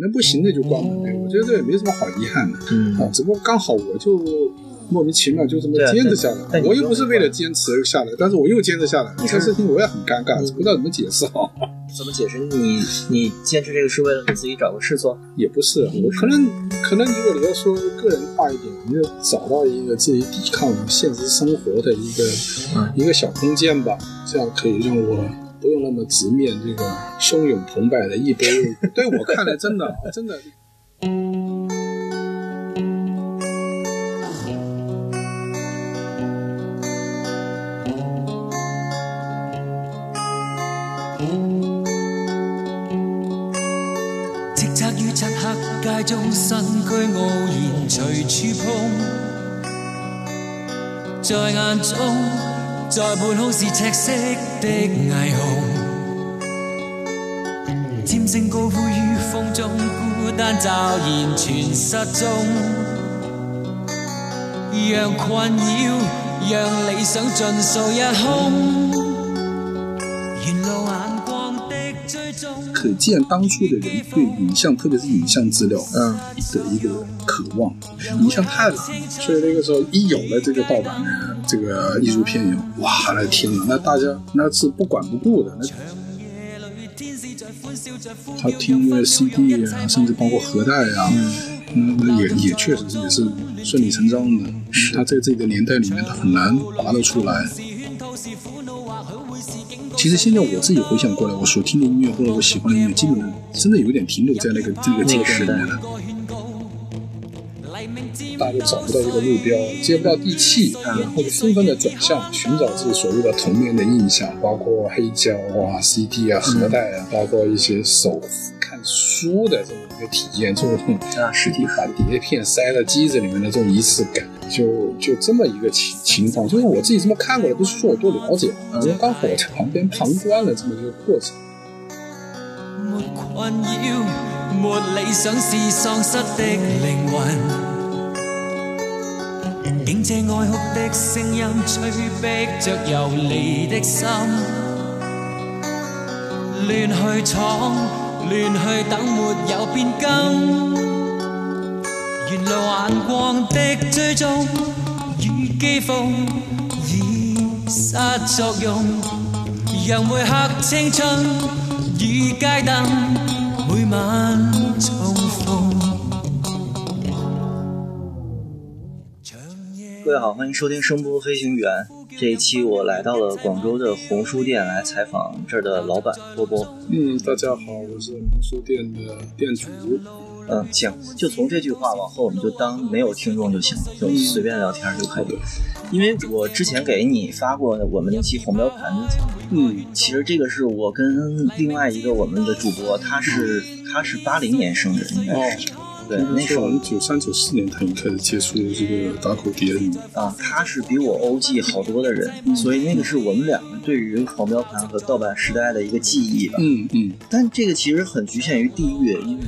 那不行的就关门呗。我觉得这也没什么好遗憾的。嗯啊，只不过刚好我就莫名其妙就这么坚持下来，我又不是为了坚持下来，但是我又坚持下来，这个事情我也很尴尬，不知道怎么解释好。怎么解释？你你坚持这个是为了给自己找个事做？也不是，我可能可能如果你要说个人化一点，你就找到一个自己抵抗现实生活的一个、嗯、一个小空间吧，这样可以让我不用那么直面这个汹涌澎湃的一波。对我看来，真的真的。街中身躯傲然随处碰，在眼中，在半空是赤色的霓虹，尖声高呼于风中，孤单骤然全失踪，让困扰，让理想尽数一空，可见当初的人对影像，特别是影像资料，嗯，的一个渴望。影像太难，所以那个时候一有了这个盗版的这个艺术片以后，哇，那天呐，那大家那是不管不顾的。那他听个 CD 啊，甚至包括盒带啊，嗯，那也也确实是也是顺理成章的。他在这个年代里面，他很难拔得出来。其实现在我自己回想过来，我所听的音乐或者我喜欢的音乐，基本上真的有点停留在那个这个阶段里面了。大家都找不到这个目标，接不到地气，然后就纷纷的转向寻找自己所谓的童年的印象，包括黑胶啊、CD 啊、盒带啊，包括一些手看书的这么一个体验，这种啊实体把碟片塞到机子里面的这种仪式感，就就这么一个情情况，就是我自己这么看过来，不是说我多了解，因为刚好我在旁边旁观了这么一个过程。没困扰，没理想是丧失的灵魂。竟这爱哭的声音，催逼着游离的心，乱去闯，乱去等，没有变更。沿路眼光的追踪与讥讽已失作用，让每刻青春与街灯每晚重逢。各位好，欢迎收听声波飞行员。这一期我来到了广州的红书店来采访这儿的老板波波。嗯，大家好，我是红书店的店主。嗯，行，就从这句话往后，我们就当没有听众就行了，就随便聊天就可以。因为我之前给你发过我们那期红标盘的节目，嗯，其实这个是我跟另外一个我们的主播，他是他是八零年生人，应该是。对，那时候九三九四年他已经开始接触这个打口碟了啊，他是比我欧记好多的人，所以那个是我们两个对于黄标盘和盗版时代的一个记忆吧。嗯嗯。但这个其实很局限于地域，因为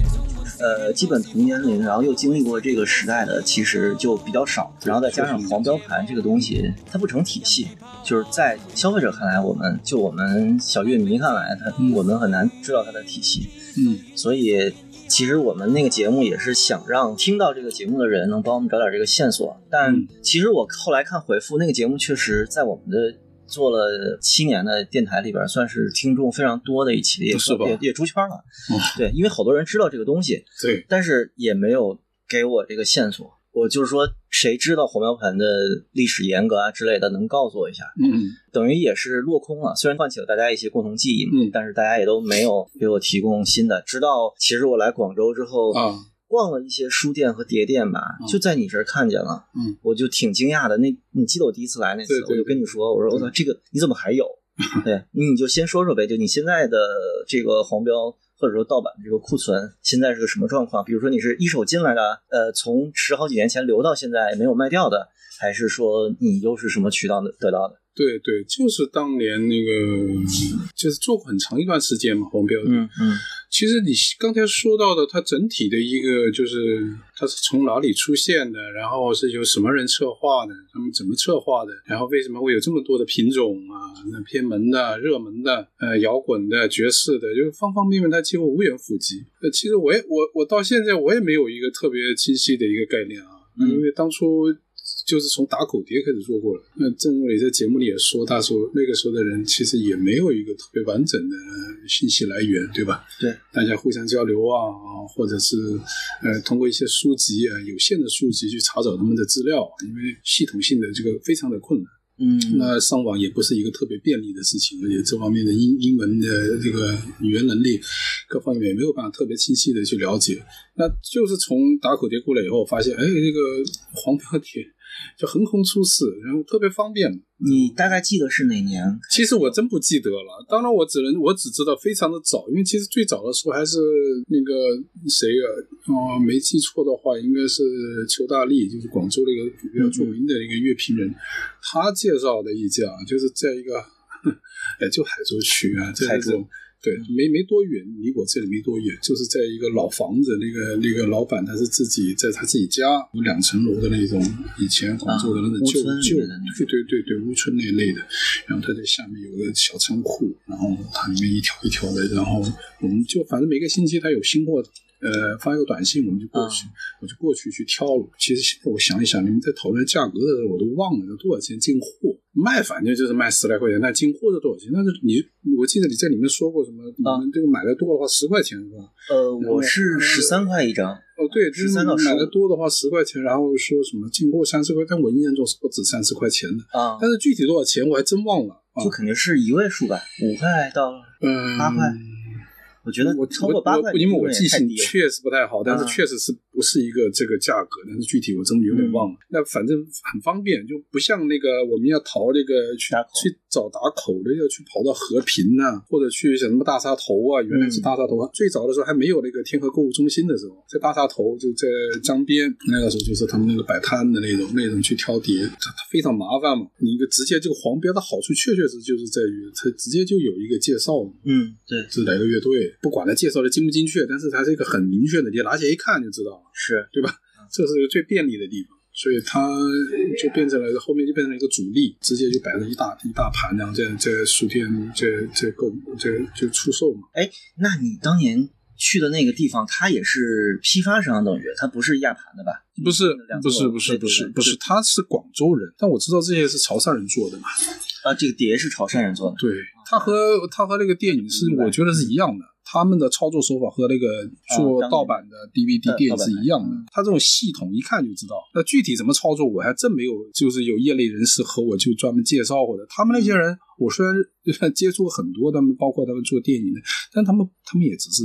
呃，基本同年龄，然后又经历过这个时代的，其实就比较少。然后再加上黄标盘这个东西，它不成体系，就是在消费者看来，我们就我们小乐迷看来，它、嗯、我们很难知道它的体系。嗯，所以。其实我们那个节目也是想让听到这个节目的人能帮我们找点这个线索，但其实我后来看回复，那个节目确实在我们的做了七年的电台里边，算是听众非常多的一期，也也也出圈了。嗯、对，因为好多人知道这个东西，对，但是也没有给我这个线索。我就是说，谁知道红标盘的历史沿革啊之类的，能告诉我一下？嗯，等于也是落空了。虽然唤起了大家一些共同记忆但是大家也都没有给我提供新的。直到其实我来广州之后啊，逛了一些书店和碟店吧，就在你这儿看见了，嗯，我就挺惊讶的。那你记得我第一次来那次，我就跟你说，我说我操，这个你怎么还有？对，你就先说说呗，就你现在的这个黄标。或者说盗版的这个库存现在是个什么状况？比如说你是一手进来的，呃，从十好几年前留到现在没有卖掉的，还是说你又是什么渠道得到的？对对，就是当年那个，就是做过很长一段时间嘛，黄标的。嗯嗯。其实你刚才说到的，它整体的一个就是它是从哪里出现的，然后是由什么人策划的，他们怎么策划的，然后为什么会有这么多的品种啊？那偏门的、热门的、呃摇滚的、爵士的，就是方方面面，它几乎无远弗及。呃，其实我也我我到现在我也没有一个特别清晰的一个概念啊，因为当初。就是从打口碟开始做过了。那正如你在节目里也说，他说那个时候的人其实也没有一个特别完整的信息来源，对吧？对，大家互相交流啊，或者是呃通过一些书籍啊，有限的书籍去查找他们的资料，因为系统性的这个非常的困难。嗯，那上网也不是一个特别便利的事情，而且这方面的英英文的这个语言能力各方面也没有办法特别清晰的去了解。那就是从打口碟过来以后，发现哎，这个黄标帖。就横空出世，然后特别方便。你大概记得是哪年？其实我真不记得了。当然，我只能我只知道非常的早，因为其实最早的时候还是那个谁啊？哦，没记错的话，应该是邱大力，就是广州的一个比较著名的一个乐评人，他介绍的一家，就是在一个 哎，就海州区啊，这种。对，没没多远，离我这里没多远，就是在一个老房子，那个那个老板他是自己在他自己家有两层楼的那种，以前广州的那种旧旧，对对对对，乌村那类的，然后他在下面有个小仓库，然后它里面一条一条的，然后我们就反正每个星期他有新货。呃，发一个短信，我们就过去，我就过去去挑了。其实现在我想一想，你们在讨论价格的时候，我都忘了多少钱进货。卖反正就是卖十来块钱，那进货是多少钱？但是你，我记得你在里面说过什么？你们这个买的多的话，十块钱是吧？呃，我是十三块一张。哦，对，就是买的多的话十块钱，然后说什么进货三十块，但我印象中是不止三十块钱的啊。但是具体多少钱我还真忘了。就肯定是一位数吧，五块到八块。我觉得我超过八块，因为我记性确实不太好，但是确实是不是一个这个价格，但是具体我真的有点忘了。那反正很方便，就不像那个我们要淘那个去去找打口的，要去跑到和平呐，或者去什么大沙头啊，原来是大沙头啊。最早的时候还没有那个天河购物中心的时候，在大沙头就在江边，那个时候就是他们那个摆摊的那种那种去挑碟，它它非常麻烦嘛。你一个直接这个黄标的好处，确确实就是在于它直接就有一个介绍。嗯，对，是哪个乐队。不管它介绍的精不精确，但是它是一个很明确的，你拿起来一看就知道了，是对吧？这是一个最便利的地方，所以它就变成了后面就变成了一个主力，直接就摆了一大一大盘，然后在在书店在在购在就出售嘛。哎，那你当年去的那个地方，它也是批发商，等于它不是亚盘的吧？不是，不是，不是，不是，不是，他是广州人，但我知道这些是潮汕人做的嘛。啊，这个碟是潮汕人做的。对，他和他和那个电影是，我觉得是一样的。他们的操作手法和那个做盗版的 DVD 电影是一样的。他这种系统一看就知道。那具体怎么操作，我还真没有，就是有业内人士和我就专门介绍过的。他们那些人，我虽然 接触很多，他们包括他们做电影的，但他们他们也只是。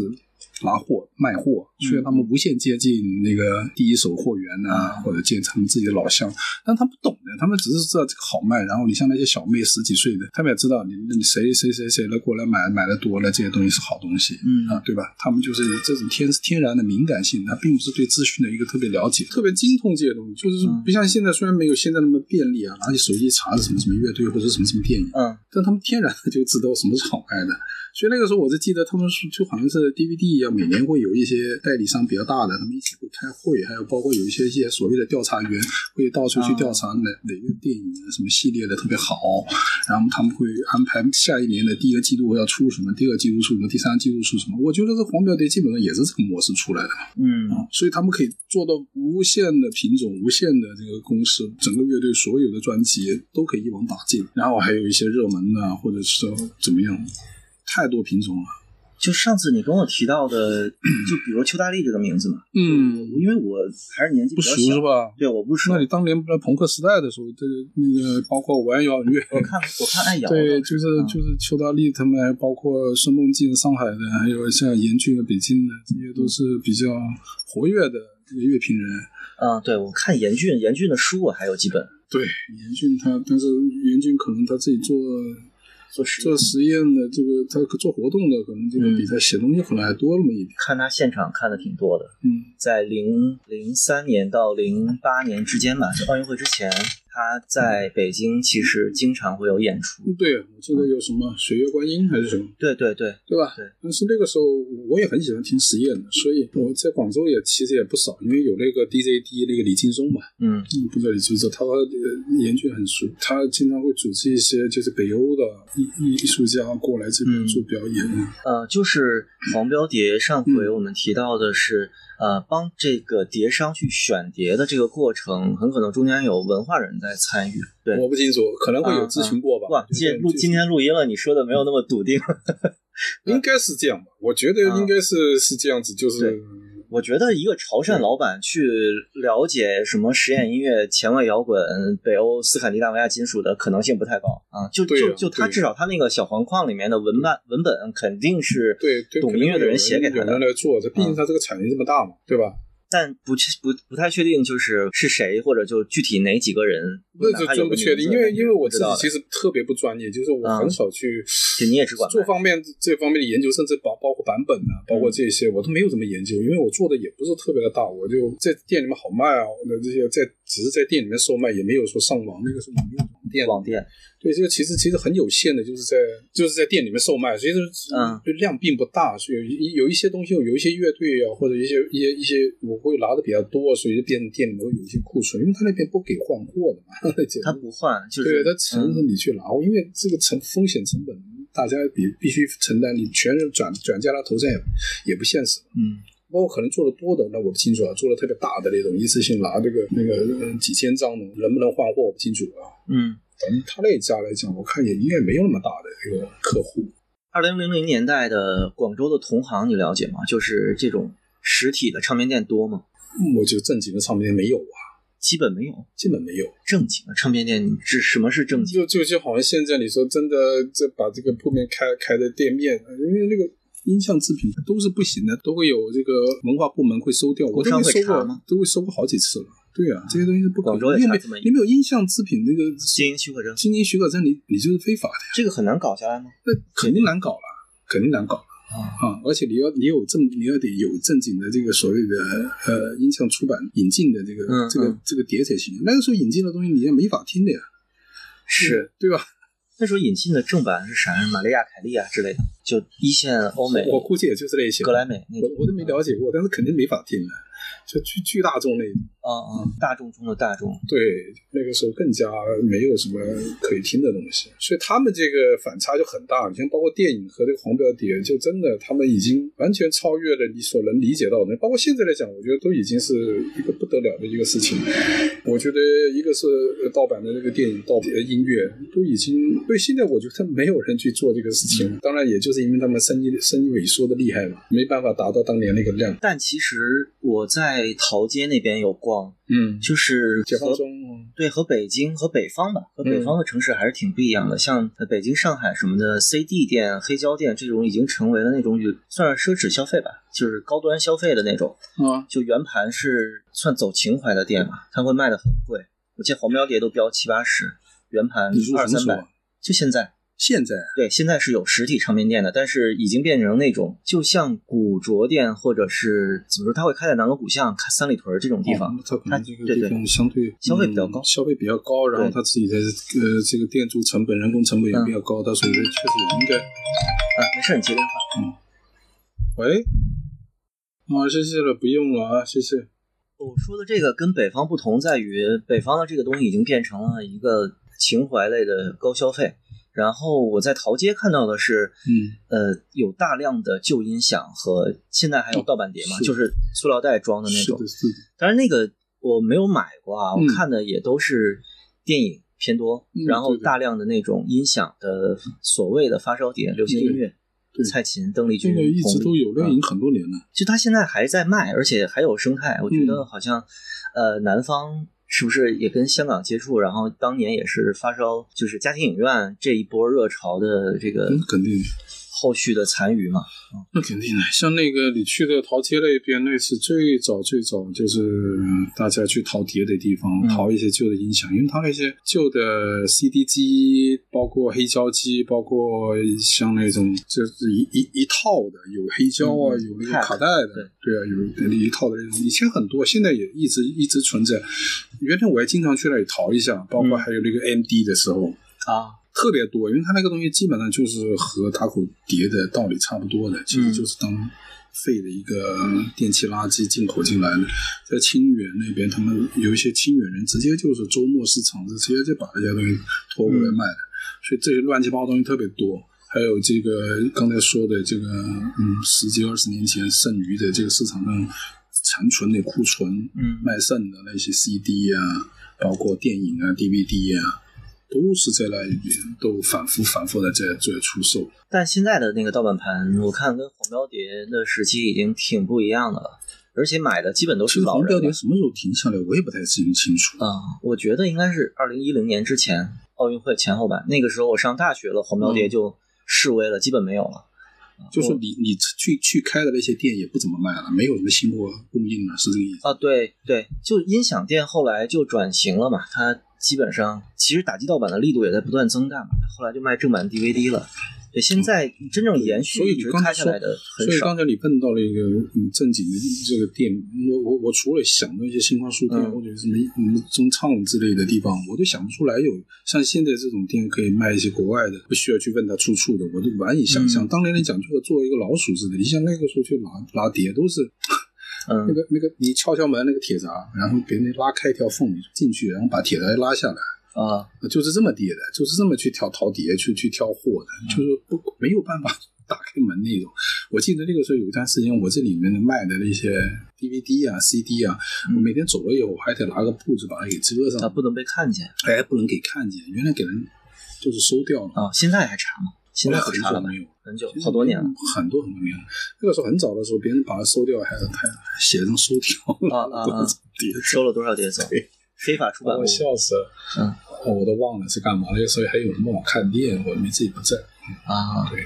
拿货卖货，虽然他们无限接近那个第一手货源呐，或者见他们自己的老乡，但他们不懂的，他们只是知道这个好卖。然后你像那些小妹十几岁的，他们也知道你你谁谁谁谁的过来买买的多了，这些东西是好东西，嗯啊，对吧？他们就是这种天天然的敏感性，他并不是对资讯的一个特别了解、特别精通这些东西，就是不像现在，虽然没有现在那么便利啊，拿起手机查是什么什么乐队或者什么什么电影，嗯，但他们天然的就知道什么是好卖的。所以那个时候，我就记得他们是就好像是 DVD 一样，每年会有一些代理商比较大的，他们一起会开会，还有包括有一些一些所谓的调查员会到处去调查哪哪个电影什么系列的特别好，然后他们会安排下一年的第一个季度要出什么，第二季度出什么，第三季度出什么。我觉得这黄标碟基本上也是这个模式出来的，嗯，所以他们可以做到无限的品种、无限的这个公司，整个乐队所有的专辑都可以一网打尽，然后还有一些热门的，或者是怎么样。太多品种了，就上次你跟我提到的，就比如邱大力这个名字嘛，嗯，因为我还是年纪不熟是吧？对，我不熟。那你当年在朋克时代的时候，这那个包括玩摇滚乐，我看我看爱摇，对，就是就是邱大力他们，包括孙梦静上海的，还有像严俊的北京的，这些都是比较活跃的这个乐评人。啊，对，我看严俊，严俊的书我还有几本。对，严俊他，但是严俊可能他自己做。做做实验的这个，他做活动的可能这个比他写东西可能还多那么一点。看他现场看的挺多的。嗯，在零零三年到零八年之间吧，就奥运会之前，他在北京其实经常会有演出。对，我记得有什么水月观音还是什么，对对对，对吧？对。但是那个时候我也很喜欢听实验的，所以我在广州也其实也不少，因为有那个 DJD 那个李劲松嘛，嗯，不知道你知不知道，他和严俊很熟，他经常会组织一些就是北欧的艺艺艺术家过来这边做表演。呃，就是黄标蝶上回我们提到的是。呃，帮这个碟商去选碟的这个过程，很可能中间有文化人在参与。对，我不清楚，可能会有咨询过吧。哇，今录今天录音了，你说的没有那么笃定。应该是这样吧？我觉得应该是是这样子，就是。我觉得一个潮汕老板去了解什么实验音乐、前卫摇滚、北欧斯堪的纳维亚金属的可能性不太高啊。就就就他至少他那个小黄框里面的文案文本肯定是对懂音乐的人写给他的。来做，这毕竟他这个产业这么大嘛，对吧？但不确不不太确定，就是是谁或者就具体哪几个人，那就真不确定，因为因为我自己其实特别不专业，就是我很少去，就你也只管做方面这方面的研究，甚至包包括版本啊，包括这些我都没有怎么研究，因为我做的也不是特别的大，我就在店里面好卖啊，那这些在只是在店里面售卖，也没有说上网，那个时候没有网店，网店。对，这个其实其实很有限的，就是在就是在店里面售卖，其实嗯，量并不大，所以有有一些东西，有一些乐队啊，或者一些一些一些，我会拿的比较多，所以就变成店里面会有一些库存，因为他那边不给换货的嘛，他不换，就是对他承认你去拿，因为这个成风险成本，大家必必须承担，你全转转嫁到头上也也不现实，嗯，包括可能做的多的，那我不清楚啊，做的特别大的那种，一次性拿这个那个几千张的，能不能换货我不清楚啊，嗯。等他那家来讲，我看也应该没有那么大的一个客户。二零零零年代的广州的同行，你了解吗？就是这种实体的唱片店多吗？我觉得正经的唱片店没有啊，基本没有，基本没有正经的唱片店。这什么是正经？就就就好像现在你说真的，这把这个铺面开开的店面，因为那个音像制品都是不行的，都会有这个文化部门会收掉。我都会收过，都会收过好几次了。对啊，这些东西是不广州也差这么你没有音像制品那个经营许可证，经营许可证你你就是非法的呀。这个很难搞下来吗？那肯定难搞了，肯定难搞了啊！而且你要你有正你要得有正经的这个所谓的呃音像出版引进的这个这个这个碟才行。那个时候引进的东西你也没法听的呀，是对吧？那时候引进的正版是啥？玛利亚凯莉啊之类的，就一线欧美，我估计也就是那些格莱美，我我都没了解过，但是肯定没法听的。就巨巨大众那种啊嗯，大众中的大众。对，那个时候更加没有什么可以听的东西，所以他们这个反差就很大。你像包括电影和这个黄标碟，就真的他们已经完全超越了你所能理解到的。包括现在来讲，我觉得都已经是一个不得了的一个事情。我觉得一个是盗版的那个电影、盗版的音乐，都已经对现在我觉得没有人去做这个事情。当然，也就是因为他们生意生意萎缩的厉害嘛，没办法达到当年那个量。但其实我在。在陶街那边有逛，嗯，就是和对和北京和北方吧，和北方的城市还是挺不一样的。像北京、上海什么的 CD 店、黑胶店这种，已经成为了那种算是奢侈消费吧，就是高端消费的那种。啊，就圆盘是算走情怀的店嘛，它会卖的很贵。我见黄标碟都标七八十，圆盘二三百，就现在。现在对，现在是有实体唱片店的，但是已经变成那种，就像古着店或者是怎么说，他会开在南锣鼓巷、开三里屯这种地方。他可能这个地方相对消费比较高，消费比较高，然后他自己的呃这个店租成本、人工成本也比较高，他所以确实也应该。啊，没事，你接电话。嗯。喂。啊，谢谢了，不用了啊，谢谢。我说的这个跟北方不同，在于北方的这个东西已经变成了一个情怀类的高消费。然后我在陶街看到的是，嗯，呃，有大量的旧音响和现在还有盗版碟嘛，就是塑料袋装的那种。当然那个我没有买过啊，我看的也都是电影偏多，然后大量的那种音响的所谓的发烧碟，流行音乐，蔡琴、邓丽君，这个一直都有，那已经很多年了。就他现在还在卖，而且还有生态，我觉得好像，呃，南方。是不是也跟香港接触？然后当年也是发烧，就是家庭影院这一波热潮的这个肯定后续的残余嘛。那肯定的，像那个你去的淘街那边，那是最早最早就是大家去淘碟的地方，淘一些旧的音响，因为它那些旧的 CD 机，包括黑胶机，包括像那种就是一一一套的，有黑胶啊，有那个卡带的，对啊，有一套的那种，以前很多，现在也一直一直存在。原来我还经常去那里淘一下，包括还有那个 MD 的时候啊。特别多，因为它那个东西基本上就是和打口碟的道理差不多的，其实就是当废的一个电器垃圾进口进来的。在清远那边，他们有一些清远人直接就是周末市场子，直接就把这些东西拖过来卖的。所以这些乱七八糟东西特别多。还有这个刚才说的这个，嗯，十几二十年前剩余的这个市场上残存的库存，嗯，卖剩的那些 CD 啊，包括电影啊、DVD 啊。都是在那一边，都反复反复的在在出售。但现在的那个盗版盘，我看跟黄标碟的时期已经挺不一样的了，而且买的基本都是老人。黄标碟什么时候停下来，我也不太清清楚啊。我觉得应该是二零一零年之前，奥运会前后吧。那个时候我上大学了，黄标碟就示威了，基本没有了。就是你你去去开的那些店也不怎么卖了，没有什么新货供应了，是这个意思啊？对对，就音响店后来就转型了嘛，它。基本上，其实打击盗版的力度也在不断增大嘛。后来就卖正版 DVD 了。对，现在真正延续一直开下来的很少。所以刚才你碰到了一个嗯正经的这个店，我我我除了想到一些新华书店或者什么什么中唱之类的地方，我都想不出来有像现在这种店可以卖一些国外的，不需要去问他出处的，我都难以想象。当年你讲这个作为一个老鼠似的，你像那个时候去拿拿碟都是。嗯，那个那个，你敲敲门那个铁闸，然后给你拉开一条缝你进去，然后把铁闸拉下来啊，就是这么叠的，就是这么去挑淘碟去去挑货的，就是不没有办法打开门那种。我记得那个时候有一段时间，我这里面的卖的那些 DVD 啊、CD 啊，我每天走了以后，我还得拿个布子把它给遮上，它不能被看见，哎，不能给看见。原来给人就是收掉了啊，现在还查吗？现在很久了没有？很久，好多年了，很多很多年了。那个时候很早的时候，别人把它收掉，还是还写成收掉啊啊啊！收了多少碟子？非法出版我笑死了。嗯，我都忘了是干嘛。那个时候还有什么我看店，我们自己不在。啊，对。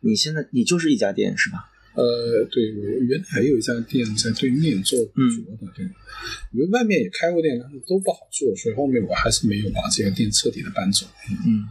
你现在你就是一家店是吧？呃，对，我原来还有一家店在对面做古着的，对。因为外面也开过店，但是都不好做，所以后面我还是没有把这个店彻底的搬走。嗯。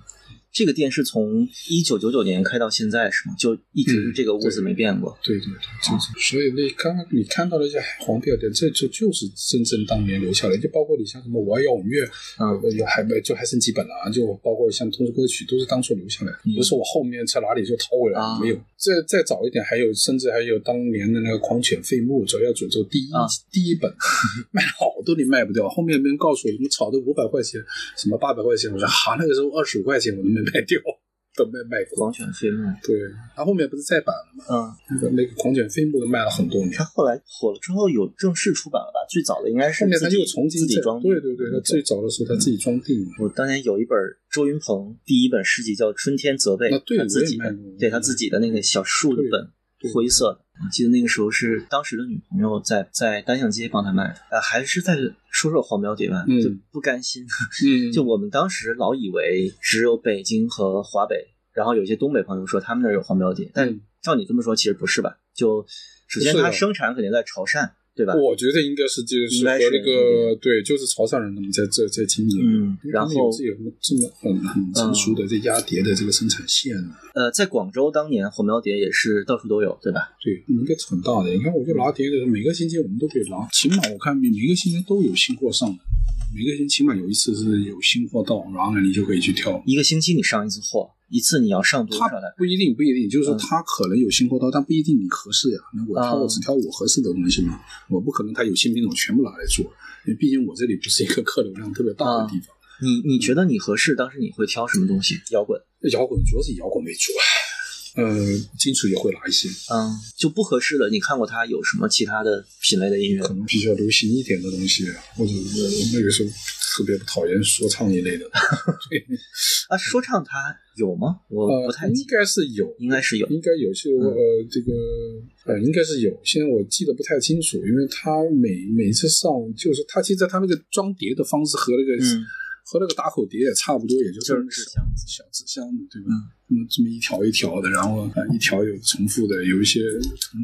这个店是从一九九九年开到现在是吗？就一直是这个屋子没变过。对对对，就是。所以那刚刚你看到的一些黄标店，这就就是真正当年留下来，就包括你像什么我爱摇滚乐，嗯，有还没就还剩几本了啊，就包括像通俗歌曲，都是当初留下来，不是我后面在哪里就掏回来，没有。再再早一点，还有甚至还有当年的那个《狂犬废墓》，主要诅咒第一 第一本，卖了好多年卖不掉，后面别人告诉我什么炒的五百块钱，什么八百块钱，我说哈，那个时候二十五块钱我都没卖掉，都卖卖过。狂犬飞木，对，他后面不是再版了吗？嗯，那个那个狂犬飞墓都卖了很多年。他后来火了之后有正式出版了吧？最早的应该是后面他又重新自己装订。对对对，他最早的时候他自己装订。我当年有一本周云鹏第一本诗集叫《春天责备》，他自己的，对他自己的那个小树的本。灰色的，我记得那个时候是当时的女朋友在在单向街帮他卖的，呃，还是在说说黄标碟吧，就不甘心。就我们当时老以为只有北京和华北，然后有些东北朋友说他们那儿有黄标碟，但照你这么说，其实不是吧？就首先它生产肯定在潮汕。对吧？我觉得应该是就是和那个对，就是潮汕人他们在这在经营，嗯，然后有这么很很成熟的这压碟的这个生产线。呃，在广州当年红苗碟也是到处都有，对吧？对，应该是很大的。你看，我就拿碟的时候，每个星期我们都可以拿，起码我看每每个星期都有新货上的，每个星期起码有一次是有新货到，然后呢你就可以去挑。一个星期你上一次货。一次你要上多少的？不一定，不一定，就是说他可能有新货到，但不一定你合适呀。那我挑，我只挑我合适的东西嘛。我不可能他有新品种全部拿来做，因为毕竟我这里不是一个客流量特别大的地方。你你觉得你合适？当时你会挑什么东西？摇滚？摇滚主要是以摇滚为主。呃，金属也会拿一些。嗯，就不合适的。你看过他有什么其他的品类的音乐？可能比较流行一点的东西，或者那个时候特别讨厌说唱一类的。对 啊，说唱他有吗？我不太应该是有，应该是有，应该有些呃，这个呃，应该是有。现在我记得不太清楚，因为他每每次上就是他，其实他那个装碟的方式和那个。和那个打口碟也差不多，也就就是纸箱子小纸箱子，对吧？嗯，这么一条一条的，然后啊一条有重复的，有一些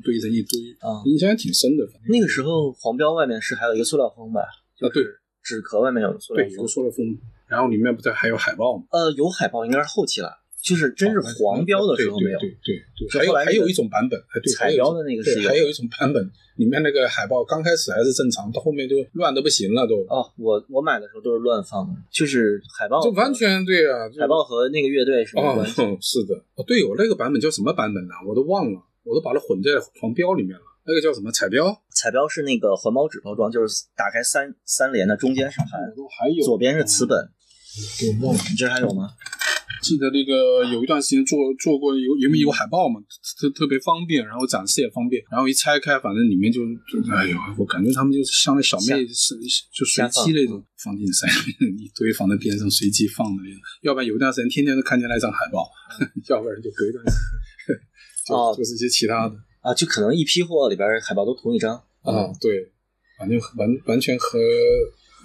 堆成一堆啊印象还挺深的。那个时候黄标外面是还有一个塑料封吧？啊，对，纸壳外面有塑料对，有个塑料封，然后里面不是还有海报吗？呃，有海报，应该是后期了。就是真是黄标的时候没有，对对对，还有还有一种版本，对，彩标的那个是，还有一种版本，里面那个海报刚开始还是正常，到后面就乱的不行了都。哦，我我买的时候都是乱放的，就是海报，就完全对啊，海报和那个乐队是没关系。是的，哦，对我，那个版本叫什么版本呢？我都忘了，我都把它混在黄标里面了。那个叫什么彩标？彩标是那个环保纸包装，就是打开三三联的，中间是含，还有左边是瓷本。你这还有吗？记得那个有一段时间做做过有因为有海报嘛，特特别方便，然后展示也方便，然后一拆开，反正里面就哎呦，我感觉他们就是像那小妹是就随机那种放进塞 一堆放在边上随机放的那种，要不然有一段时间天天都看见那张海报，要不然就隔一段时间 就就是一些其他的啊，就可能一批货里边海报都同一张啊，对，反正完完全和。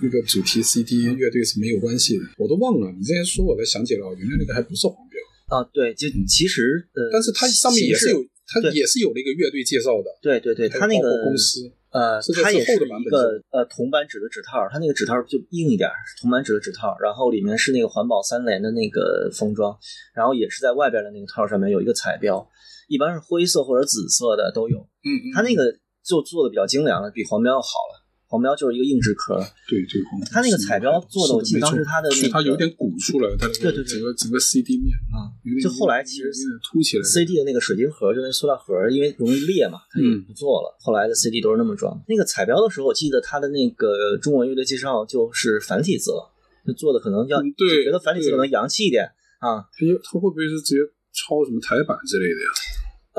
那个主题 CD 乐队是没有关系的，我都忘了。你之前说，我才想起来，原来那个还不是黄标啊。对，就其实呃，但是它上面也是有，它也是有那个乐队介绍的。对对对，它那个公司呃，它也是一个呃铜板纸的纸套，它那个纸套就硬一点，铜板纸的纸套，然后里面是那个环保三联的那个封装，然后也是在外边的那个套上面有一个彩标，一般是灰色或者紫色的都有。嗯嗯，它那个就做的比较精良了，比黄标要好了。黄标就是一个硬纸壳，对对，它那个彩标做的，我记得当时它的那个，它有点鼓出来，它对对对，整个整个 CD 面啊，就后来其实凸起来，CD 的那个水晶盒就那塑料盒，因为容易裂嘛，它也不做了。后来的 CD 都是那么装。那个彩标的时候，我记得它的那个中文乐队介绍就是繁体字了，就做的可能要对，觉得繁体字可能洋气一点啊。它它会不会是直接抄什么台版之类的呀？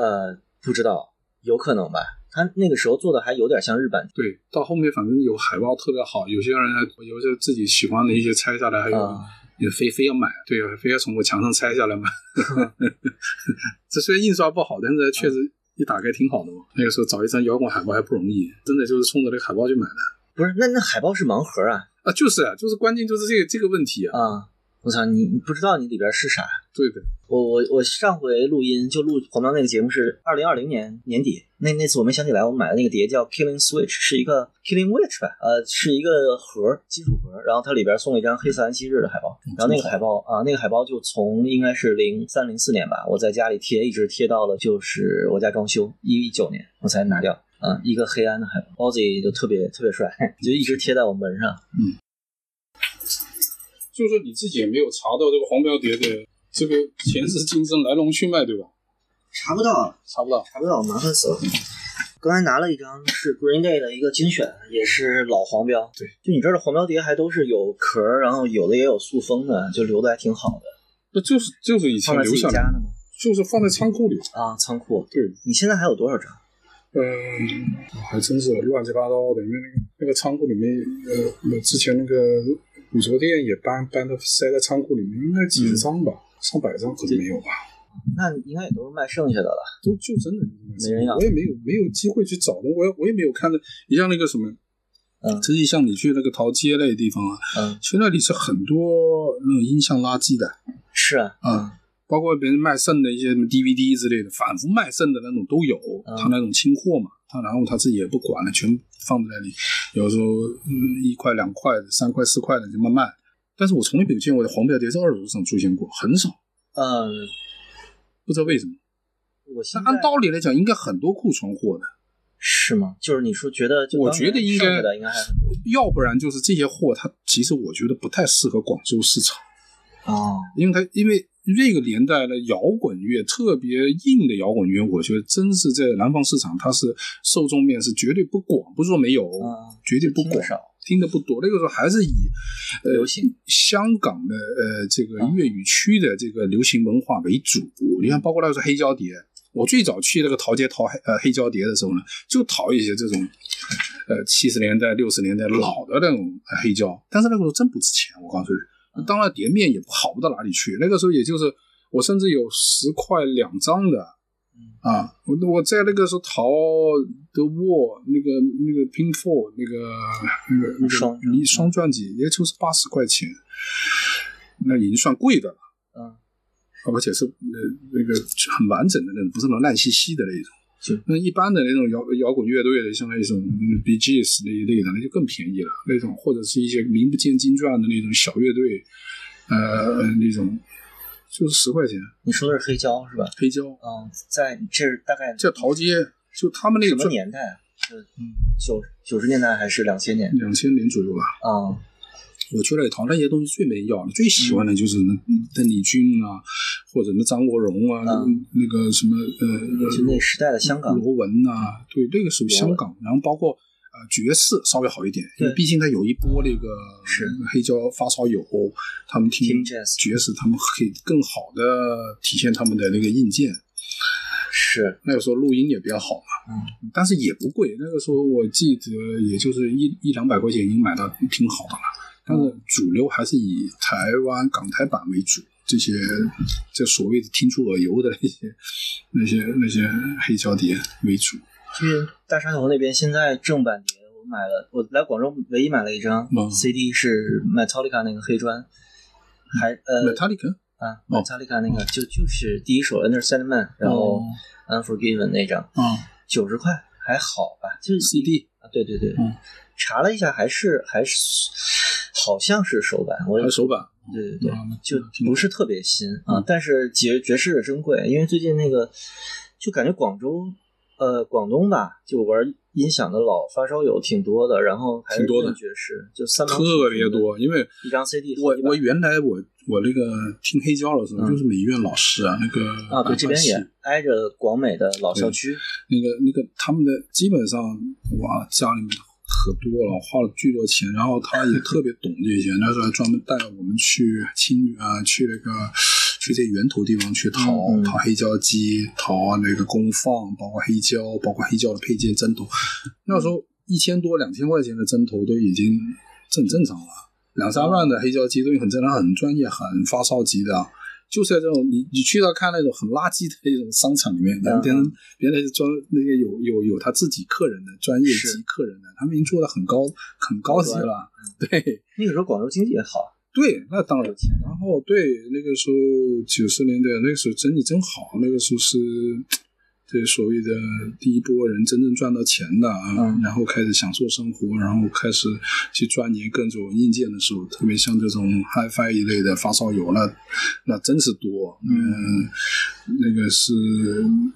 呃，不知道，有可能吧。他那个时候做的还有点像日版，对，到后面反正有海报特别好，有些人还有些自己喜欢的一些拆下来，还有也非非要买，对，非要从我墙上拆下来买。这虽然印刷不好，但是确实一打开挺好的嘛。那个时候找一张摇滚海报还不容易，真的就是冲着那个海报去买的。不是，那那海报是盲盒啊？啊，就是啊，就是关键就是这个这个问题啊。啊，我操，你你不知道你里边是啥？对对。我我我上回录音就录黄标那个节目是二零二零年年底，那那次我没想起来，我买的那个碟叫 Killing Switch，是一个 Killing Witch 吧，呃，是一个盒金属盒，然后它里边送了一张黑色安息日的海报，然后那个海报啊，那个海报就从应该是零三零四年吧，我在家里贴，一直贴到了就是我家装修一一九年我才拿掉，啊，一个黑暗的海报，Ozzy 就特别特别帅，就一直贴在我门上，嗯，就是说你自己也没有查到这个黄标碟的。这个前世今生来龙去脉，对吧？查不到，查不到，查不到，麻烦死了。刚才拿了一张是 Green Day 的一个精选，也是老黄标。对，就你这儿的黄标碟还都是有壳，然后有的也有塑封的，就留的还挺好的。那就是就是以前留下家的吗？就是放在仓库里啊，仓库。对，你现在还有多少张？嗯，还真是乱七八糟的，因为那个那个仓库里面，呃，之前那个古着店也搬搬到塞在仓库里面，应该几十张吧。上百张可能没有吧？那应该也都是卖剩下的了，都就真的没人要。我也没有没有机会去找的，我也我也没有看到。你像那个什么，嗯，实际像你去那个淘街那个地方啊，嗯，其实那里是很多那种音像垃圾的，是啊，嗯，包括别人卖剩的一些什么 DVD 之类的，反复卖剩的那种都有。他那种清货嘛，他然后他自己也不管了，全放在那里，有时候一块两块的，三块四块的就慢卖。但是我从来没有见过黄标碟在二手市场出现过，很少。嗯，不知道为什么。我那按道理来讲，应该很多库存货的，是吗？就是你说觉得，我觉得应该应该还。要不然就是这些货，它其实我觉得不太适合广州市场。哦，因为它因为那个年代的摇滚乐特别硬的摇滚乐，我觉得真是在南方市场，它是受众面是绝对不广，不是说没有，绝对不广。听的不多，那个时候还是以呃流行。香港的呃这个粤语区的这个流行文化为主。你看，包括那个时候黑胶碟，我最早去那个淘街淘黑呃黑胶碟的时候呢，就淘一些这种呃七十年代六十年代老的那种黑胶，但是那个时候真不值钱，我告诉你，当然碟面也好不到哪里去。那个时候也就是我甚至有十块两张的啊，我我在那个时候淘的沃那个那个 Pin Four 那个那个那双个一双专辑，也就是八十块钱，那已经算贵的了。嗯，而且是那那个很完整的那种，不是那种烂兮兮的那种。是那一般的那种摇摇滚乐队的，像那种 B G S 那一类的，那就更便宜了。那种或者是一些名不见经传的那种小乐队，呃，那种就是十块钱你说的是黑胶是吧？黑胶，嗯，在这大概在陶街，就他们那什个么年代啊？是九九十年代还是两千年？两千年左右吧。啊，我去那里淘那些东西最没要的，最喜欢的就是那邓丽君啊，或者那张国荣啊，那个什么呃，就那时代的香港。罗文呐、对，那个属于香港，然后包括呃爵士稍微好一点，因为对。毕竟它有一波那个是。黑胶发烧友，他们听爵士，他们可以更好的体现他们的那个硬件。是。那个时候录音也比较好嘛，嗯，但是也不贵。那个时候我记得也就是一一两百块钱已经买到挺好的了。但是主流还是以台湾港台版为主，这些这所谓的听出耳油的那些那些那些黑胶碟为主。就是大沙头那边现在正版碟，我买了，我来广州唯一买了一张嗯。CD 是 Metallica 那个黑砖，还呃 Metallica 啊哦。Metallica 那个就就是第一首 Under Sandman，然后哦。Unforgiven 那张啊九十块还好吧，就是 CD 啊对对对，嗯。查了一下还是还是好像是手版，我也还有手版，对对对，啊就不是特别新啊，但是爵爵士的珍贵，因为最近那个就感觉广州呃广东吧，就玩音响的老发烧友挺多的，然后还是挺多的。爵士，就三毛特别多。因为一张 CD 我我原来我我那个听黑胶的时候，嗯。就是美院老师啊，那个啊，对，这边也挨着广美的老校区，那个那个他们的基本上哇，家里面可多了，花了巨多钱，然后他也特别懂这些，那时候还专门带我们去青啊，去那个去这源头地方去淘、淘黑胶机，淘那个功放，包括黑胶，包括黑胶的配件针头，那时候一千多两千块钱的针头都已经这很正常了，两三万的黑胶机都很正常，很专业，很发烧级的啊。就是在这种你你去到看那种很垃圾的那种商场里面，嗯。别人别人是专那个有有有他自己客人的专业级客人的，他们已经做的很高很高级了。对。那个时候广州经济也好，对，那当然。然后对那个时候九十年代那个时候真的真好，那个时候是这所谓的第一波人真正赚到钱的啊，嗯然后开始享受生活，然后开始去钻研各种硬件的时候，特别像这种 HiFi 一类的发烧友，那那真是多，嗯，那个是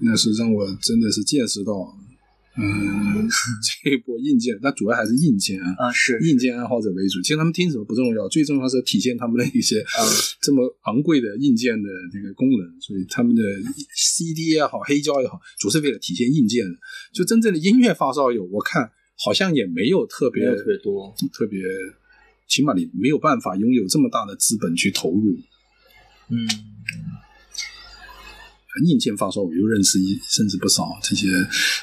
那是让我真的是见识到。嗯，这一波硬件，但主要还是硬件啊，啊是硬件爱好者为主。其实他们听什么不重要，最重要是体现他们的一些、嗯这么昂贵的硬件的这个功能。所以他们的 CD 也好，黑胶也好，主是为了体现硬件的。就真正的音乐发烧友，我看好像也没有特别有特别多，特别，起码你没有办法拥有这么大的资本去投入。嗯硬件发烧我又认识一甚至不少这些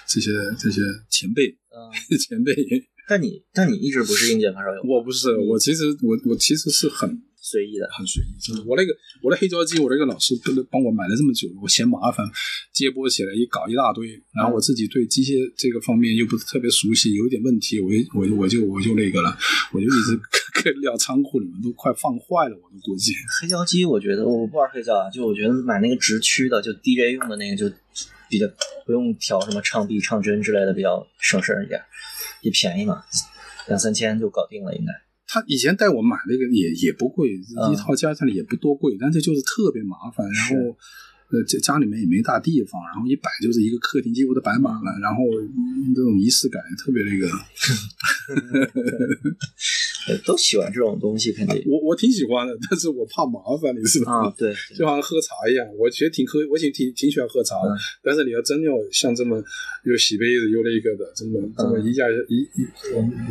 这些这些前辈嗯，前辈。但你但你一直不是硬件发烧友，我不是，我其实我我其实是很随意的，很随意，就是我那个我的黑胶机，我那个老师帮帮我买了这么久，我嫌麻烦，接拨起来一搞一大堆，然后我自己对机械这个方面又不是特别熟悉，有一点问题，我就我就我就我就那个了，我就一直搁撂 仓库里面，都快放坏了，我都估计。黑胶机，我觉得我不玩黑胶啊，就我觉得买那个直驱的，就 DJ 用的那个，就比较不用调什么唱臂、唱针之类的，比较省事儿一点，也便宜嘛，两三千就搞定了，应该。他以前带我买那个也也不贵，嗯一套加起来也不多贵，但是就是特别麻烦，然后。呃，家家里面也没大地方，然后一摆就是一个客厅，几乎都摆满了，然后嗯这种仪式感特别那个。呃都喜欢这种东西，肯定我我挺喜欢的，但是我怕麻烦，你知道吗？啊，对，对就好像喝茶一样，我其实挺喝，我挺挺挺喜欢喝茶的。嗯但是你要真要像这么又洗杯子又那个的，这么这么一下一一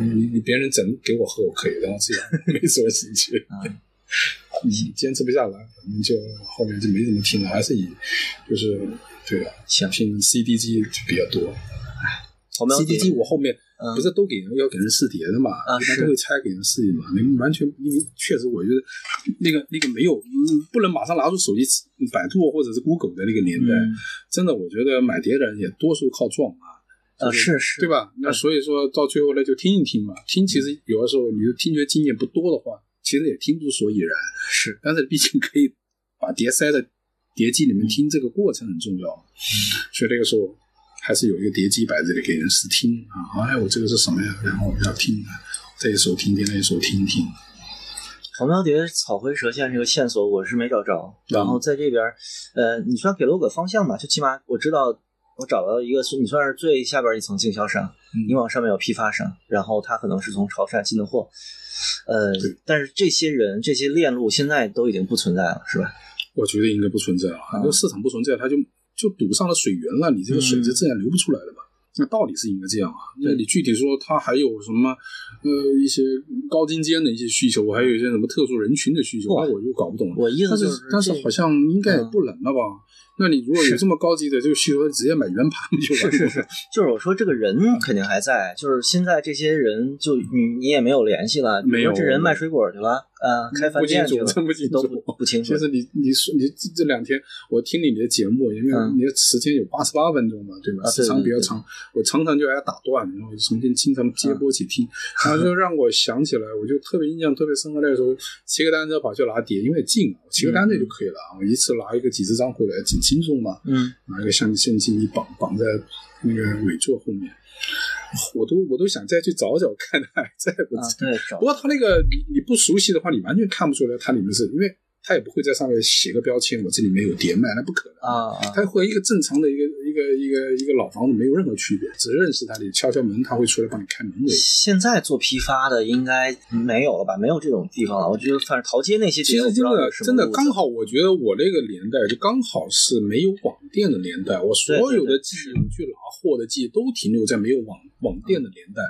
你你你别人整给我喝我可以，然后这样 没什么兴趣，嗯嗯，坚持不下来，反正就后面就没怎么听了，还是以就是对啊，想，听 CDG 就比较多。我们 CDG 我后面不是都给人要给人试碟的嘛，一般都会拆给人试嘛。你完全因为确实，我觉得那个那个没有，不能马上拿出手机百度或者是 Google 的那个年代，真的，我觉得买碟的人也多数靠撞啊。啊，是是，对吧？那所以说到最后呢，就听一听嘛。听其实有的时候，你的听觉经验不多的话，其实也听不出所以然。是，但是毕竟可以把碟塞在碟机里面听，这个过程很重要。嗯，所以那个时候还是有一个碟机摆这里给人试听啊。哎，我这个是什么呀？然后我要听，这一首听听，那一首听听。黄标碟草灰蛇线这个线索我是没找着，然后在这边，呃，你算给了我个方向吧，就起码我知道。我找到一个，你算是最下边一层经销商，你往上面有批发商，然后他可能是从潮汕进的货，呃，但是这些人这些链路现在都已经不存在了，是吧？我觉得应该不存在了，很多市场不存在，它就就堵上了水源了，你这个水就自然流不出来了嘛。那道理是应该这样啊，那你具体说它还有什么呃一些高精尖的一些需求，我还有一些什么特殊人群的需求，那我就搞不懂了。我意思就是，但是好像应该也不冷了吧？那你如果有这么高级的这个需求，直接买圆盘不就完了？是是是，就是我说这个人肯定还在，就是现在这些人就你你也没有联系了，没有这人卖水果去了。啊，开饭店去了，真不清楚，不清楚。就是你，你说你这这两天，我听你的节目，因为你的时间有八十八分钟嘛，对吧？时长比较长，我常常就挨打断，然后重新经常接播起听，然后就让我想起来，我就特别印象特别深刻。那个时候骑个单车跑去拿碟，因为近，骑个单车就可以了啊，我一次拿一个几十张回来，挺轻松嘛。嗯，拿一个相相机一绑，绑在那个尾座后面。我都我都想再去找找看，还在不在？对，不过他那个你你不熟悉的话，你完全看不出来它里面是因为。他也不会在上面写个标签，我这里面有碟卖，那不可能啊！他和一个正常的一个一个一个一个老房子没有任何区别，只认识他，你敲敲门，他会出来帮你开门。现在做批发的应该没有了吧？没有这种地方了。我觉得反正淘街那些，其实真的真的刚好，我觉得我那个年代就刚好是没有网店的年代，我所有的记忆，我去拿货的记忆都停留在没有网网店的年代。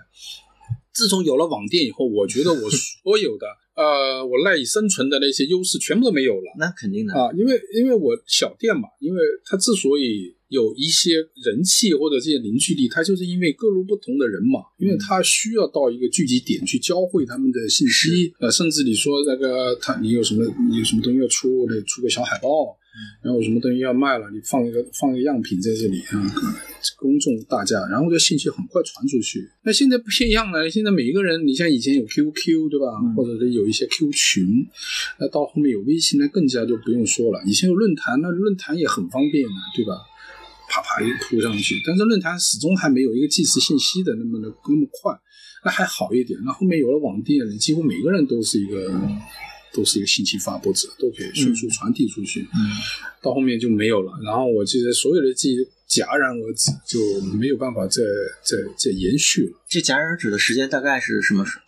自从有了网店以后，我觉得我所有的。呃，我赖以生存的那些优势全部都没有了。那肯定的啊，因为因为我小店嘛，因为它之所以有一些人气或者这些凝聚力，它就是因为各路不同的人嘛，因为他需要到一个聚集点去交汇他们的信息。呃，甚至你说那个他你有什么你有什么东西要出，得出个小海报。然后有什么东西要卖了，你放一个放一个样品在这里啊，公众大家，然后这信息很快传出去。那现在不一样了，现在每一个人，你像以前有 QQ 对吧，或者是有一些 Q 群，那到后面有微信，那更加就不用说了。以前有论坛，那论坛也很方便啊，对吧？啪啪一铺上去，但是论坛始终还没有一个即时信息的那么的那么快，那还好一点。那后面有了网店，几乎每个人都是一个。都是一个信息发布者，都可以迅速传递出去。嗯，到后面就没有了。然后我记得所有的记忆戛然而止，就没有办法再再再延续了。这戛然而止的时间大概是什么时候？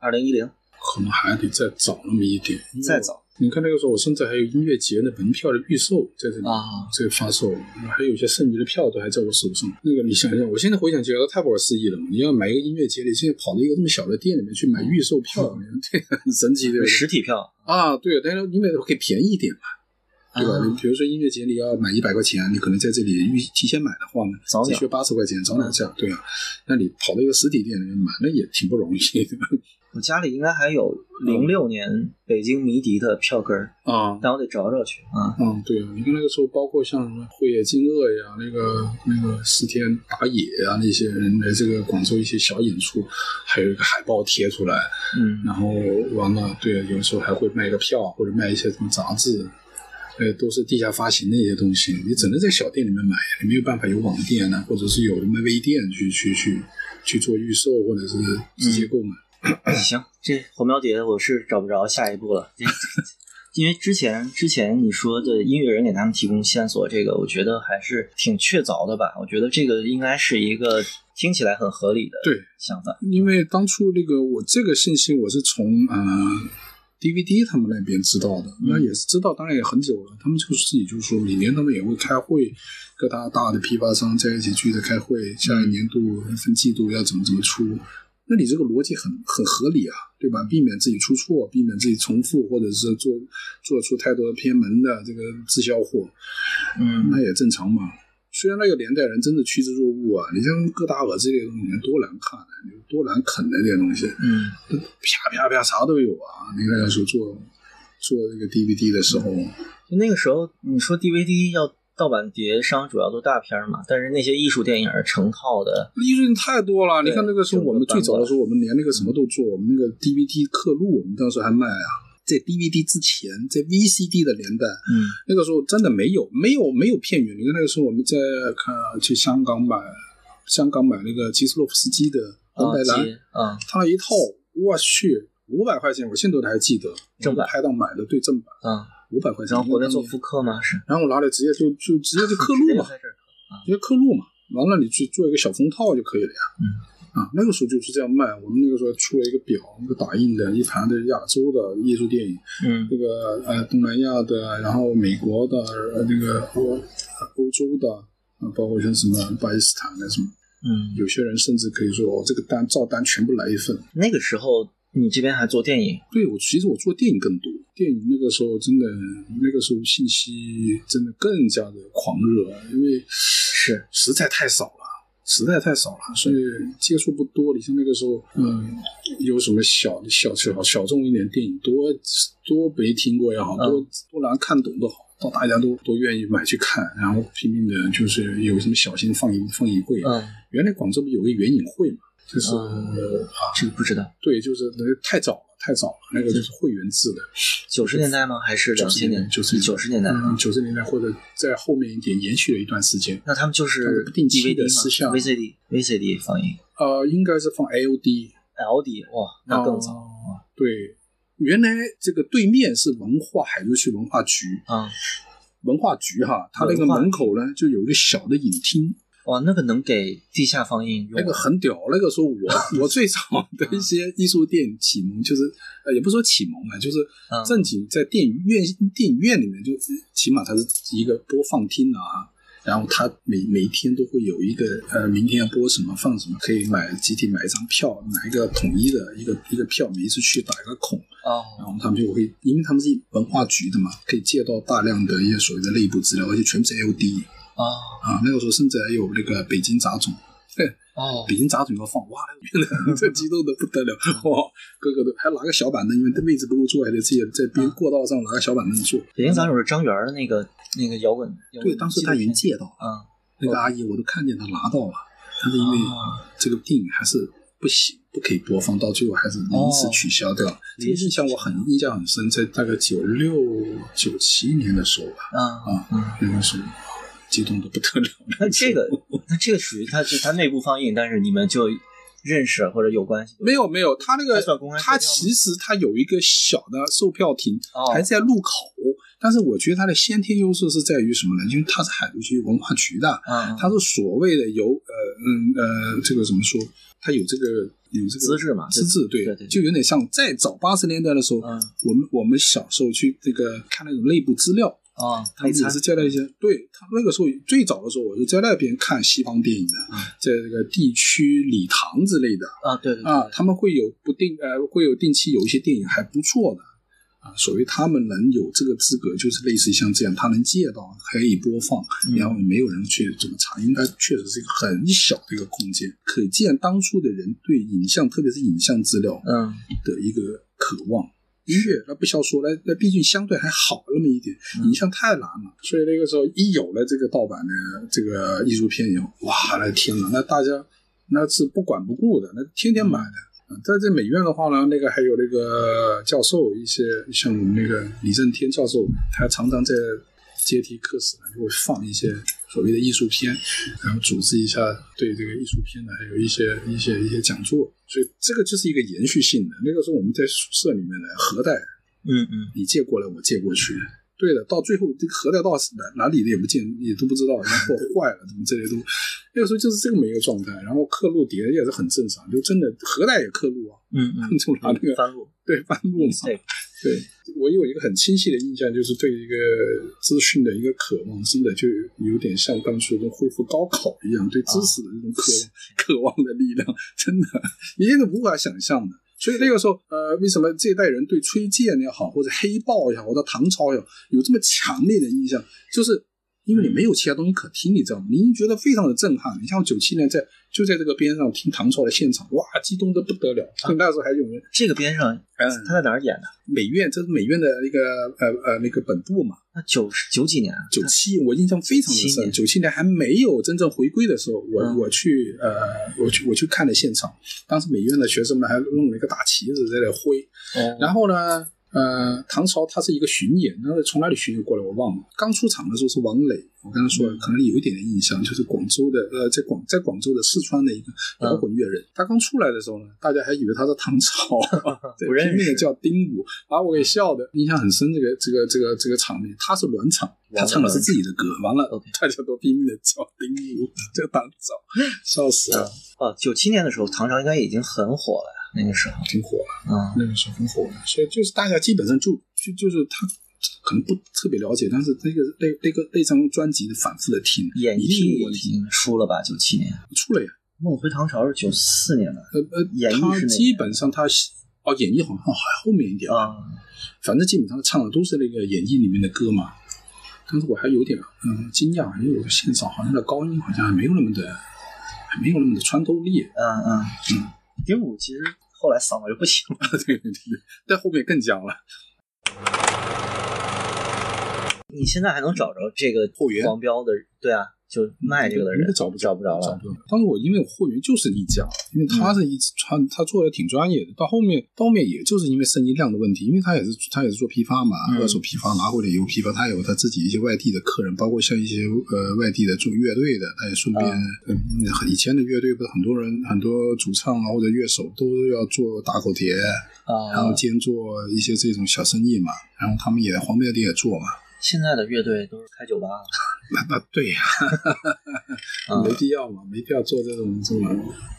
二零一零？可能还得再早那么一点。再早。你看那个时候，我甚至还有音乐节的门票的预售在这里，在发售，还有一些剩余的票都还在我手上。那个你想想，我现在回想起来都太不可思议了嘛！你要买一个音乐节，你现在跑到一个这么小的店里面去买预售票，对，很神奇的。实体票啊，对，但是因为可以便宜一点嘛，对吧？你比如说音乐节你要买一百块钱，你可能在这里预提前买的话呢，只需要八十块钱，早两下，对啊。那你跑到一个实体店里面买，那也挺不容易的。我家里应该还有零六年北京迷笛的票根儿啊，但我得找找去啊。嗯，对啊，你看那个时候，包括像什么慧野金鳄呀，那个那个石天打野啊，那些人来这个广州一些小演出，还有一个海报贴出来，嗯，然后完了，对，有时候还会卖个票或者卖一些什么杂志，呃，都是地下发行的一些东西，你只能在小店里面买，你没有办法有网店呢，或者是有什么微店去去去去做预售或者是直接购买。行，这火苗碟我是找不着下一步了，因为之前之前你说的音乐人给他们提供线索，这个我觉得还是挺确凿的吧？我觉得这个应该是一个听起来很合理的对想法。因为当初那个我这个信息我是从呃 DVD 他们那边知道的，那也是知道，当然也很久了。他们就是自己就说，每年他们也会开会，各大大的批发商在一起聚着开会，下一年度分季度要怎么怎么出。那你这个逻辑很很合理啊，对吧？避免自己出错，避免自己重复，或者是做做出太多偏门的这个滞销货，嗯，那也正常嘛。虽然那个年代人真的趋之若鹜啊，你像戈达尔这类东西多难看啊，多难啃的这些东西，嗯，啪啪啪啥都有啊。你那个时候做做这个 DVD 的时候，那个时候你说 DVD 要盗版碟商主要做大片嘛，但是那些艺术电影成套的，艺术太多了。你看那个时候我们最早的时候，我们连那个什么都做，我们那个 DVD 刻录，我们当时还卖啊。在 DVD 之前，在 VCD 的年代，嗯，那个时候真的没有没有没有片源。你看那个时候我们在看去香港买香港买那个基斯洛夫斯基的《红白蓝》，啊，他那一套，我去五百块钱，我现在都还记得。正版拍档买的，对正版，啊，五百块钱。然后回来做复刻吗？是，然后我拿来直接就就直接就刻录嘛，直接刻录嘛，完了你去做一个小封套就可以了呀。嗯。啊，那个时候就是这样卖。我们那个时候出了一个表，那个打印的一盘的亚洲的艺术电影，嗯这个呃东南亚的，然后美国的，呃那个欧欧洲的，啊，包括像什么巴基斯坦的什么，嗯，有些人甚至可以说，哦，这个单照单全部来一份。那个时候你这边还做电影，对我其实我做电影更多，电影那个时候真的，那个时候信息真的更加的狂热，因为是实在太少了。实在太少了，所以接触不多。你像那个时候，嗯，有什么小小小小众一点电影，多多没听过也好，多多难看懂都好，到大家都都愿意买去看，然后拼命的就是有什么小型放映放映会。嗯，原来广州不有个园影会嘛，就是啊，这个不知道。对，就是那个太早了，太早了，那个就是会员制的。九十年代吗？还是两千年？九十九十年代，九十年代或者在后面一点延续了一段时间。那他们就是不定期的私下 VCD VCD 放映。呃，应该是放 LD。LD 哇，那更早。对，原来这个对面是文化海珠区文化局啊，文化局哈，它那个门口呢就有一个小的影厅。哇，那个能给地下放映用？那个很屌。那个时候我 我最早的一些艺术电影启蒙，就是呃，也不是说启蒙啊，就是正经在电影院电影院里面，就起码它是一个播放厅啊。然后它每每一天都会有一个呃，明天要播什么放什么，可以买集体买一张票，买一个统一的一个一个票，每一次去打一个孔。哦。然后他们就会，因为他们是文化局的嘛，可以借到大量的一些所谓的内部资料，而且全部是 LD。啊。啊，那个时候甚至还有那个北京杂种，对，哦，北京杂种要放，哇，那 这激动的不得了，哇，个个都还拿个小板凳，因为这位置不够坐，还得自己在边过道上拿个小板凳坐。北京杂种是张元的那个那个摇滚，对，当时他已经借到了，啊，那个阿姨我都看见他拿到了，但是因为这个电影还是不行，不可以播放，到最后还是临时取消掉。这个印象我很印象很深，在大概九六九七年的时候吧，啊啊，那个时候。激动的不得了。那这个，那这个属于它是它内部放映，但是你们就认识或者有关系？没有没有，他那个他其实他有一个小的售票亭，哦还在路口。但是我觉得它的先天优势是在于什么呢？因为它是海珠区文化局的，嗯，它是所谓的有呃嗯呃这个怎么说？它有这个有这个资质嘛，资质对对对，就有点像在早八十年代的时候，嗯，我们我们小时候去这个看那种内部资料。啊，他们也是在那些，对他那个时候最早的时候，我是在那边看西方电影的，在这个地区礼堂之类的啊，对对啊，他们会有不定呃，会有定期有一些电影还不错的啊，所以他们能有这个资格，就是类似像这样，他能借到可以播放，然后没有人去怎么查，应该确实是一个很小的一个空间，可见当初的人对影像，特别是影像资料嗯的一个渴望。音乐那不消说，那那毕竟相对还好那么一点，影像太难了，所以那个时候一有了这个盗版的这个艺术片以后，哇，那天呐，那大家那是不管不顾的，那天天买的。在这美院的话呢，那个还有那个教授，一些像我们那个李正天教授，他常常在阶梯课室呢就会放一些所谓的艺术片，然后组织一下对这个艺术片呢，还有一些一些一些讲座。所以这个就是一个延续性的。那个时候我们在宿舍里面的，核带，嗯嗯，你借过来，我借过去。对的，到最后这个核带到哪哪里的也不见，也都不知道，然后 坏了，什么这些都。那个时候就是这么一个状态。然后刻录碟也是很正常，就真的核带也刻录啊，嗯嗯，就拿那个翻录，对翻录嘛。对，我有一个很清晰的印象，就是对一个资讯的一个渴望，真的就有点像当初跟恢复高考一样，对知识的这种渴望、渴望的力量，真的你现在无法想象的。所以那个时候，呃，为什么这一代人对崔健也好，或者黑豹也好，或者唐朝也好，有这么强烈的印象？就是因为你没有其他东西可听，你知道吗？您觉得非常的震撼。你像九七年在就在这个边上听唐朝的现场，哇，激动的不得了。那时候还有人这个边上，嗯他在哪儿演的？美院，这是美院的那个呃呃那个本部嘛。那九九几年啊？九七，我印象非常的深。九七年还没有真正回归的时候，我、嗯我去呃我去我去看了现场，当时美院的学生们还弄了一个大旗子在那挥，哦然后呢，呃，唐朝它是一个巡演，那个从哪里巡演过来我忘了。刚出场的时候是王磊，我刚才说了，可能有一点点印象，就是广州的呃，在广在广州的四川的一个摇滚乐人。他刚出来的时候呢，大家还以为他是唐朝，对 不认识拼命的叫丁武，把我给笑的，印象很深。这个这个这个这个场面，他是暖场，他唱的是自己的歌，完了 大家都拼命的叫丁武，叫唐朝，笑死了，啊，九七年的时候，唐朝应该已经很火了呀，那个时候。挺火的。嗯，那个时候很火的，所以就是大家基本上就就就是他可能不特别了解，但是那个那那个那张专辑的反复的听，演绎已有问题。经出了吧？九七年，出了呀，《梦回唐朝》是九四年的呃呃，演绎他基本上他哦演绎好像还后面一点，啊。反正基本上唱的都是那个演绎里面的歌嘛。但是我还有点嗯惊讶，因为我的现场好像的高音好像还没有那么的还没有那么的穿透力，嗯嗯嗯，丁武其实后来嗓子就不行了。对 对对，在后面更僵了。你现在还能找着这个后援黄标的？对啊，就卖这个的人找不找不着了。找不着。当时我因为我货源就是一家，因为他是一直他他做的挺专业的，到后面到后面也就是因为生意量的问题，因为他也是他也是做批发嘛，嗯二手批发拿回来以后批发，他有他自己一些外地的客人，包括像一些呃外地的做乐队的，他也顺便，嗯，以前的乐队不是很多人很多主唱啊或者乐手都要做打口碟，啊，然后兼做一些这种小生意嘛，然后他们也黄标店也做嘛，现在的乐队都是开酒吧了。那那对呀、嗯没必要嘛，没必要做这种这么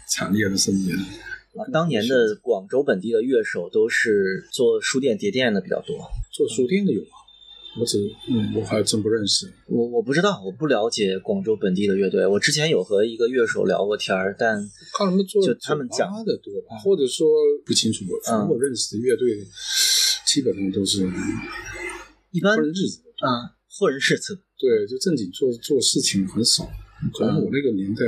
惨烈的生意。啊，当年的广州本地的乐手都是做书店碟店的比较多。做书店的有吗？我只嗯，我还真不认识。我我不知道，我不了解广州本地的乐队。我之前有和一个乐手聊过天儿，但靠他们做就他们讲的多吧，或者说不清楚。反正我认识的乐队基本上都是一般日子。啊，混人日子。对，就正经做做事情很少。可能我那个年代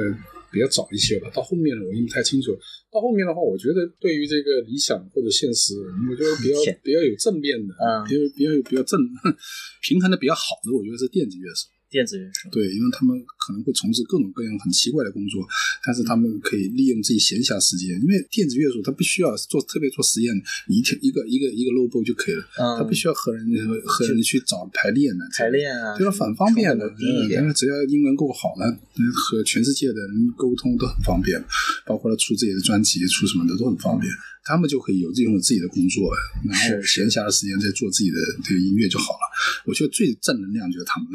比较早一些吧，到后面了我已经不太清楚。到后面的话，我觉得对于这个理想或者现实，我觉得比较比较有正面的，嗯比较比较有比较正 平衡的比较好的，我觉得是电子乐手。电子乐手。对，因为他们可能会从事各种各样很奇怪的工作，但是他们可以利用自己闲暇时间，因为电子乐手他不需要做特别做实验，你一天一个一个一个 logo 就可以了，嗯，他不需要和人和人去找排练的排练啊，对了，很方便的，因为只要英文够好呢，和全世界的人沟通都很方便，包括他出自己的专辑、出什么的都很方便。他们就可以有拥有自己的工作，然后闲暇的时间再做自己的这个音乐就好了。我觉得最正能量就是他们，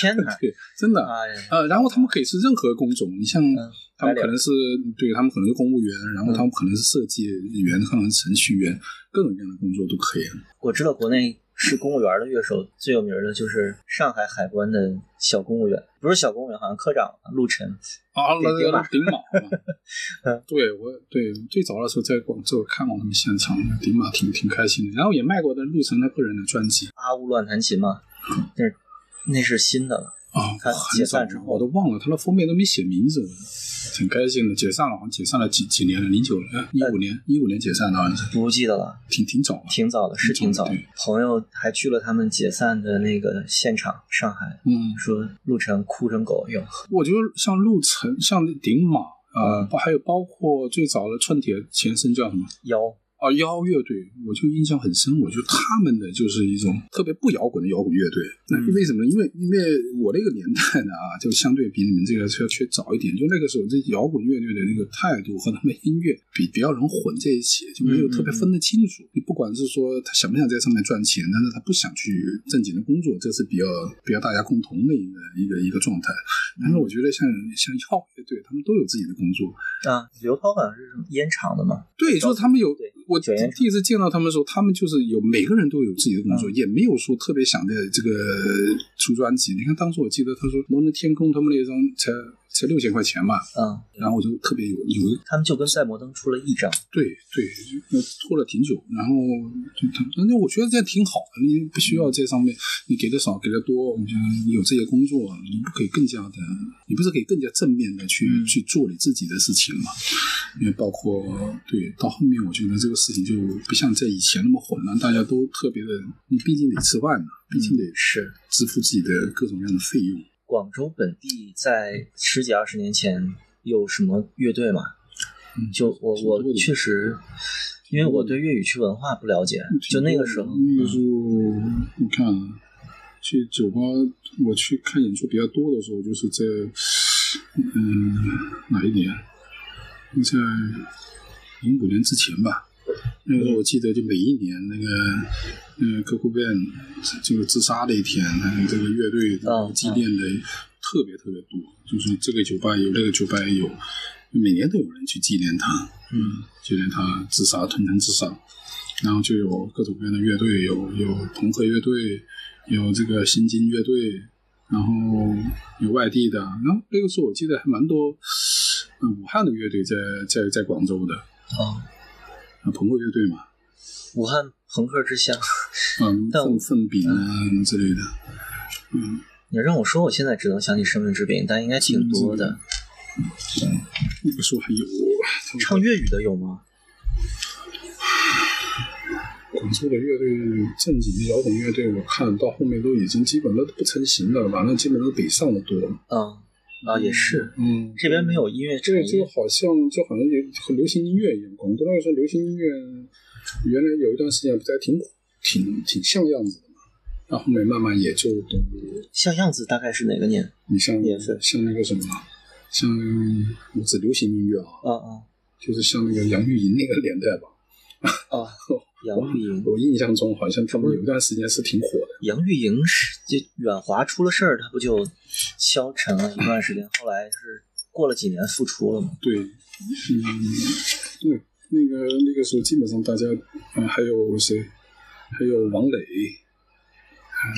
天哪！对，真的。哎，呃，然后他们可以是任何工种，你像嗯他们可能是对他们可能是公务员，然后他们可能是设计员，可能是程序员，各种各样的工作都可以。我知道国内是公务员的乐手最有名的就是上海海关的小公务员，不是小公务员，好像科长陆晨。啊，顶顶马顶马，对我对最早的时候在广州看过他们现场，顶马挺挺开心的，然后也卖过的陆晨他个人的专辑阿乌乱弹琴嘛，那是那是新的了。啊，他解散之后我都忘了，他的封面都没写名字，挺开心的。解散了，好像解散了几几年了，零九年、一五年、一五年解散的，好像是不记得了，挺挺早。挺早的，是挺早。朋友还去了他们解散的那个现场，上海，嗯，说陆晨哭成狗一样。我觉得像陆晨、像顶马啊，嗯包、还有包括最早的春铁前身叫什么？腰，啊，妖乐队，我就印象很深。我觉得他们的就是一种特别不摇滚的摇滚乐队。那嗯为什么呢？因为因为我那个年代呢啊，就相对比你们这个是要缺早一点。就那个时候，这摇滚乐队的那个态度和他们音乐比比较能混在一起，就没有特别分得清楚。你不管是说他想不想在上面赚钱，但是他不想去正经的工作，这是比较比较大家共同的一个一个一个状态。但是我觉得像像摇乐队，他们都有自己的工作。啊，刘涛好像是什么烟厂的嘛，对，就是他们有对我第一次见到他们的时候，他们就是有每个人都有自己的工作，嗯也没有说特别想在这个出专辑。你看当时我记得他说《摩登天空》他们那张才才六千块钱吧，嗯，然后我就特别有有，他们就跟赛摩登出了一张，对对，就拖了挺久，然后就他，但是我觉得这样挺好的，你不需要在上面你给的少给的多，我觉得你有这些工作，你不可以更加的，你不是可以更加正面的去、嗯。去做你自己的事情嘛？因为包括对到后面，我觉得这个事情就不像在以前那么混乱，大家都特别的，你毕竟得吃饭呢，毕竟得是。支付自己的各种各样的费用。广州本地在十几二十年前有什么乐队吗？嗯就我我确实，因为我对粤语区文化不了解，就那个时候，那个时候你看啊，去酒吧，我去看演出比较多的时候，就是在嗯哪一年？在零五年之前吧。那个时候我记得，就每一年那个呃 c o c o Band 这个自杀的一天，那这个乐队嗯纪念的特别特别多，就是这个酒吧有，那个酒吧也有，每年都有人去纪念他。嗯纪念他自杀、吞枪自杀，然后就有各种各样的乐队，有有朋克乐队，有这个新金乐队，然后有外地的，然后那个时候我记得还蛮多，嗯，武汉的乐队在在在广州的，啊，啊，朋克乐队嘛，武汉朋克之乡。嗯，但粪粪饼啊什么之类的，嗯，你让我说，我现在只能想起生命之饼，但应该挺多的。那个时候还有唱粤语的有吗？广州的乐队正经的摇滚乐队，我看到后面都已经基本都不成型了，完了基本都是北上的多。嗯啊，也是，嗯，这边没有音乐这个，就业。好像就好像也和流行音乐一样，广东那个时候流行音乐原来有一段时间不是还挺挺挺像样子的嘛，然后后面慢慢也就都，像样子大概是哪个年？你像年份像那个什么，像我指流行音乐啊，啊啊就是像那个杨钰莹那个年代吧，啊！杨钰莹，我印象中好像他们有一段时间是挺火的。杨钰莹是就远华出了事儿，她不就消沉了一段时间？后来是过了几年复出了嘛？对，嗯，对，那个那个时候基本上大家，嗯、还有谁？还有王磊，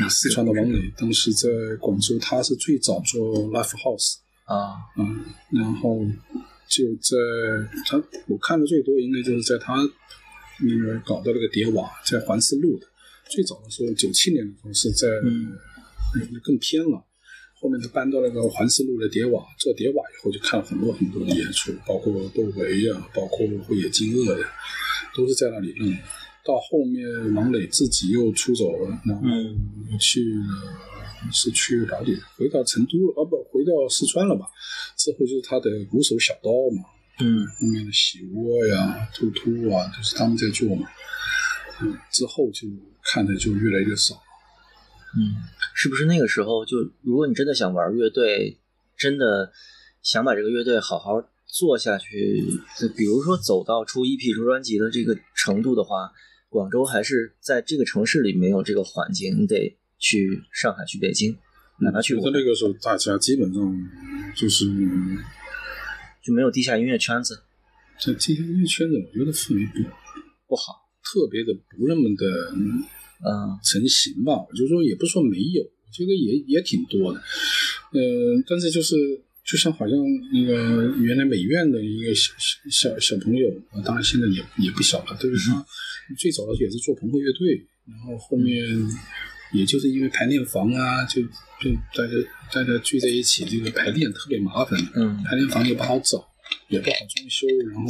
啊，四川的王磊，当时在广州，他是最早做 l i f e house，啊嗯，然后就在他我看的最多，应该就是在他那个搞的那个叠瓦，在环市路的，最早的时候九七年的时候是在，嗯那更偏了。后面他搬到那个环市路的叠瓦，做叠瓦以后就看了很多很多的演出，包括窦唯呀，包括慧野金鳄呀，都是在那里弄的。到后面王磊自己又出走了，然后去了，是去哪里？回到成都了，啊不，回到四川了吧？之后就是他的鼓手小刀嘛，嗯后面的喜窝呀、突突啊，都是他们在做嘛。嗯，之后就看的就越来越少。嗯，是不是那个时候就，如果你真的想玩乐队，真的想把这个乐队好好做下去，就比如说走到出 EP 出专辑的这个程度的话，广州还是在这个城市里没有这个环境，你得去上海、去北京，哪怕去武汉觉得那个时候大家基本上就是就没有地下音乐圈子，在地下音乐圈子，我觉得氛围不不好。特别的不那么的嗯成型吧。我就说也不是说没有，我觉得也也挺多的。呃，但是就是就像好像那个原来美院的一个小小小小朋友，啊，当然现在也也不小了，但是他最早的也是做朋克乐队，然后后面也就是因为排练房啊，就就大家大家聚在一起，这个排练特别麻烦，嗯排练房也不好找，也不好装修，然后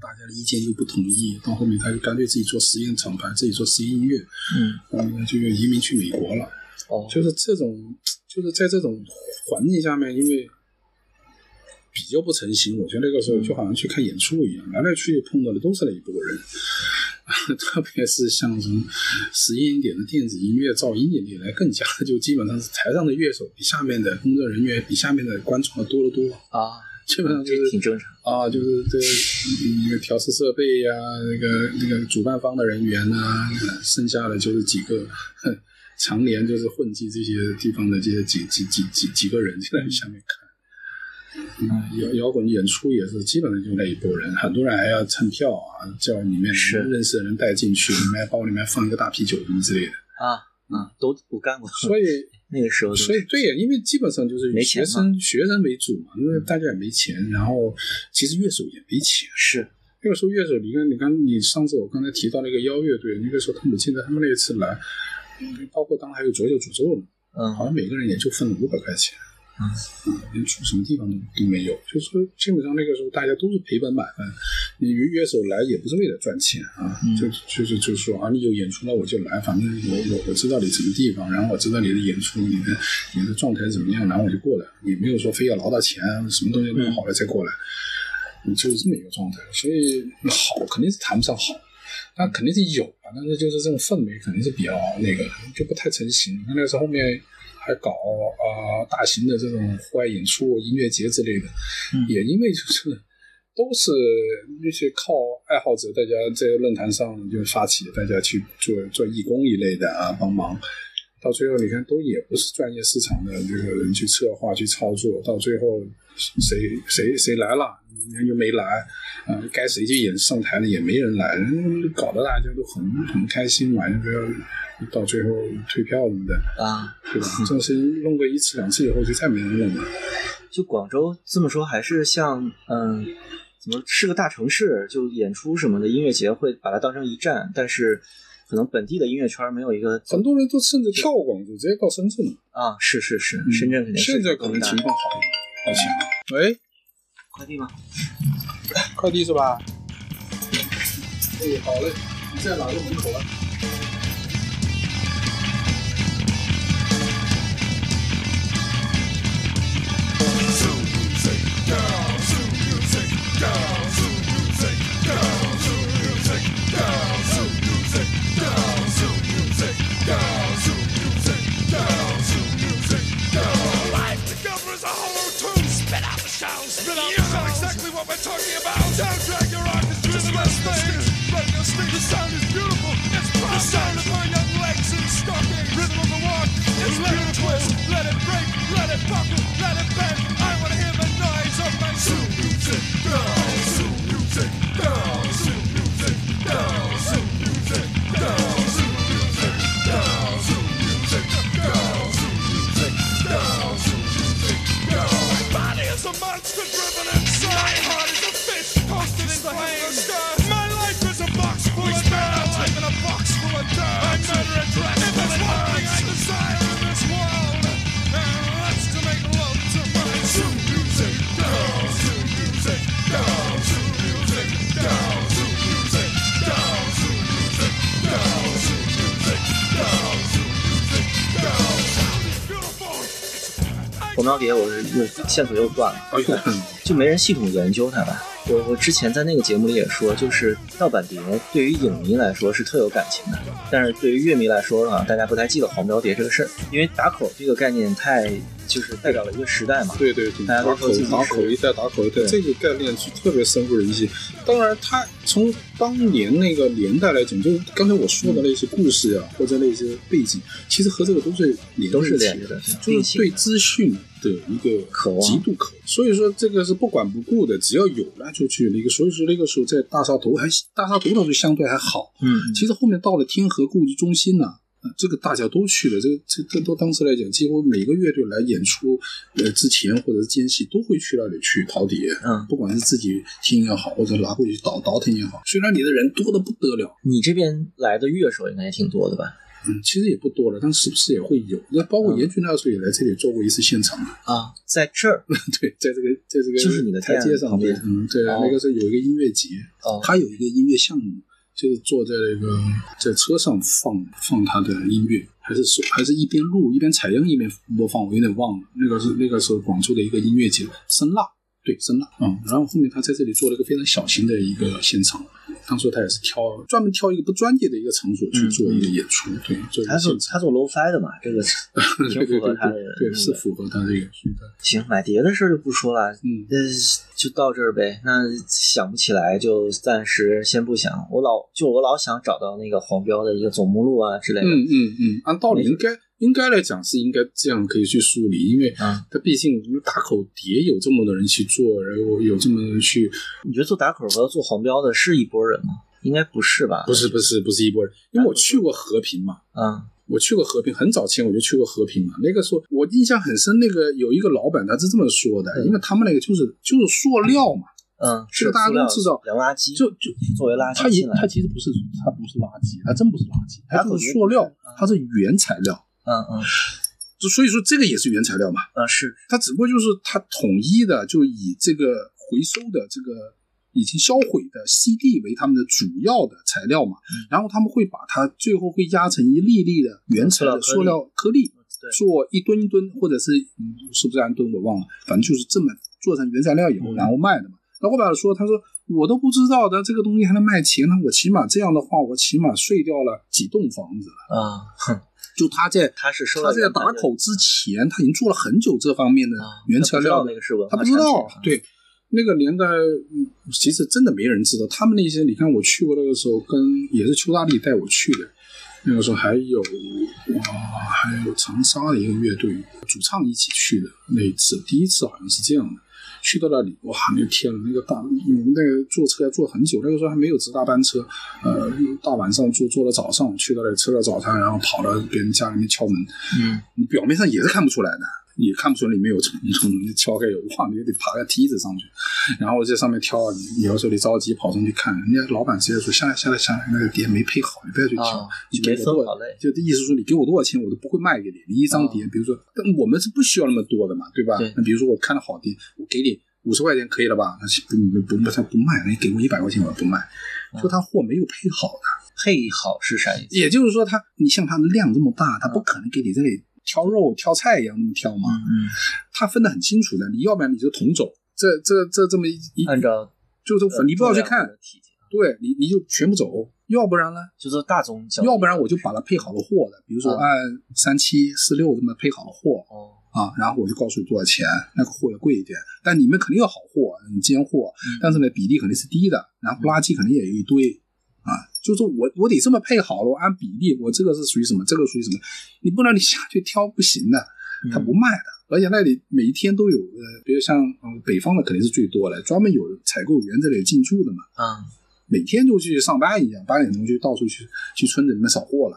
大家的意见又不统一，到后面他就干脆自己做实验厂牌，自己做实验音乐，嗯嗯，就移民去美国了。哦就是这种，就是在这种环境下面，因为比较不成型，我觉得那个时候就好像去看演出一样，来来去去碰到的都是那一拨人，特别是像什么实验一点的电子音乐、噪音一类来，更加就基本上是台上的乐手比下面的工作人员比下面的观众要多得多，啊，基本上就是挺正常。啊，就是这嗯那个调试设备呀、那个那个主办方的人员呐、呃剩下的就是几个哼常年就是混迹这些地方的这些几几几几几个人就在下面看。嗯，摇摇滚演出也是基本上就那一波人，很多人还要蹭票啊，叫里面认识的人带进去，里面包里面放一个大啤酒什么之类的。啊啊，都我干过。所以那个时候，所以对呀，因为基本上就是以学生学生为主嘛，因为大家也没钱，然后其实乐手也没钱。是那个时候乐手，你看，你看，你上次我刚才提到那个邀乐队，那个时候他母亲在他们那一次来，包括当时还有左右诅咒呢，嗯，好像每个人也就分了五百块钱。嗯连住什么地方都都没有，就是说基本上那个时候大家都是赔本买卖，你乐手来也不是为了赚钱啊，就就是就是说啊，你有演出了我就来，反正我我我知道你什么地方，然后我知道你的演出，你的你的状态怎么样，然后我就过来，也没有说非要捞到钱，什么东西弄好了再过来，你就是这么一个状态，所以好肯定是谈不上好，但肯定是有啊，但是就是这种氛围肯定是比较那个，就不太成型。那个时候后面。还搞啊大型的这种户外演出、音乐节之类的，也因为就是 都是那些靠爱好者，大家在论坛上就发起，大家去做做义工一类的啊，帮忙。到最后你看，都也不是专业市场的这个人去策划、去操作，到最后谁谁谁来了，人又没来啊，该谁去演上台了也没人来，搞得大家都很很开心嘛，就不要。到最后退票什么的啊，对吧？这种事情弄过一次两次以后，就再没人弄了。就广州这么说，还是像嗯，怎么是个大城市，就演出什么的音乐节会把它当成一站，但是可能本地的音乐圈没有一个。很多人都甚至跳广州，直接到深圳了啊！是是是，深圳肯定现在可能情况好一点。好强！喂，快递吗？快递是吧？哎，好嘞，你在哪个门口啊？think the sound is beautiful. It's perfect. The sound of her young legs and stockings. Rhythm of the walk is let beautiful. It twist, let it break, let it buckle, let it bend. I want to hear the noise of my shoes. 标碟，我是又线索又断了，就没人系统研究它吧？我我之前在那个节目里也说，就是盗版碟对于影迷来说是特有感情的，但是对于乐迷来说啊，大家不太记得黄标碟这个事儿，因为打口这个概念太就是代表了一个时代嘛。对对对，打口打口一代打口一代，这个概念是特别深入人心。当然，它从当年那个年代来讲，就是刚才我说的那些故事啊，或者那些背景，其实和这个都是连都是连着的，就是对资讯。的一个渴望，极度渴望，所以说这个是不管不顾的，只要有了就去那个。所以说那个时候在大沙头还大沙头倒是相对还好，嗯，其实后面到了天河故事中心呢，这个大家都去了，这个这这都当时来讲，几乎每个乐队来演出，呃，之前或者是间隙都会去那里去淘碟，嗯，不管是自己听也好，或者拿过去倒倒腾也好，虽然你的人多的不得了，你这边来的乐手应该也挺多的吧？嗯，其实也不多了，但时不时也会有。那包括严俊那时候也来这里做过一次现场。啊，在这儿，对，在这个在这个就是你的台阶上对，嗯，对，那个时候有一个音乐节，哦，他有一个音乐项目，就是坐在那个在车上放放他的音乐，还是说还是一边录一边采样一边播放，我有点忘了。那个是那个时候广州的一个音乐节，声浪，对，声浪，嗯，然后后面他在这里做了一个非常小型的一个现场。当初他也是挑专门挑一个不专业的一个场所去做一个演出，对，他做他做 low fi 的嘛，这个 挺符合他的，对，是符合他这个。行，买碟的事就不说了，嗯，那，就到这儿呗。那想不起来就暂时先不想。我老就我老想找到那个黄标的一个总目录啊之类的。嗯嗯嗯，按道理应该应该来讲是应该这样可以去梳理，因为他毕竟打口碟有这么多人去做，然后有这么多人去。你觉得做打口和做黄标的是一拨人吗？应该不是吧？不是不是不是一拨人，因为我去过和平嘛，嗯，我去过和平，很早前我就去过和平嘛。那个时候我印象很深，那个有一个老板他是这么说的，因为他们那个就是就是塑料嘛，嗯，是大家都知道，洋垃圾就就作为垃圾它也进来它其实不是它不是垃圾，它真不是垃圾，它就是塑料，它是原材料。嗯嗯。就所以说这个也是原材料嘛，嗯是。它只不过就是它统一的就以这个回收的这个已经销毁的 CD 为他们的主要的材料嘛，然后他们会把它最后会压成一粒粒的原材料塑料颗粒，对。做一吨一吨或者是嗯是不是按吨我忘了，反正就是这么做成原材料以后嗯。然后卖的嘛。那后边说他说我都不知道的这个东西还能卖钱呢，我起码这样的话我起码睡掉了几栋房子了。啊，哼就他在他是收他在打口之前，他已经做了很久这方面的啊原材料他不知道那个是文化他不知道，对那个年代，嗯其实真的没人知道。他们那些，你看我去过那个时候，跟也是邱大力带我去的，那个时候还有哇，还有长沙的一个乐队主唱一起去的那一次，第一次好像是这样的。去到那里，哇，那个天了，那个大，嗯，那个坐车要坐很久，那个时候还没有直达班车，呃，大晚上坐坐到早上，去到那里吃了早餐，然后跑到别人家里面敲门，嗯。你表面上也是看不出来的，也看不出里面有虫虫，你敲开有哇，你得爬个梯子上去，然后在上面挑，你要说你着急跑上去看，人家老板直接说下来下来下来，那个碟没配好，你不要去挑，啊你给我，就意思说你给我多少钱我都不会卖给你，你一张碟，比如说，但我们是不需要那么多的嘛，对吧？那比如说我看了好碟，我给你五十块钱可以了吧？那是不不不他不卖，你给我一百块钱我不卖，说他货没有配好的。配好是啥意思？也就是说他，你像他的量这么大，他不可能给你这里挑肉挑菜一样那么挑嘛，嗯他分得很清楚的。你要不然你就同走，这这这这么一按照就是呃你不要去看对你你就全部走，要不然呢？就是大宗要不然我就把它配好了货的，比如说嗯按三七四六这么配好了货哦，啊，然后我就告诉你多少钱，那个货要贵一点，但你们肯定有好货，你尖货，嗯但是呢比例肯定是低的，然后垃圾肯定也有一堆啊，就是我我得这么配好了，我按比例，我这个是属于什么，这个属于什么，你不能你下去挑不行的，嗯他不卖的，而且那里每一天都有呃，比如像呃北方的肯定是最多的，专门有采购员这里进驻的嘛，啊，每天就去上班一样，八点钟就到处去去村子里面扫货了。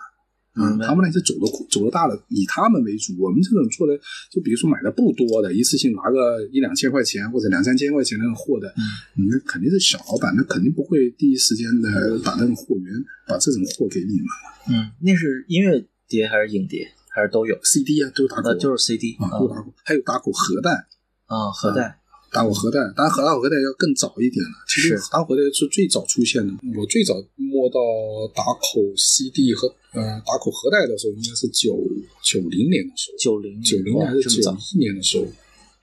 嗯，他们那些走的走的大的，以他们为主。我们这种做的，就比如说买的不多的，一次性拿个一两千块钱或者两三千块钱那种货的，嗯，那肯定是小老板，那肯定不会第一时间的把那种货源把这种货给你们。嗯，那是音乐碟还是影碟？还是都有？CD 啊，都打口，呃，就是 CD 啊，都打鼓，还有打鼓盒带，啊，盒带打火核弹，当然和打火盒带要更早一点了。其实是打口盒带是最早出现的。我最早摸到打口 CD 和呃打口核弹的时候，应该是九九零年的时候，九零九零还是九？一年的时候。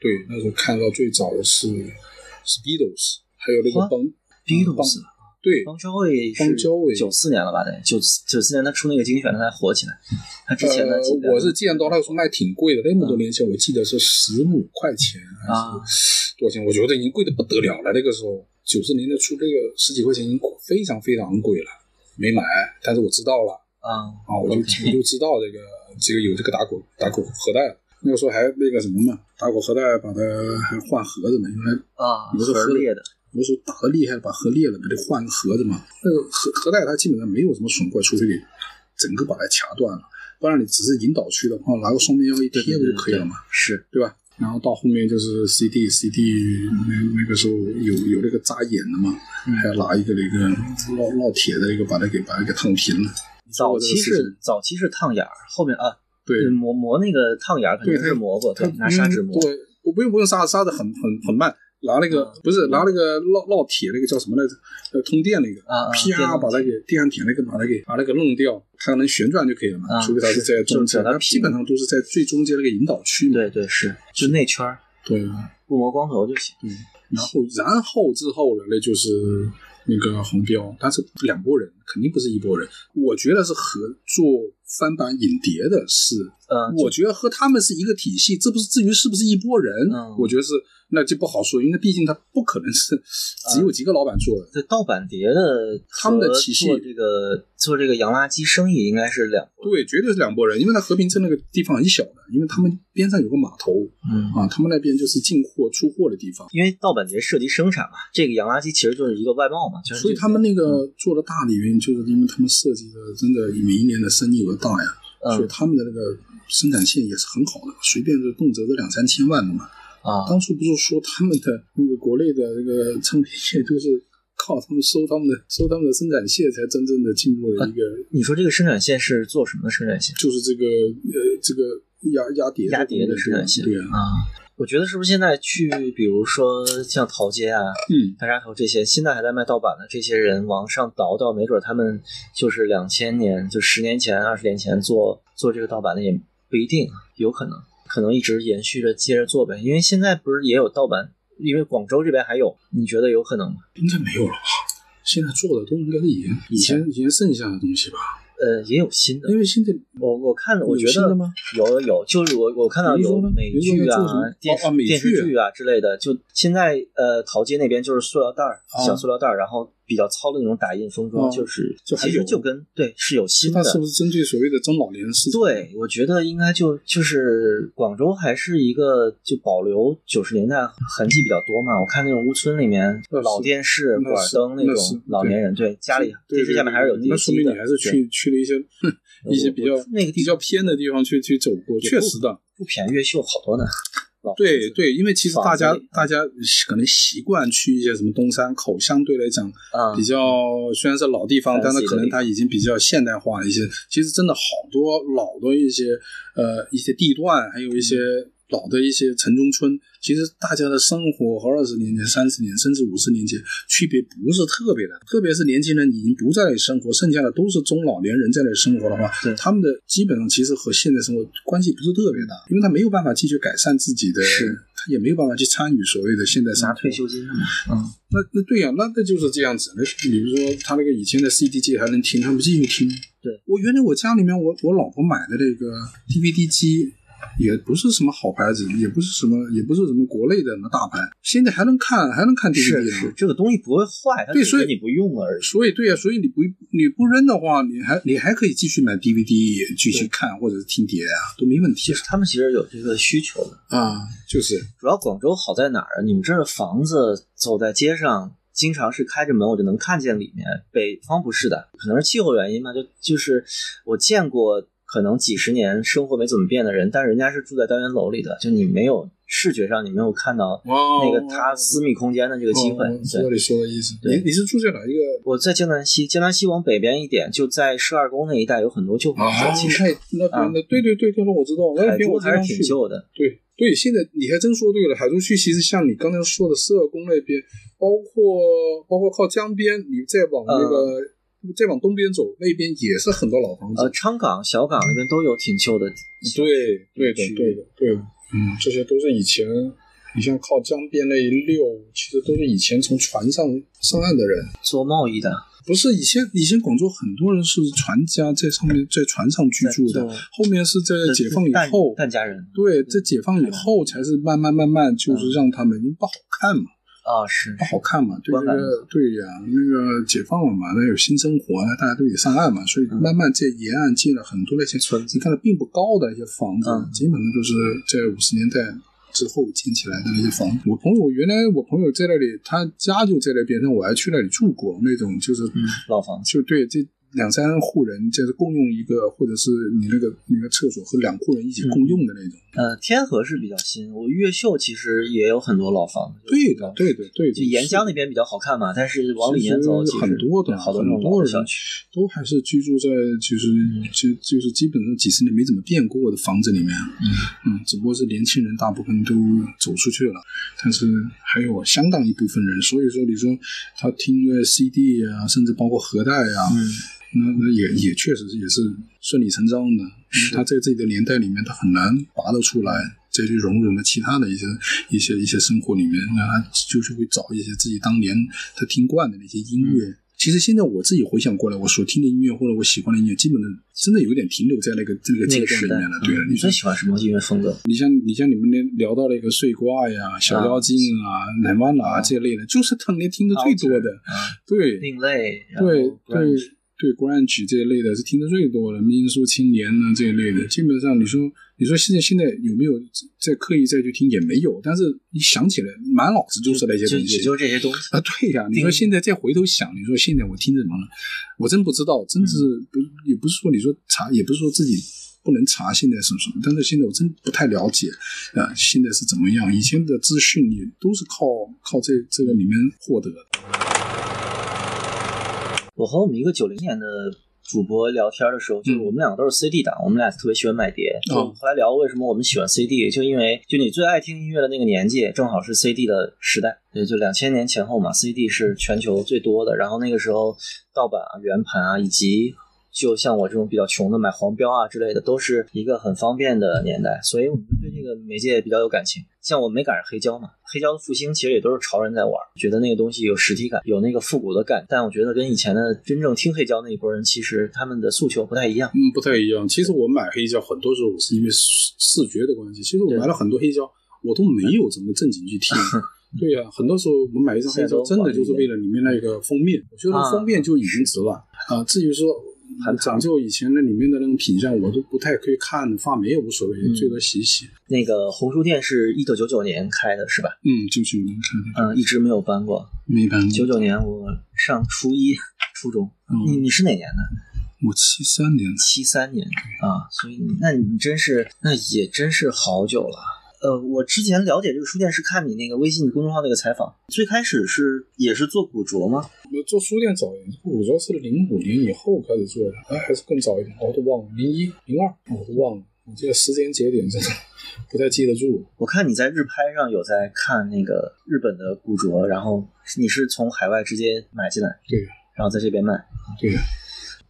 对，那时候看到最早的是是 Beatles，还有那个啊邦 Beatles 对邦交伟邦交伟九四年了吧？得九九四年他出那个精选，他才火起来。他之前的呃，我是见到那个时候卖挺贵的，那么多年前我记得是十五块钱还啊是多少钱？我觉得已经贵的不得了了。那个时候九十年的出这个十几块钱已经非常非常贵了，没买，但是我知道了啊啊，我就我就知道这个这个有这个打口打口盒带了。那个时候还那个什么嘛，打口盒带把它还换盒子呢，因为啊，有的盒盒裂的，有的时候打的厉害，把盒裂了，给它换个盒子嘛。那个盒盒带它基本上没有什么损坏，除非你整个把它掐断了，不然你只是引导区的话，拿个双面胶一贴不就可以了嘛，是对吧？然后到后面就是 CD CD 那那个时候有有那个扎眼的嘛，嗯还要拿一个那个烙烙铁的一个把它给把它给烫平了。早期是早期是烫眼儿，后面啊，对嗯磨磨那个烫眼儿肯定对是磨过，它对，拿砂纸磨。对，我不用不用砂砂的很很很慢，拿那个、嗯不是拿那个烙烙铁那个叫什么来着？呃，通电那个，啊啊电啪烙铁把它给电焊铁那个把它给把它给弄掉，它能旋转就可以了嘛。啊除非它是在中间，就是把它它基本上都是在最中间那个引导区。对对是，就内圈儿对不磨光头就行。对，然后然后之后呢，那就是那个红标，但是两拨人肯定不是一拨人。我觉得是合做翻版影碟的是嗯，我觉得和他们是一个体系，这不是至于是不是一拨人，嗯我觉得是那就不好说，因为毕竟他不可能是只有几个老板做的。这盗版碟的他们的和体系做这个做这个洋垃圾生意应该是两拨对，绝对是两拨人，因为他和平镇那个地方很小的，因为他们边上有个码头嗯啊，他们那边就是进货出货的地方，因为盗版碟涉及生产嘛，这个洋垃圾其实就是一个外贸嘛，就是所以他们那嗯个做的大的原因，就是因为他们设计的真的每一年的生意额大呀。所以他们的那个生产线也是很好的，随便就动辄都两三千万的嘛。啊，当初不是说他们的那个国内的那个唱片业都是靠他们收他们的收他们的生产线才真正的进入了一个。你说这个生产线是做什么的生产线？就是这个呃这个压压碟压碟的生产线。对啊。啊，我觉得是不是现在去，比如说像淘街啊、嗯大扎头这些，现在还在卖盗版的这些人往上倒倒，没准他们就是两千年，就十年前、二十年前做做这个盗版的也不一定，有可能。可能一直延续着接着做呗，因为现在不是也有盗版，因为广州这边还有，你觉得有可能吗？应该没有了吧？现在做的都应该是以前以前以前剩下的东西吧？呃，也有新的，因为现在我我看我觉得有有，就是我我看到有美剧啊电视电视剧啊之类的，就现在呃淘街那边就是塑料袋儿，啊小塑料袋儿，然后比较糙的那种打印封装，哦就是就其实就跟对是有新的，它是不是针对所谓的中老年市场？对，我觉得应该就就是广州还是一个就保留九十年代痕迹比较多嘛。我看那种屋村里面老电视、那管灯那种老年人，对家里电视下面还是有那说明。你还是去去了一些 一些比较那个比较偏的地方去去走过，确实的。不便宜，越秀好多呢。老对对，因为其实大家大家可能习惯去一些什么东山口，相对来讲啊比较虽然是老地方，但是可能它已经比较现代化了一些。其实真的好多老的一些呃一些地段，还有一些老的一些城中村，其实大家的生活和二十年前、三十年甚至五十年前区别不是特别大。特别是年轻人已经不在那里生活，剩下的都是中老年人在那里生活的话对，他们的基本上其实和现在生活关系不是特别大，因为他没有办法继续改善自己的，是他也没有办法去参与所谓的现代生活。拿退休金的嘛，嗯，那那对呀、那那就是这样子。那比如说他那个以前的 CD 机还能听，他们继续听。对我原来我家里面我我老婆买的那个 DVD 机。也不是什么好牌子，也不是什么，也不是什么国内的什么大牌，现在还能看，还能看 DVD 呢。是是，这个东西不会坏，它对所以你不用而已。所以对呀、所以你不你不扔的话，你还你还可以继续买 DVD 继续看，或者是听碟啊，都没问题他们其实有这个需求的。啊。就是主要广州好在哪儿啊？你们这儿的房子走在街上，经常是开着门我就能看见里面。北方不是的，可能是气候原因吧。就就是我见过可能几十年生活没怎么变的人，但是人家是住在单元楼里的，就你没有视觉上你没有看到那个他私密空间的这个机会。哦我知道对，你说的意思。你你是住在哪一个？我在江南西，江南西往北边一点，就在十二宫那一带有很多旧房啊，子，其实太那啊那对对对对，那我知道，那海边我还是挺。旧的。对对，现在你还真说对了，海珠区其实像你刚才说的十二宫那边，包括包括靠江边，你再往那个、再往东边走，那边也是很多老房子。呃，昌岗、小岗那边都有挺旧的。对对的对的对的，嗯，这些都是以前。你像靠江边那一溜，其实都是以前从船上上岸的人，做贸易的，不是以前以前广州很多人是船家在上面在船上居住的，后面是在解放以后，疍家人对，在解放以后才是慢慢慢慢就是让他们因为不好看嘛，啊，是不好看嘛，对观感这个对呀，那个解放了嘛，那有新生活，那大家都得上岸嘛，所以慢慢在沿岸建了很多那些村子你看的并不高的一些房子，嗯。基本上都是在五十年代。之后建起来的那些房子，我朋友原来我朋友在那里，他家就在那边那，我还去那里住过，那种就是，嗯老房子。就对这两三户人就是共用一个，或者是你那个那个厕所和两户人一起共用的那种。呃，天河是比较新，我越秀其实也有很多老房子。对的，对的，对的。就沿江那边比较好看嘛，但是往里面走，其实很多的好多那种很多人老的小区。都还是居住在就是就就是基本上几十年没怎么变过的房子里面，嗯只不过是年轻人大部分都走出去了，但是还有相当一部分人，所以说你说他听个 CD 啊，甚至包括盒带啊，嗯，那那也也确实也是顺理成章的，因为他在自己的年代里面，他很难拔得出来。再去融入了其他的一些一些一些生活里面，那他就是会找一些自己当年他听惯的那些音乐。其实现在我自己回想过来，我所听的音乐或者我喜欢的音乐，基本的真的有点停留在那个这个阶段里面了。对了，嗯你最喜欢什么音乐风格？你像你像你们那聊到那个碎瓜呀、小妖精啊、奶妈啦这类的，就是当年听的最多的。啊，对另类，对对对，grunge 这一类的是听的最多的，民俗青年呢这一类的，基本上你说你说现在现在有没有在刻意再去听也没有，但是你想起来满脑子就是那些东西，也就这些东西。啊，对呀、你说现在再回头想，你说现在我听什么了？我真不知道，真是不也不是说你说查，也不是说自己不能查现在是什么，但是现在我真不太了解啊，现在是怎么样？以前的资讯也都是靠靠这这个里面获得的。我和我们一个九零年的。主播聊天的时候，就是我们两个都是 CD 党，我们俩特别喜欢买碟。嗯后来聊为什么我们喜欢 CD，就因为就你最爱听音乐的那个年纪，正好是 CD 的时代，也就两千年前后嘛，CD 是全球最多的。然后那个时候盗版啊、圆盘啊，以及就像我这种比较穷的买黄标啊之类的，都是一个很方便的年代，所以我们对这个媒介比较有感情。像我没赶上黑胶嘛，黑胶的复兴其实也都是潮人在玩，觉得那个东西有实体感，有那个复古的感。但我觉得跟以前的真正听黑胶那一波人，其实他们的诉求不太一样。嗯，不太一样。其实我买黑胶很多时候是因为视视觉的关系。其实我买了很多黑胶，我都没有怎么正经去听。对呀，很多时候我买一张黑胶，真的就是为了里面那个封面，我觉得封面就已经值了啊。至于说。很讲究以前那里面的那种品相，我都不太可以看，发霉也无所谓，最多洗洗。那个红书店是一九九九年开的，是吧？嗯，九九年开的。嗯，一直没有搬过。没搬过。九九年我上初一，初中。你你是哪年的？我七三年。七三年啊，所以那你真是那也真是好久了。呃，我之前了解这个书店是看你那个微信公众号那个采访，最开始是也是做古着吗？我做书店早一点，古着是零五年以后开始做的，哎，还是更早一点，我都忘了，零一、零二，我都忘了，我这个时间节点真的不太记得住。我看你在日拍上有在看那个日本的古着，然后你是从海外直接买进来，对，然后在这边卖，对。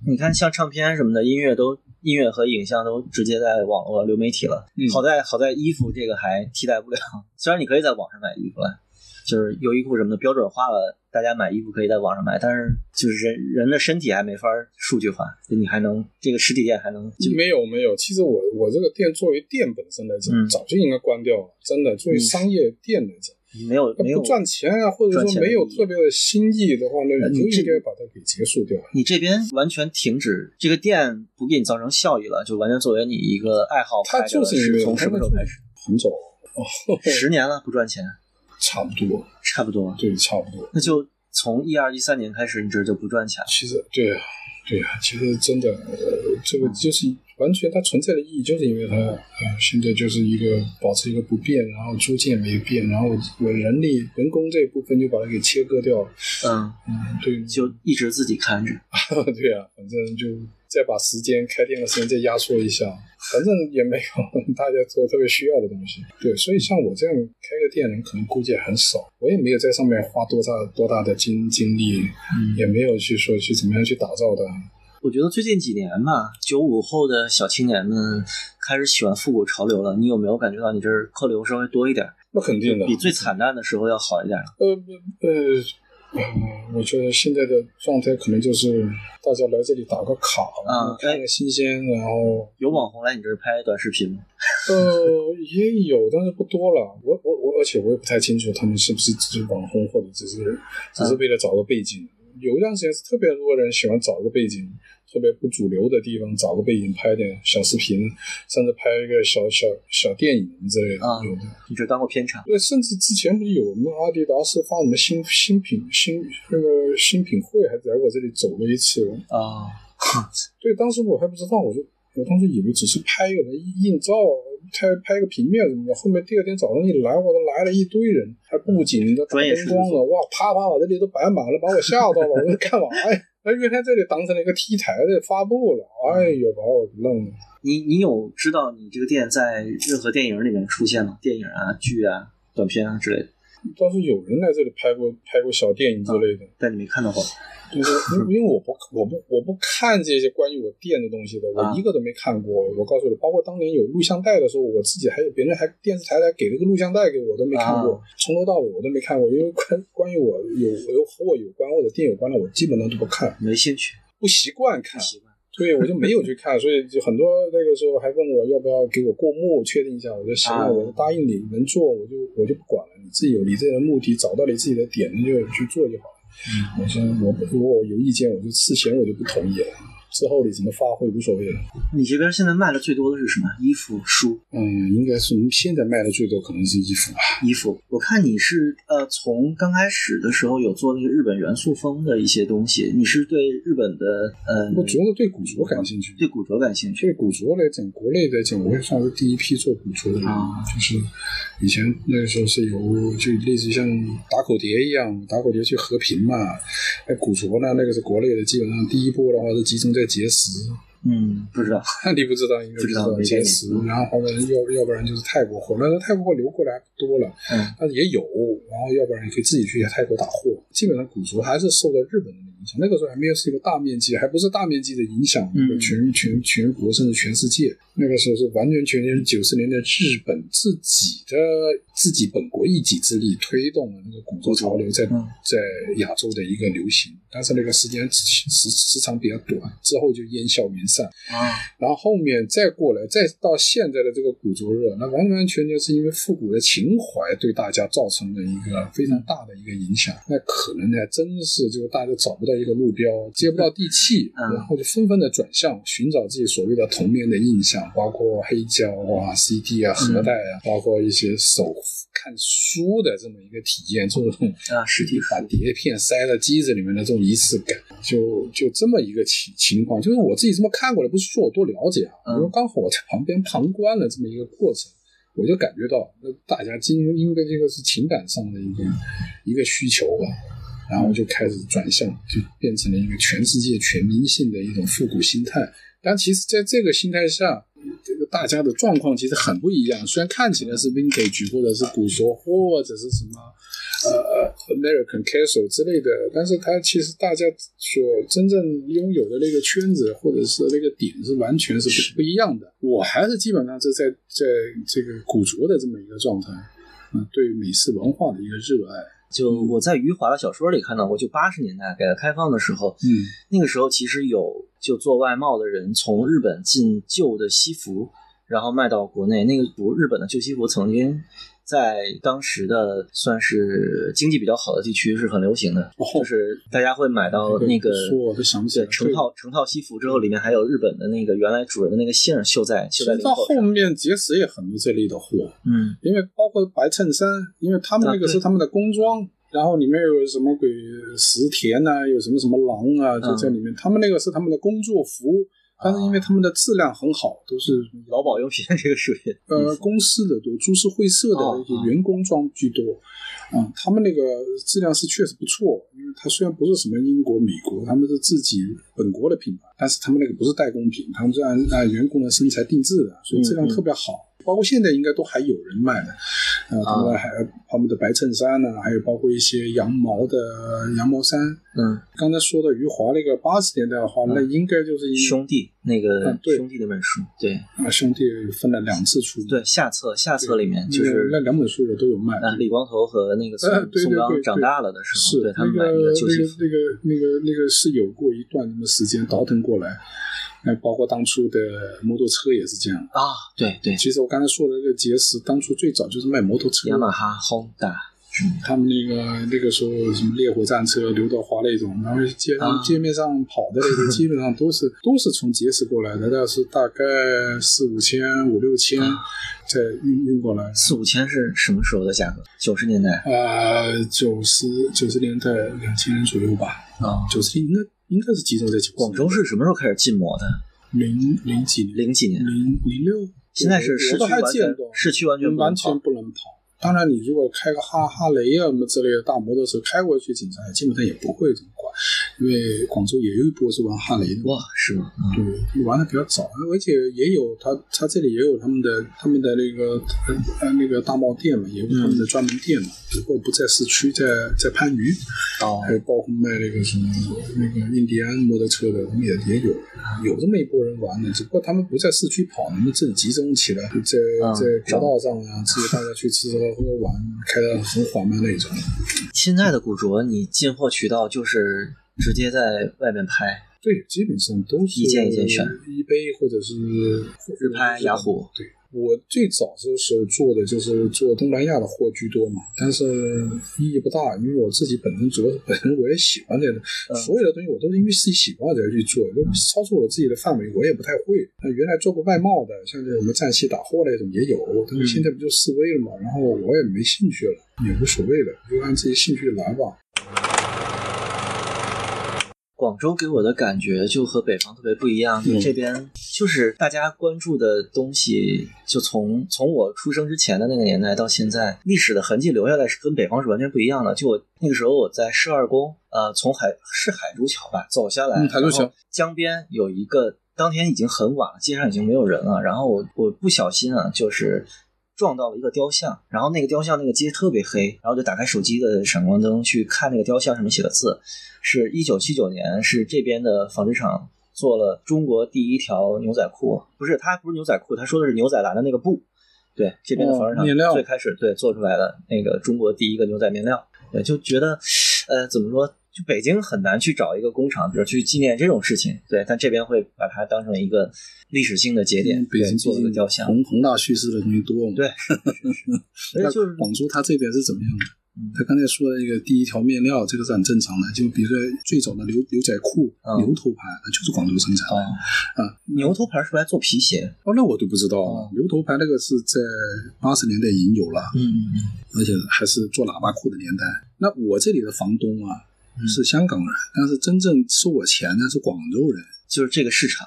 你看，像唱片什么的，音乐都音乐和影像都直接在网络流媒体了。好在好在衣服这个还替代不了，虽然你可以在网上买衣服了，就是优衣库什么的标准化了，大家买衣服可以在网上买，但是就是人人的身体还没法数据化，你还能这个实体店还能？没有没有，其实我我这个店作为店本身来讲，早就应该关掉了，真的，作为商业店来讲。没有没有赚钱啊，或者说没有特别的新意的话，那你就应该把它给结束掉。你这边完全停止这个店不给你造成效益了，就完全作为你一个爱好。它就是从什么时候开始？很早，十年了不赚钱，差不多，差不多，对，差不多。那就从一二一三年开始，你这就不赚钱了。其实，对啊，对啊，其实真的，呃，这个就是。完全它存在的意义就是因为它，呃，现在就是一个保持一个不变，然后租借没变，然后我人力人工这一部分就把它给切割掉了。嗯嗯，对，就一直自己看着。对啊，反正就再把时间开店的时间再压缩一下，反正也没有大家做特别需要的东西。对，所以像我这样开个店人可能估计很少，我也没有在上面花多大多大的精精力，也没有去说去怎么样去打造的。我觉得最近几年吧，九五后的小青年们开始喜欢复古潮流了。你有没有感觉到你这儿客流稍微多一点？那肯定的，比最惨淡的时候要好一点。呃呃，我觉得现在的状态可能就是大家来这里打个卡，嗯，看个新鲜，然后有网红来你这儿拍短视频吗？呃，也有，但是不多了。我我我，而且我也不太清楚他们是不是只是网红，或者只是只是为了找个背景。有一段时间是特别多人喜欢找个背景，特别不主流的地方找个背景拍点小视频，甚至拍一个小小小电影之类的。有的，你就当过片场？对，甚至之前不是有什么阿迪达斯发什么新新品新那个新品会，还在我这里走了一次啊。对，当时我还不知道，我就我当时以为只是拍一个硬照。拍拍个平面什么的，后面第二天早上一来，我都来了一堆人，还布景的、打灯光的，哇，啪啪把这里都摆满了，把我吓到了。我说干嘛呀？哎原来这里当成了一个 T 台的发布了，哎呦，把我弄的。你你有知道你这个店在任何电影里面出现吗？电影啊、剧啊、短片啊之类的？倒是有人来这里拍过拍过小电影之类的，但你没看到过。就是，因为我不我不我不看这些关于我店的东西的，我一个都没看过。我告诉你，包括当年有录像带的时候，我自己还有别人还电视台来给了个录像带给我，都没看过，从头到尾我都没看过。因为关关于我有有和我有关或者店有关的，我基本上都不看，没兴趣，不习惯看，习惯，对，我就没有去看。所以就很多那个时候还问我要不要给我过目，确定一下。我说行了，我就答应你能做，我就我就不管了。你自己有你自己的目的，找到你自己的点，你就去做就好了。我说我如果我有意见，我就事前我就不同意了。之后你怎么发挥无所谓了。你这边现在卖的最多的是什么？衣服、书？嗯，应该是现在卖的最多可能是衣服吧。衣服，我看你是呃，从刚开始的时候有做那个日本元素风的一些东西。你是对日本的呃，我主要是对古着感兴趣，对古着感兴趣。对古着来讲，国内来讲，我也算是第一批做古着的人。就是以前那个时候是有，就类似于像打口碟一样，打口碟去和平嘛。那古着呢，那个是国内的，基本上第一波的话是集中在结石。嗯，不知道，你不知道，应该不知道结石。然后后面要要不然就是泰国货，那泰国货流过来多了，嗯，但是也有。然后要不然你可以自己去泰国打货。基本上古族还是受到日本人的影响，那个时候还没有是一个大面积，还不是大面积的影响全全全国甚至全世界。那个时候是完全全全九十年代日本自己的自己本国一己之力推动了那个古着潮流在在亚洲的一个流行，但是那个时间时时长比较短，之后就烟消云散啊。然后后面再过来，再到现在的这个古着热，那完完全全是因为复古的情怀对大家造成了一个非常大的一个影响。那可能呢，真是就是大家找不到一个路标，接不到地气，然后就纷纷的转向寻找自己所谓的童年的印象。包括黑胶啊、CD 啊、盒带啊，包括一些手看书的这么一个体验，这种啊实体把碟片塞到机子里面的这种仪式感，就就这么一个情情况。就是我自己这么看过来，不是说我多了解啊，因为刚好我在旁边旁观了这么一个过程，我就感觉到那大家今应该这个是情感上的一个一个需求吧，然后就开始转向，就变成了一个全世界全民性的一种复古心态。但其实在这个心态下，这个大家的状况其实很不一样。虽然看起来是 vintage 或者是古着或者是什么呃 American Castle 之类的，但是它其实大家所真正拥有的那个圈子或者是那个点是完全是不不一样的。我还是基本上是在在这个古着的这么一个状态，嗯，对美式文化的一个热爱。就我在余华的小说里看到过，就八十年代改革开放的时候，嗯，那个时候其实有就做外贸的人从日本进旧的西服，然后卖到国内。那个不，日本的旧西服曾经。在当时的算是经济比较好的地区是很流行的，就是大家会买到那个我都想不起来成套成套西服之后，里面还有日本的那个原来主人的那个姓绣在绣在领口到后面结石也很多这类的货，嗯，因为包括白衬衫，因为他们那个是他们的工装，然后里面有什么鬼石田呐，有什么什么狼啊，就在里面，他们那个是他们的工作服。但是因为他们的质量很好，都是劳保用品，这个属于呃公司的多，株式会社的一些员工装居多，啊，他们那个质量是确实不错，因为它虽然不是什么英国、美国，他们是自己本国的品牌，但是他们那个不是代工品，他们是按按员工的身材定制的，所以质量特别好。包括现在应该都还有人卖的，啊，他们还他们的白衬衫呢，还有包括一些羊毛的羊毛衫。嗯，刚才说的余华那个八十年代的话，那应该就是兄弟那个兄弟那本书，对啊，兄弟分了两次出，对下册下册里面就是那两本书我都有卖。啊，李光头和那个宋宋刚长大了的时候，对他们买那个那个那个那个是有过一段什么时间倒腾过来。那包括当初的摩托车也是这样啊，对对。其实我刚才说的那个杰斯，当初最早就是卖摩托车，雅马哈、Honda，他们那个那个时候什么烈火战车、刘德华那种，然后街上街面上跑的那个，基本上都是 都是从杰斯过来的，但是大概四五千、五六千再运运过来。四五千是什么时候的价格？九十年代？呃，九十九十年代两千年左右吧。啊，九十年应该。应该是集中在广州是什么时候开始禁摩的？零零几年，零几年，零零六。现在是市区完全市区完全完全不能跑。当然，你如果开个哈哈雷啊什么之类的大摩托车开过去，警察基本上也不会怎么管，因为广州也有一波是玩哈雷的。哇，是吗？对，玩的比较早，而且也有他他这里也有他们的他们的那个呃那个大贸店嘛，也有他们的专门店嘛，只不过不在市区，在在番禺。哦。还有包括卖那个什么那个印第安摩托车的，他们也也有，有这么一波人玩的，只不过他们不在市区跑，他们自己集中起来，在在国道上啊，自己大家去吃吃。喝玩开的很缓慢那种。现在的古着，你进货渠道就是直接在外面拍，对，基本上都是一件一件选一杯或者是日拍、雅虎。对，我最早的时候做的就是做东南亚的货居多嘛，但是意义不大，因为我自己本身主要是本身我也喜欢这个，所有的东西我都是因为自己喜欢才去做，都超出我自己的范围，我也不太会。那原来做过外贸的，像这什么战气打货那种也有，但是现在不就示威了嘛，然后我也没兴趣了，也无所谓了，就按自己兴趣来吧。广州给我的感觉就和北方特别不一样，就这边就是大家关注的东西，就从从我出生之前的那个年代到现在，历史的痕迹留下来是跟北方是完全不一样的。就我那个时候我在市二宫，呃，从海是海珠桥吧走下来，海珠桥江边有一个，当天已经很晚了，街上已经没有人了，然后我我不小心啊，就是。撞到了一个雕像，然后那个雕像那个街特别黑，然后就打开手机的闪光灯去看那个雕像上面写的字，是一九七九年，是这边的纺织厂做了中国第一条牛仔裤，不是，它不是牛仔裤，他说的是牛仔蓝的那个布，对，这边的纺织厂最开始对做出来的那个中国第一个牛仔面料，对，就觉得，呃，怎么说？就北京很难去找一个工厂，比如去纪念这种事情，对，但这边会把它当成一个历史性的节点，北京做一个雕像，宏宏大叙事的东西多嘛？对，那就是广州它这边是怎么样的？他刚才说的那个第一条面料，这个是很正常的。就比如说最早的牛牛仔裤、牛头牌，那就是广州生产的啊。牛头牌是不是来做皮鞋？哦，那我都不知道。牛头牌那个是在八十年代已经有了，嗯嗯嗯，而且还是做喇叭裤的年代。那我这里的房东啊。是香港人，但是真正收我钱的是广州人，就是这个市场，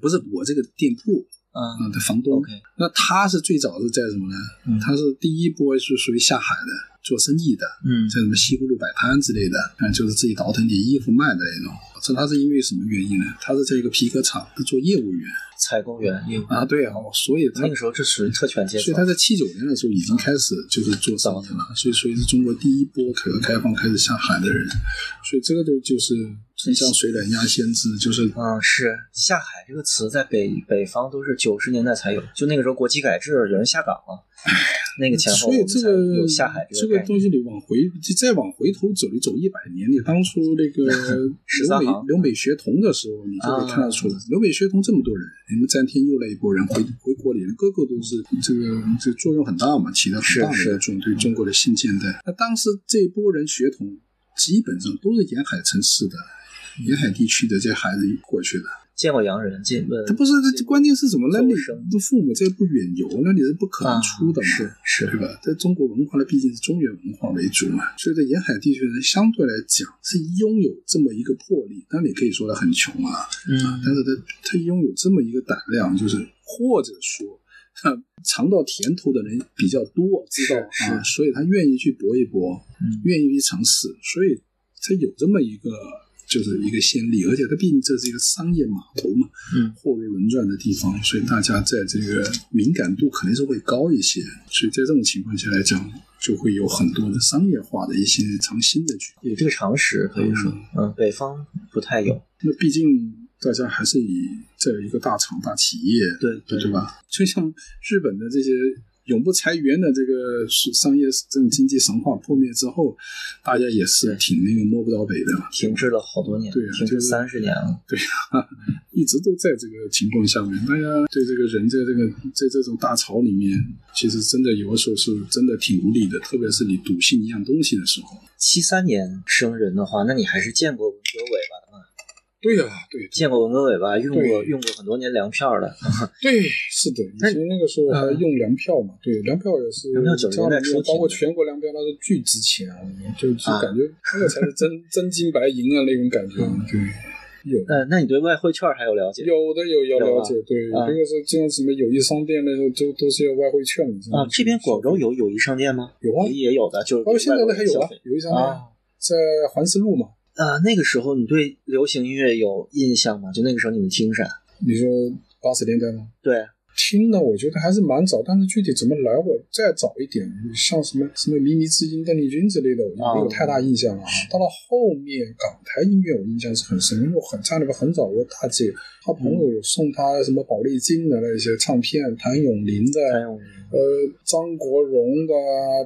不是我这个店铺，嗯，的房东。那他是最早是在什么呢？他是第一波是属于下海的做生意的，嗯，在什么西湖路摆摊之类的，嗯，就是自己倒腾点衣服卖的那种。这他是因为什么原因呢？他是在一个皮革厂做业务员。采购员业务啊，对啊，所以那个时候这属于特权阶层，所以他在七九年的时候已经开始就是做生意了，所以所以是中国第一波改革开放开始下海的人，所以这个就就是春江水暖鸭先知，就是嗯，是下海这个词在北北方都是九十年代才有，就那个时候国企改制，有人下岗了。那个前后，所以这个有下海这个东西，你往回再往回头走，你走一百年，你当初那个 留美留美学童的时候，你就可以看得出来，留美学童这么多人，你们詹天佑那一波人回回国里，个个都是这个这作用很大嘛，起到很大的作用，对中国的新现代。那当时这一波人学童基本上都是沿海城市的、沿海地区的这些孩子过去的。见过洋人，见他不是这关键是什么？那你的父母在不远游，那你是不可能出的嘛？是是，对吧？在中国文化呢，毕竟是中原文化为主嘛，所以在沿海地区人相对来讲是拥有这么一个魄力。当然，你可以说他很穷啊，嗯，但是他他拥有这么一个胆量，就是或者说尝到甜头的人比较多，知道啊，所以他愿意去搏一搏，愿意去尝试，所以他有这么一个。就是一个先例，而且它毕竟这是一个商业码头嘛，嗯，货如轮转的地方，所以大家在这个敏感度肯定是会高一些。所以在这种情况下来讲，就会有很多的商业化的一些尝新的去有这个常识可以说，嗯，北方不太有。那毕竟大家还是以这一个大厂大企业，对对对吧？就像日本的这些。永不裁员的这个商业这种经济神话破灭之后，大家也是挺那个摸不着北的，停滞了好多年，对，停滞三十年了，对，一直都在这个情况下面。大家对这个人在这个在这种大潮里面，其实真的有的时候是真的挺无力的，特别是你笃信一样东西的时候。七三年生人的话，那你还是见过文革尾巴的嘛？对呀，对，见过文革尾巴，用过用过很多年粮票的。对，是的，以前那个时候还用粮票嘛，对，粮票也是，粮票九十年代初，包括全国粮票，那是巨值钱啊，就就感觉 那个才是真真金白银啊那种感觉。对，有。呃，那你对外汇券还有了解？有的有有了解，对，那个是进什么友谊商店那时候都都是要外汇券的啊。这边广州有友谊商店吗？有啊，也有的，就是哦，现在的还有啊，友谊商店在环市路嘛。呃，那个时候你对流行音乐有印象吗？就那个时候你们听啥？你说八十年代吗？对，听呢，我觉得还是蛮早，但是具体怎么来，我再早一点，像什么什么靡靡之音、邓丽君之类的，我就没有太大印象了。到了后面，港台音乐我印象是很深，因为我很家那个很早，我大姐她朋友有送她什么宝丽金的那些唱片，谭咏麟的，呃，张国荣的，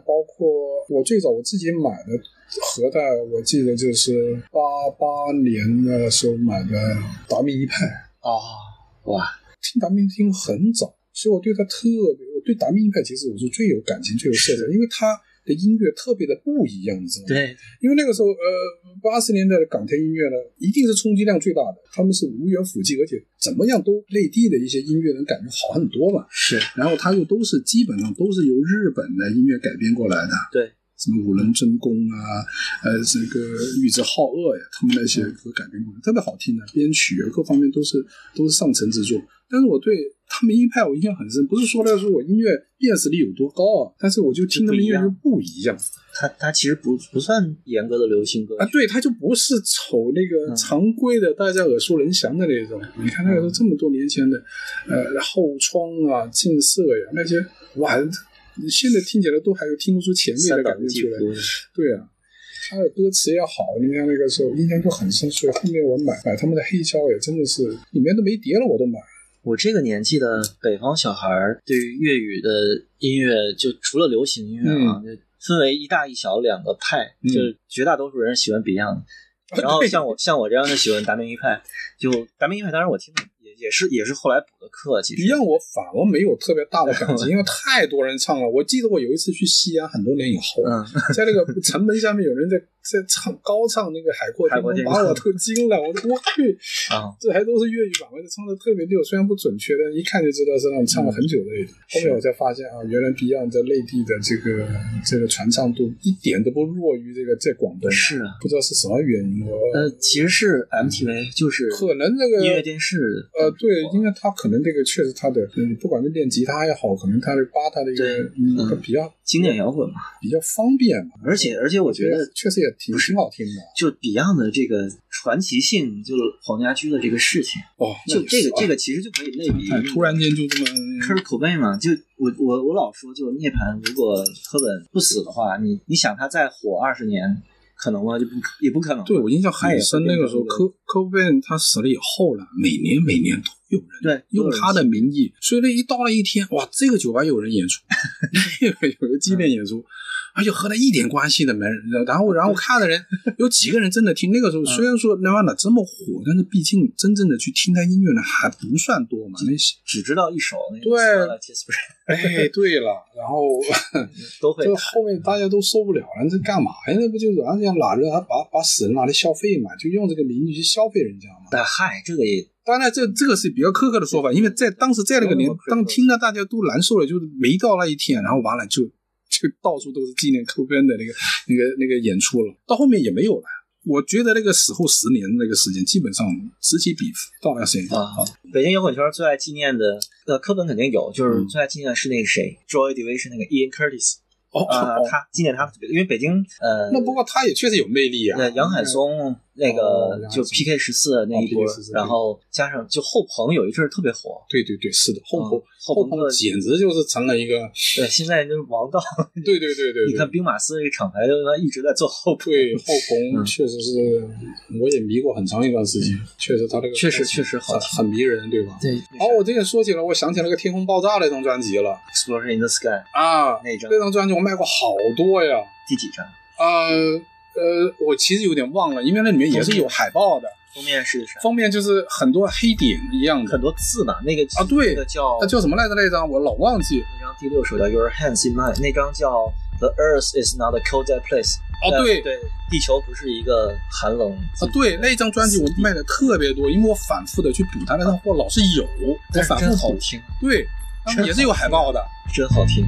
包括我最早我自己买的。核桃，我记得就是八八年的时候买的达明一派啊，哇，听达明听很早，所以我对他特别，我对达明一派其实我是最有感情、最有色彩，因为他。的音乐特别的不一样，你知道吗？对，因为那个时候，呃，八十年代的港台音乐呢，一定是冲击量最大的，他们是无缘辅际，而且怎么样都内地的一些音乐能感觉好很多嘛。是，然后他又都是基本上都是由日本的音乐改编过来的。对，什么五人真功啊，呃，这个玉置浩二呀，他们那些歌改编过来，特别好听的，编曲啊各方面都是都是上乘之作。但是我对他们一派我印象很深，不是说来说我音乐辨识力有多高啊，但是我就听他们音乐就不一样。他他其实不不算严格的流行歌啊，对，他就不是瞅那个常规的大家耳熟能详的那种。你看那个时候这么多年前的，呃，后窗啊，近色呀那些，哇，现在听起来都还有听不出前面的感觉出来。对啊，他的歌词也好，你看那个时候印象就很深，所以后面我买买他们的黑胶也真的是里面都没碟了，我都买。我这个年纪的北方小孩儿，对于粤语的音乐，就除了流行音乐啊，就分为一大一小两个派，就是绝大多数人喜欢 Beyond，然后像我像我这样的喜欢达明一派，就达明一派，当然我听也。也是也是后来补的课，其实我反而没有特别大的感情，因为太多人唱了。我记得我有一次去西安，很多年以后，在那个城门下面有人在在唱高唱那个《海阔天空》，把我都惊了。我说我去，啊，这还都是粤语版，而且唱的特别溜，虽然不准确，但一看就知道是让你唱了很久的。后面我才发现啊，原来 Beyond 在内地的这个这个传唱度一点都不弱于这个在广东。是啊，不知道是什么原因。呃，其实是 MTV，就是可能这个音乐电视。呃。对，因为他可能这个确实他的，嗯，不管是练吉他也好，可能他的扒他的一个，嗯，比较经典摇滚嘛，比较方便嘛。而且而且我觉得确实也挺挺好听的。就 Beyond 的这个传奇性，就是黄家驹的这个事情，哦，就这个这个其实就可以类比。突然间就这么科尔口碑嘛，就我我我老说，就涅槃如果科本不死的话，你你想他再火二十年。可能吗？就不也不可能。对我印象很深，那个时候科科布贝他死了以后了，每年每年都有人对用他的名义，所以那一到了一天，哇，这个酒吧有人演出，那个 有个纪念演出。而且和他一点关系都没，然后然后看的人有几个人真的听。那个时候虽然说 Nirvana 这么火，但是毕竟真正的去听他音乐的还不算多嘛，那些只知道一首。那对，哎，对了，然后 都会。就后面大家都受不了了，这干嘛呀？那不就是人家拿着他把把死人拿来消费嘛？就用这个名义去消费人家嘛？但嗨，这个也当然，这这个是比较苛刻的说法，因为在当时在那个年，当听了大家都难受了，就是没到那一天，然后完了就。就到处都是纪念科边的那个、那个、那个演出了，到后面也没有了。我觉得那个死后十年那个时间，基本上此起彼伏，到那时间啊。北京摇滚圈最爱纪念的，呃，科本肯定有，就是最爱纪念的是那个谁，Joy Division 那个 Ian Curtis。哦，他纪念他，因为北京，呃，那不过他也确实有魅力啊。那杨海松那个就 PK 十四那一波，然后加上就后朋有一阵特别火。对对对，是的，后朋后朋简直就是成了一个。对，现在就是王道。对对对对，你看兵马司这个厂牌，他一直在做后朋。对后朋确实是，我也迷过很长一段时间。确实他这个确实确实好，很迷人，对吧？对。哦，我这个说起来，我想起那个天空爆炸那张专辑了，《Explosion in the Sky》啊，那张那张专辑我卖过好多呀。第几张？呃。呃，我其实有点忘了，因为那里面也是有海报的。封面是啥？封面就是很多黑点一样的，很多字吧。那个啊，对，那叫那叫什么来着？那张我老忘记。那张第六首叫 Your Hands in Mine，那张叫 The Earth is not a cold dead place。哦，对对，地球不是一个寒冷啊。对，那张专辑我卖的特别多，因为我反复的去补它那张货，老是有，我反复好听。对，也是有海报的，真好听。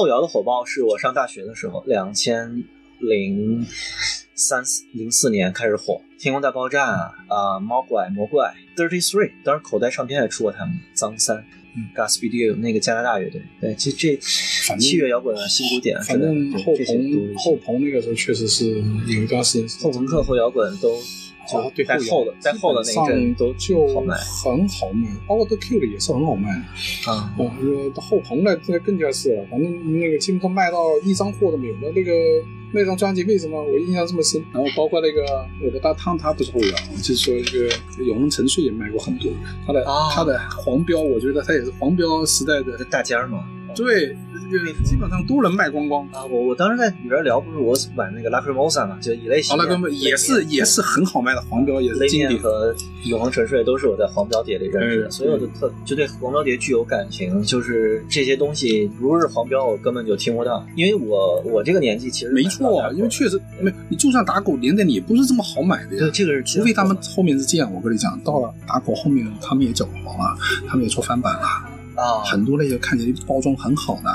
后摇的火爆是我上大学的时候，两千零三四零四年开始火，《天空大爆炸》啊，猫怪、魔怪、Thirty Three，当时口袋唱片也出过他们，脏三。嗯，Gas b d o 那个加拿大乐队，对，其实这器乐摇滚啊，新古典啊，反正后朋后朋那个时候确实是有一段时间后朋克、后摇滚都啊，对，在后的在后的那一阵都就很好卖，包括 The Q 的也是很好卖啊。啊，因为后棚的，这更加是了，反正那个基本上卖到一张货都没有。那那个那张专辑为什么我印象这么深？然后包括那个我的大汤，他不是后摇，就是说这个永恒沉睡也卖过很多。他的、啊他的黄标，我觉得他也是黄标时代的，大尖儿嘛。对，这个基本上都能卖光光。啊，我我当时在里边聊，不是我买那个 Lacrimosa 嘛，就以类型好了，哥们也是也是很好卖的黄标，也是雷经典。面和永恒沉睡都是我在黄标碟里认识的，嗯所以我就特就对黄标碟具有感情。就是这些东西如是黄标，我根本就听不到，因为我我这个年纪其实没错，啊因为确实没你就算打狗年代，你也不是这么好买的呀。对这个是除非他们后面是这样，我跟你讲，到了打狗后面，他们也搅黄了，他们也出翻版了，啊，很多那些看起来包装很好的，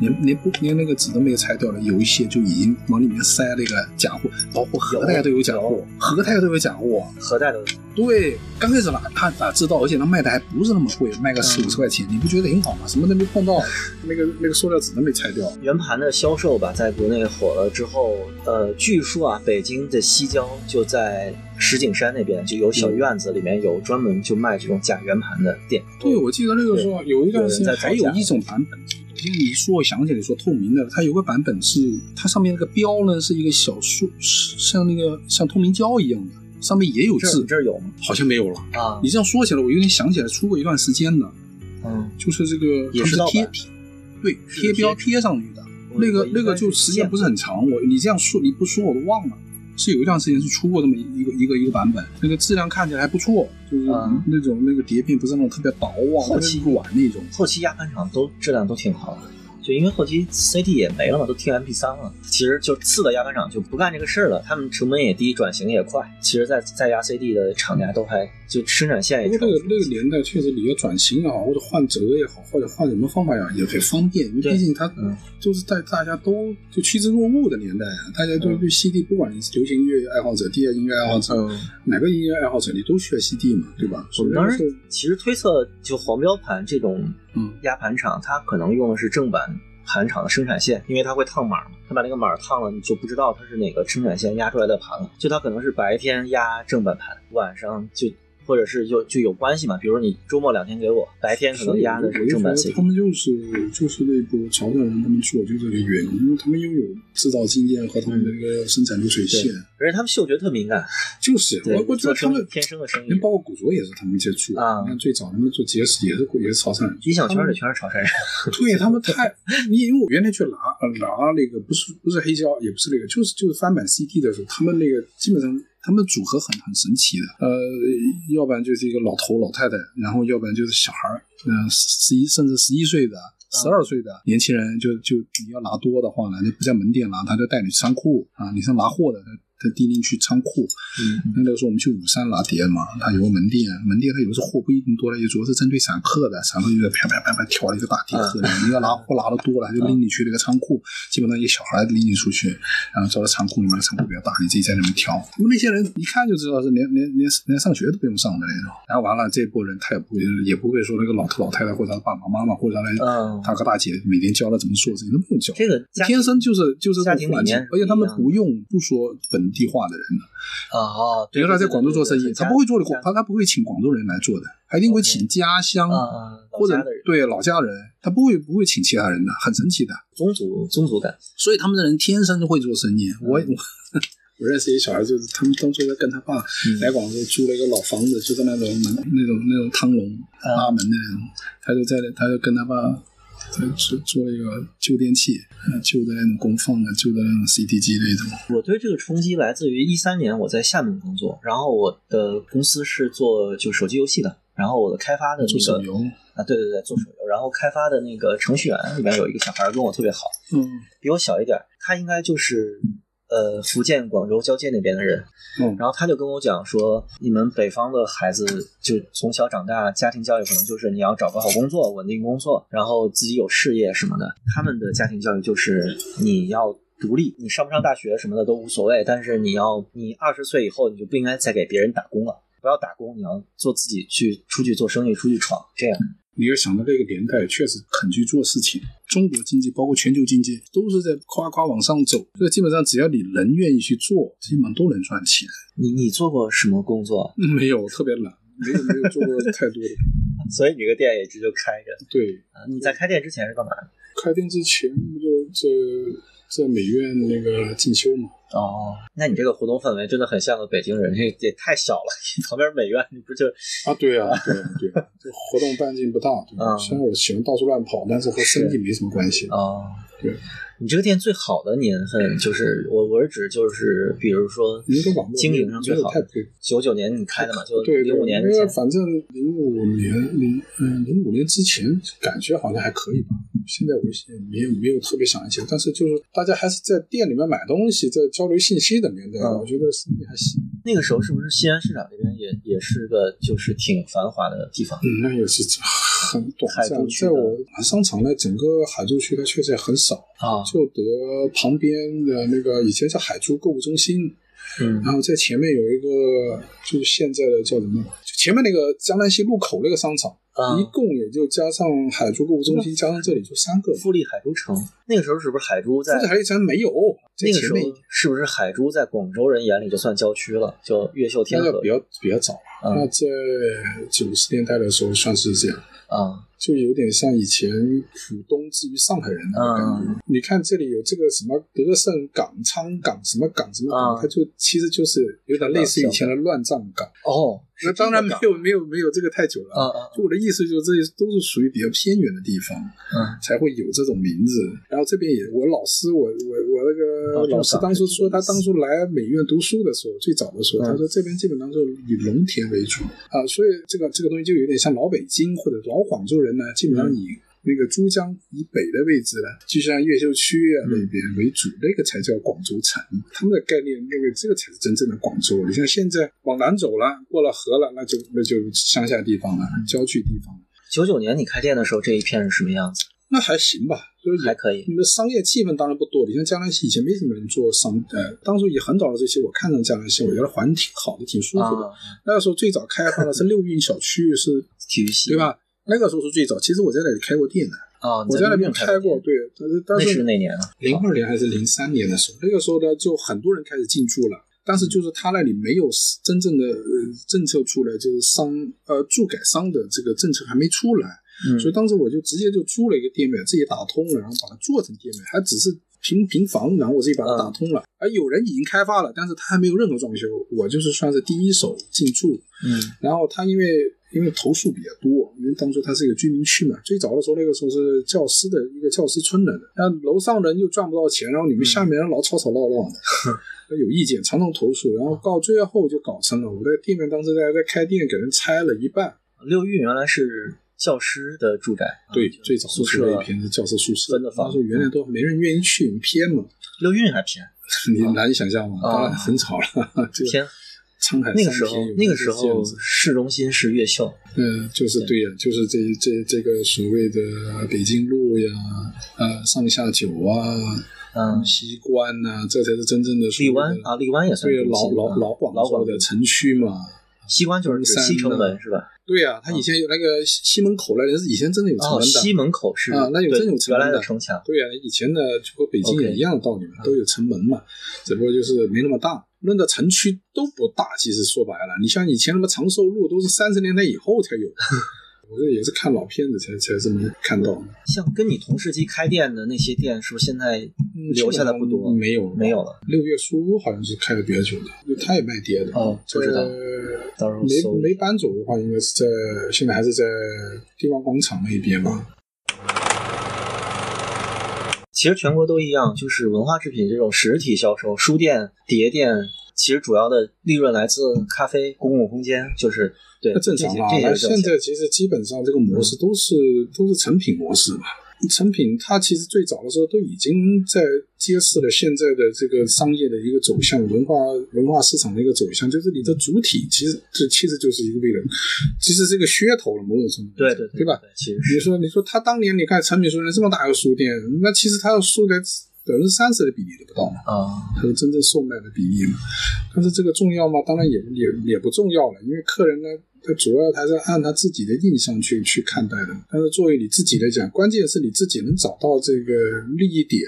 连连不连那个纸都没有拆掉的，有一些就已经往里面塞那个假货，包括盒带都有假货，盒带都有假货。核弹的对，刚开始哪他哪知道，而且他卖的还不是那么贵，卖个四五十块钱，你不觉得挺好吗？什么都没碰到，那个那个塑料纸都没拆掉。圆盘的销售吧，在国内火了之后，呃，据说啊，北京的西郊就在石景山那边就有小院子，里面有专门就卖这种假圆盘的店。对，我记得那个时候有一段时间还有一种版本，因为你说我想起来说透明的，它有个版本是它上面那个标呢是一个小树，像那个像透明胶一样的，上面也有字你，这儿有吗？好像没有了。啊你，这样说起来，我有点想起来出过一段时间的，嗯，就是这个也是贴是盗版对贴标贴贴上去的，那个那个就时间不是很长。我你这样说你不说我都忘了。是有一段时间是出过这么一个一个一个版本，那个质量看起来还不错，就是嗯那种那个碟片不是那种特别薄啊，特后期别软那种。后期压盘厂都质量都挺好的，就因为后期 CD 也没了嘛，都听 MP 3了。其实就次的压盘厂就不干这个事儿了，他们成本也低，转型也快。其实在，在压 CD 的厂家都还就生产线也成熟不过那个那个年代确实你要转型也好，或者换折也好，或者换什么方法也好，也很方便，因为毕竟它嗯。就是在大家都就趋之若鹜的年代啊，大家都嗯对 CD，不管你是流行音乐爱好者、地下音乐爱好者，嗯，哪个音乐爱好者，你都需要 CD 嘛，对吧？我们当时所以那个其实推测，就黄标盘这种嗯。压盘厂，它可能用的是正版盘厂的生产线，因为它会烫码嘛，它把那个码烫了，你就不知道它是哪个生产线压出来的盘了。就它可能是白天压正版盘，晚上就或者是就就有关系嘛，比如你周末两天给我，白天可能压的是正版 CD 他。们就是就是那波潮汕人，他们做就这个原因，因为他们拥有制造经验和他们的那个生产流水线，而且他们嗅觉特敏感，就是对我我觉得他们天生的生意连，包括古着也是他们接触的啊你看最早他们做结石也是也是潮汕人，音响圈里全是潮汕人。对他们太，你因为我原来去拿呃拿那个不是不是黑胶，也不是那个，就是就是翻版 CD 的时候，他们那个基本上他们组合很很神奇的，呃，要不然就是一个老头老太太，然后要不然就是小孩儿，嗯、十一甚至十一岁的。十二岁的年轻人就就你要拿多的话呢，就不在门店拿，他就带你去仓库啊，你是拿货的，他他叮咛去仓库，嗯，那个时候我们去五山拿碟嘛，他有个门店，门店他有时候货不一定多了，也主要是针对散客的，散客就在啪啪啪啪挑了一个大碟盒，你要拿货拿的多了，他就拎你去那个仓库，基本上一个小孩拎你出去，然后找到仓库里面，仓库比较大，你自己在里面挑。那么那些人一看就知道是连连连连上学都不用上的那种。然后完了这一波人他也不会也不会说那个老头老太太或者他爸爸妈妈或者那嗯大哥大姐每天教他怎么做这些都不用教。这个天生就是就是这家个环境而且他们不用不说本地化的人的，啊，对比如他在广州做生意，他不会做的广他他不会请广州人来做的，他一定会请家乡啊或者对老家人，他不会不会请其他人的，很神奇的。宗族宗族感。所以他们的人天生就会做生意。嗯我我 我认识一小孩，就是他们当初在跟他爸嗯来广州租了一个老房子，就在那种门那种那种汤笼啊拉门的那种，他就在他就跟他爸。在做做了一个旧电器，呃旧的那种功放啊，旧的那种 CT 机那种。我对这个冲击来自于一三年我在厦门工作，然后我的公司是做就手机游戏的，然后我的开发的那个做手游，啊，对对对，做手游，然后开发的那个程序员里面有一个小孩跟我特别好，嗯，比我小一点，他应该就是呃福建广州交界那边的人，嗯然后他就跟我讲说，你们北方的孩子就从小长大，家庭教育可能就是你要找个好工作，稳定工作，然后自己有事业什么的。他们的家庭教育就是你要。独立，你上不上大学什么的都无所谓，但是你要，你二十岁以后你就不应该再给别人打工了，不要打工，你要做自己去出去做生意，出去闯，这样。你要想到那个年代，确实肯去做事情。中国经济包括全球经济都是在夸夸往上走，所以基本上只要你人愿意去做，基本上都能赚钱。你你做过什么工作？嗯没有，特别懒，没有没有做过太多的。所以你这个店也一直就开着。对，啊你在开店之前是干嘛的？开店之前不就在在美院那个进修嘛？哦，那你这个活动氛围真的很像个北京人，这也太小了。旁边美院，你不就啊，对啊，对啊，对啊，这活动半径不大。对吧嗯虽然我喜欢到处乱跑，但是和生意没什么关系。哦，对，你这个店最好的年份就是我我是指就是比如说经营上最好。九九年你开的嘛，就零五年之前。因为反正零五年零嗯零五年之前感觉好像还可以吧。现在我也没有没有特别想一些，但是就是大家还是在店里面买东西，在交流信息的年代，嗯我觉得生意还行。那个时候是不是西安市场那边也也是个就是挺繁华的地方？嗯，那也是很短暂。在我商场呢，整个海珠区它确实也很少，啊，就得旁边的那个以前叫海珠购物中心，嗯然后在前面有一个就是现在的叫什么，就前面那个江南西路口那个商场，啊一，共也就加上海珠购物中心，加上这里就三个。富力海珠城那个时候是不是海珠在富力海珠城没有，那个时候是不是海珠在广州人眼里就算郊区了？就越秀天河那比较比较早，嗯那在九十年代的时候算是这样。啊，就有点像以前浦东至于上海人那个感觉。嗯你看这里有这个什么德胜港、昌港什么港什么港，嗯它就其实就是有点类似于以前的乱葬岗。哦，那当然没有没有没有这个太久了。啊啊就我的意思就是，这些都是属于比较偏远的地方，嗯才会有这种名字。然后这边也，我老师，我我我那哦个老师当初说，他当初来美院读书的时候，最早的时候，嗯他说这边基本上就以农田为主啊，所以这个这个东西就有点像老北京或者老广州人呢，基本上以那个珠江以北的位置呢，就像越秀区啊那边为主，那个才叫广州城。他们的概念，那个这个才是真正的广州。你像现在往南走了，过了河了，那就那就乡下地方了，郊区地方了，九九年你开店的时候，这一片是什么样子？那还行吧，就是还可以你的商业气氛当然不多，你像江南西以前没什么人做商，呃，当初也很早的这些，我看上江南西，我觉得环境挺好的，挺舒服的。啊，那个时候最早开发的是六运小区，是体育系对？吧？那个时候是最早，其实我在那里开过店的，啊，你我在那边边开过，对，但是但那是是哪年啊？零二年还是零三年的时候，那个时候呢，就很多人开始进驻了。但是就是他那里没有真正的呃政策出来，就是商呃住改商的这个政策还没出来，嗯所以当时我就直接就租了一个店面，自己打通了，然后把它做成店面，还只是平平房，然后我自己把它打通了。而有人已经开发了，但是他还没有任何装修，我就是算是第一手进驻。嗯。然后他因为因为投诉比较多，因为当初他是一个居民区嘛，最早的时候那个时候是教师的一个教师村来的，那楼上人又赚不到钱，然后你们下面人老吵吵闹闹的，有意见常常投诉，然后到最后就搞成了我在店面当时在在开店给人拆了一半，六运原来是教师的住宅，啊对，就最早宿是那舍一片是教师宿舍，分的房他说原来都没人愿意去，很偏嘛，六运还偏 你难以想象嘛，啊当然很吵了，就偏。沧海那个时候桑田，那个时候市中心是越秀，嗯，就是对呀，就是这这这个所谓的北京路呀，呃，上下九啊，嗯，西关呐、这才是真正的的荔湾啊，荔湾也算对老老老广州的城区嘛。西关就是指山西城门是吧？对呀、他以前有那个西西门口那里是以前真的有城哦，门的。西门口是。啊那有真有城原来门的的城墙，对呀、以前的就和北京也一样的道理嘛，都有城门嘛，只不过就是没那么大。论到城区都不大，其实说白了，你像以前什么长寿路都是三十年代以后才有的，我这也是看老片子才才这么看到的。像跟你同时期开店的那些店，是不是现在嗯留下的不多？没有没有了。六月书屋好像是开的比较久的，他也卖碟的。哦不知道没没搬走的话，应该是在现在还是在地方广场那一边吧。其实全国都一样，就是文化制品这种实体销售，书店、碟店，其实主要的利润来自咖啡、公共空间，就是对那正常嘛。那现在其实基本上这个模式都是都是成品模式嘛。成品它其实最早的时候都已经在揭示了现在的这个商业的一个走向，文化文化市场的一个走向，就是你的主体其实这其实就是一个为了，其实这个噱头了，某种程度对对对吧？其实你说你说他当年你看成品书店这么大个书店，那其实他要输在百分之三十的比例都不到嘛，啊，它的真正售卖的比例嘛。但是这个重要吗？当然也也也不重要了，因为客人呢。他主要还是按他自己的印象去去看待的，但是作为你自己来讲，关键是你自己能找到这个利益点，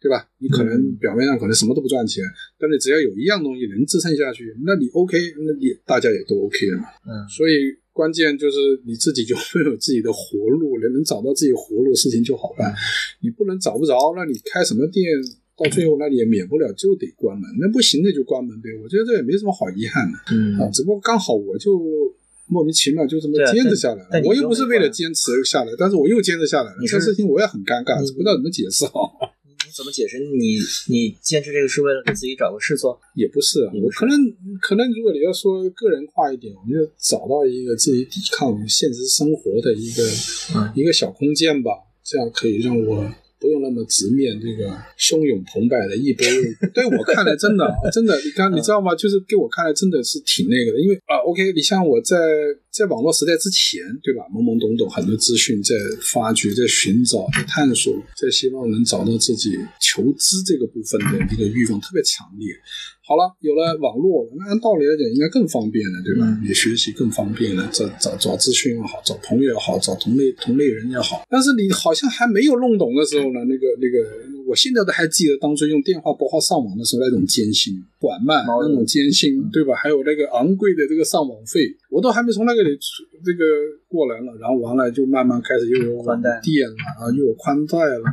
对吧？你可能表面上可能什么都不赚钱，但是只要有一样东西能支撑下去，那你 OK，那你大家也都 OK 了嘛。嗯，所以关键就是你自己就会有自己的活路，能能找到自己活路，事情就好办。你不能找不着，那你开什么店，到最后那你也免不了就得关门，那不行的就关门呗。我觉得这也没什么好遗憾的。嗯啊，只不过刚好我就。莫名其妙就这么坚持下来了，我又不是为了坚持下来，但是我又坚持下来了。这事情我也很尴尬，不知道怎么解释好。你怎么解释？你你坚持这个是为了给自己找个事做？也不是，我可能可能如果你要说个人化一点，我们就找到一个自己抵抗现实生活的一个一个小空间吧，这样可以让我。不用那么直面这个汹涌澎湃的一波，对我看来真的真的，你看你知道吗？就是给我看来真的是挺那个的，因为啊，OK，你像我在在网络时代之前，对吧？懵懵懂懂，很多资讯在发掘、在寻找、在探索，在希望能找到自己求知这个部分的一个欲望特别强烈。好了，有了网络，那按道理来讲应该更方便了，对吧？你学习更方便了，找找找资讯也好，找朋友也好，找同类同类人也好。但是你好像还没有弄懂的时候呢，那个那个。我现在都还记得当初用电话拨号上网的时候那种艰辛、缓慢那种艰辛，对吧？还有那个昂贵的这个上网费，我都还没从那个里这个过来了。然后完了就慢慢开始又有网电了然后，又有宽带了。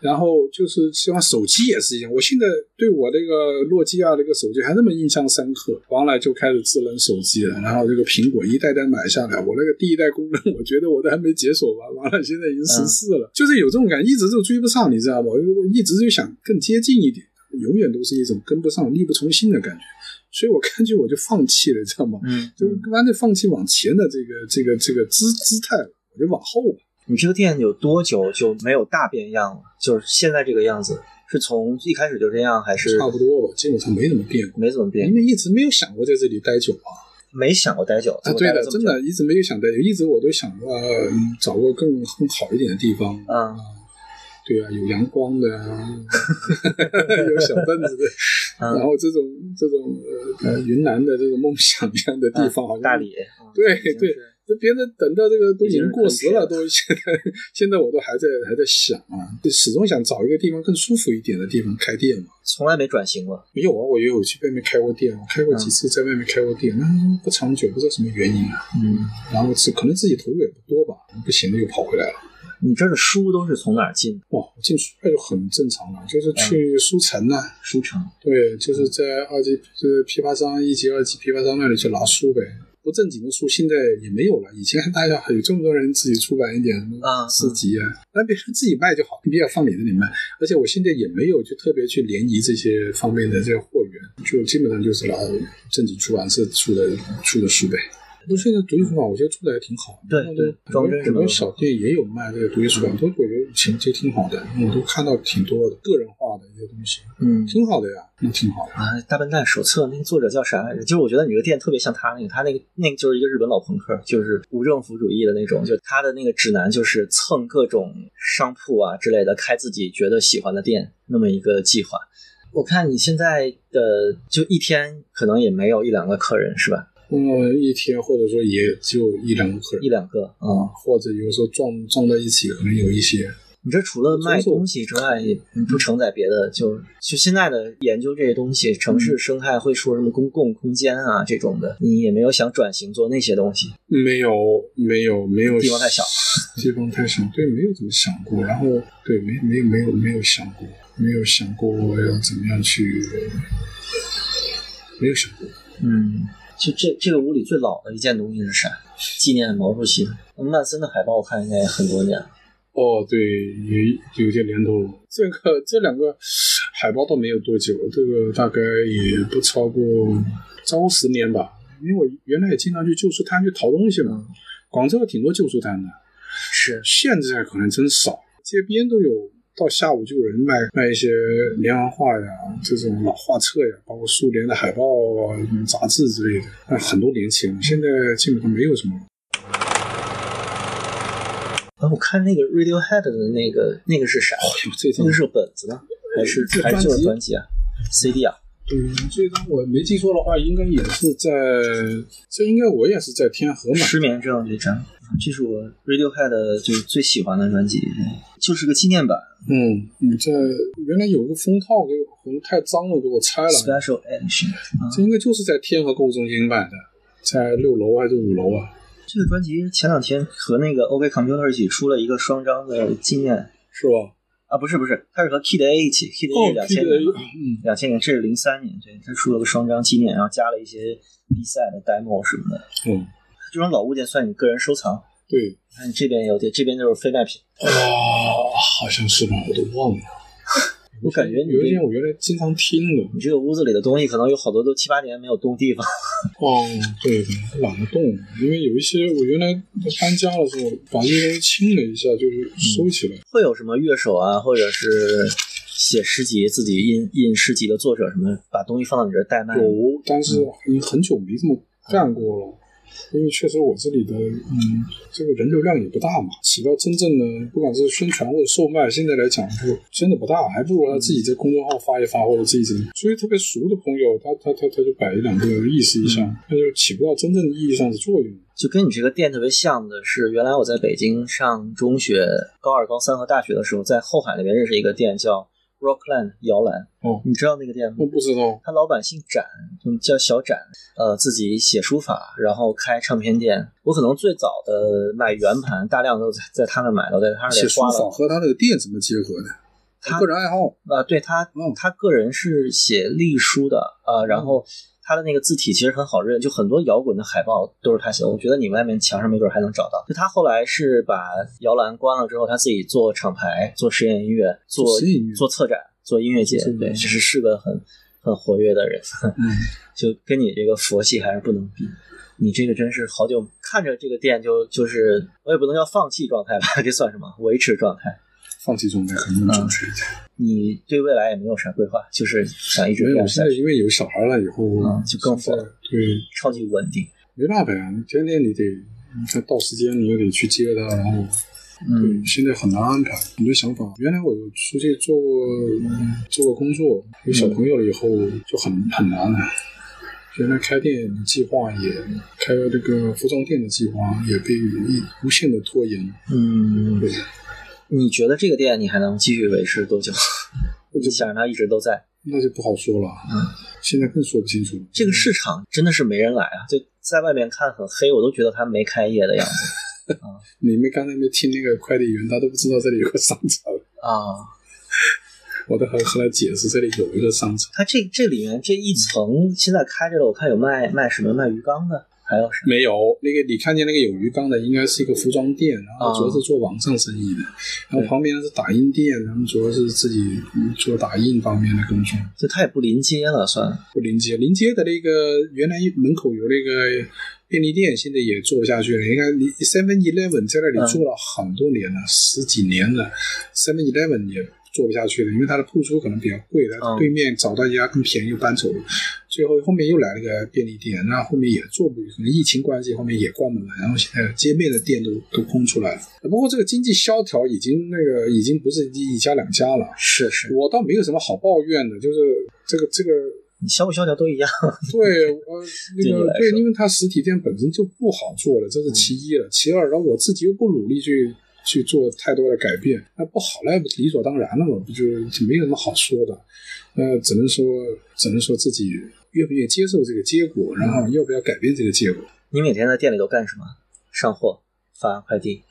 然后就是希望手机也是一样。我现在对我那个诺基亚那个手机还那么印象深刻。完了就开始智能手机了。然后这个苹果一代代买下来，我那个第一代功能，我觉得我都还没解锁完。完了现在已经十四了，就是有这种感觉，一直就追不上，你知道吗？一一直就想更接近一点，永远都是一种跟不上、力不从心的感觉，所以我 干脆我就放弃了，知道吗？嗯，就干脆放弃往前的这个、这个、这个姿姿态了，我就往后吧。你这个店有多久就没有大变样了？就是现在这个样子，是从一开始就这样，还是差不多吧？基本上没怎么变过，没怎么变，因为一直没有想过在这里待久啊，没想过待久啊。对的，真的一直没有想待久，一直我都想过找个更更好一点的地方啊。对啊，有阳光的啊，有小凳子的，然后这种这种呃云南的这种梦想一样的地方，好像大理，对对，这别人等到这个都已经过时了，都现在现在我都还在还在想啊，就始终想找一个地方更舒服一点的地方开店嘛。从来没转型过？没有啊，我也有去外面开过店，开过几次在外面开过店，那不长久，不知道什么原因啊。嗯，然后是可能自己投入也不多吧，不行了又跑回来了。你这的书都是从哪儿进？哇，进书那就很正常了，就是去书城呐。书城。对，就是在二级就是批发商一级、二级批发商那里去拿书呗。不正经的书现在也没有了，以前大家有这么多人自己出版一点啊诗集啊，那别人自己卖就好，你不要放你这里卖。而且我现在也没有去特别去联谊这些方面的这些货源，就基本上就是拿正经出版社出的出的书呗。不，现在独立出版我觉得做的还挺好。对对，很多小店也有卖这个独立出版，都我觉得其实挺好的，我都看到挺多的个人化的一些东西，嗯，挺好的呀，那挺好的啊。大笨蛋手册那个作者叫啥来着？就是我觉得你这个店特别像他那个，他那个那个就是一个日本老朋克，就是无政府主义的那种，就他的那个指南就是蹭各种商铺啊之类的，开自己觉得喜欢的店，那么一个计划。我看你现在的就一天可能也没有一两个客人是吧？嗯，一天或者说也就一两个客人，一两个啊，或者有时候撞撞在一起，可能有一些。你这除了卖东西之外，也不承载别的，就就现在的研究这些东西，城市生态会说什么公共空间啊这种的，你也没有想转型做那些东西？没有，没有，没有，地方太小，地方太小，对，没有怎么想过。然后，对，没没有没有没有想过，没有想过要怎么样去，没有想过，嗯。就这这个屋里最老的一件东西是啥？纪念毛主席的曼森的海报，我看应该也很多年了。哦，对，有有些年头。这个这两个海报倒没有多久，这个大概也不超过超过十年吧。因为我原来也经常去旧书摊去淘东西嘛，广州有挺多旧书摊的。是，现在可能真少。街边都有，到下午就有人卖卖一些连环画呀，这种老画册呀，包括苏联的海报啊、杂志之类的。那很多年前，现在基本上没有什么。啊，我看那个 Radiohead 的那个那个是啥？哦呦，这个是本子呢，还是还是专辑啊？CD 啊？嗯，这张我没记错的话，应该也是在，这应该我也是在天河买。失眠症这张，这是我 Radiohead 就是最喜欢的专辑，就是个纪念版嗯，你在原来有个封套给我，可能太脏了，给我拆了。Special Edition。啊这应该就是在天河购物中心买的，在六楼还是五楼啊？这个专辑前两天和那个 OK Computer 一起出了一个双张的纪念是吧？啊，不是不是，它是和 Kid A 一起，Kid A 是两千年两千年，这是零三年，对，他出了个双张纪念，然后加了一些比赛的 demo 什么的。嗯，这种老物件算你个人收藏。对，看你这边有点，这边就是非卖品。啊，好像是吧，我都忘了。我感觉你有一些我原来经常听的，你这个屋子里的东西，可能有好多都七八年没有动地方。哦，对对，懒得动，因为有一些我原来搬家的时候把这些东西清了一下，就是收起来。会有什么乐手啊，或者是写诗集、自己印印诗集的作者什么，把东西放到你这儿代卖？有，但是已经很久没这么干过了。因为确实我这里的嗯，这个人流量也不大嘛，起到真正的不管是宣传或者售卖，现在来讲就真的不大，还不如他自己在公众号发一发，或者自己所以特别熟的朋友，他他他他就摆一两个意思一下，那就起不到真正意义上的作用。就跟你这个店特别像的是，原来我在北京上中学，高二、高三和大学的时候，在后海那边认识一个店叫 Rockland 摇篮。哦你知道那个店吗我？不知道，他老板姓展，嗯，叫小展，呃，自己写书法，然后开唱片店。我可能最早的买圆盘，大量都在在他那买到，在他那写书里花了法和他那个店怎么结合的？他个人爱好，啊，对他嗯，他个人是写隶书的啊、呃然后他的那个字体其实很好认，就很多摇滚的海报都是他写的。我觉得你外面墙上没准还能找到。就他后来是把摇篮关了之后，他自己做厂牌、做实验音乐、做做策展、做音乐节做，对，其实是个很很活跃的人。嗯，就跟你这个佛系还是不能比。你这个真是好久看着这个店就就是我也不能叫放弃状态吧，这算什么？维持状态。放弃状态可能更准确一点。你对未来也没有啥规划，就是想一直没有，现在因为有小孩了以后，嗯就更现在对，超级稳定。没办法呀，你天天你得，你看到时间你又得去接他，然后，嗯对，现在很难安排。很多想法，原来我有出去做过，嗯做过工作，有小朋友了以后就很很难了。原来开店的计划也开了这个服装店的计划也被无限的拖延。嗯，对，你觉得这个店你还能继续维持多久？你想让它一直都在？那就不好说了。嗯，现在更说不清楚了。这个市场真的是没人来啊！就在外面看很黑，我都觉得它没开业的样子 啊你们刚才没听那个快递员，他都不知道这里有个商场。啊。我都还和他解释，这里有一个商场。它这这里面这一层现在开着了，我看有卖卖什么卖鱼缸的，还有啥？没有，那个你看见那个有鱼缸的，应该是一个服装店，然后主要是做网上生意的，然后旁边是打印店，他们主要是自己嗯做打印方面的工作，这它也不临街了，算不临街。临街的那个原来门口有那个便利店，现在也做不下去了。你看，你 Seven Eleven 在那里做了很多年了，十几年了，Seven Eleven 也。做不下去了，因为它的铺租可能比较贵，它嗯对面找到一家更便宜，又搬走了。最后后面又来了个便利店，那后面也做不，可能疫情关系后面也关门了，然后现在街面的店都都空出来了。不过这个经济萧条已经那个已经不是一家两家了，是是，我倒没有什么好抱怨的，就是这个这个你消不萧条都一样。对，呃，那个对，因为它实体店本身就不好做了，这是其一了。其二，然后我自己又不努力去去做太多的改变，那不好那不理所当然了嘛，不就就没有什么好说的。那只能说，只能说自己愿不愿意接受这个结果，然后要不要改变这个结果。你每天在店里都干什么？上货、发快递。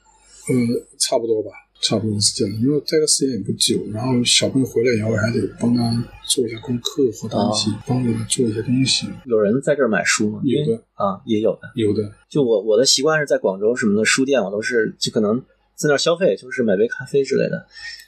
嗯，差不多吧，差不多是这样。因为待的时间也不久，然后小朋友回来以后还得帮他做一下功课和东西，帮着他做一些东西。有人在这儿买书吗？有的啊，也有的。有的，就我我的习惯是在广州什么的书店，我都是就可能在那儿消费，就是买杯咖啡之类的。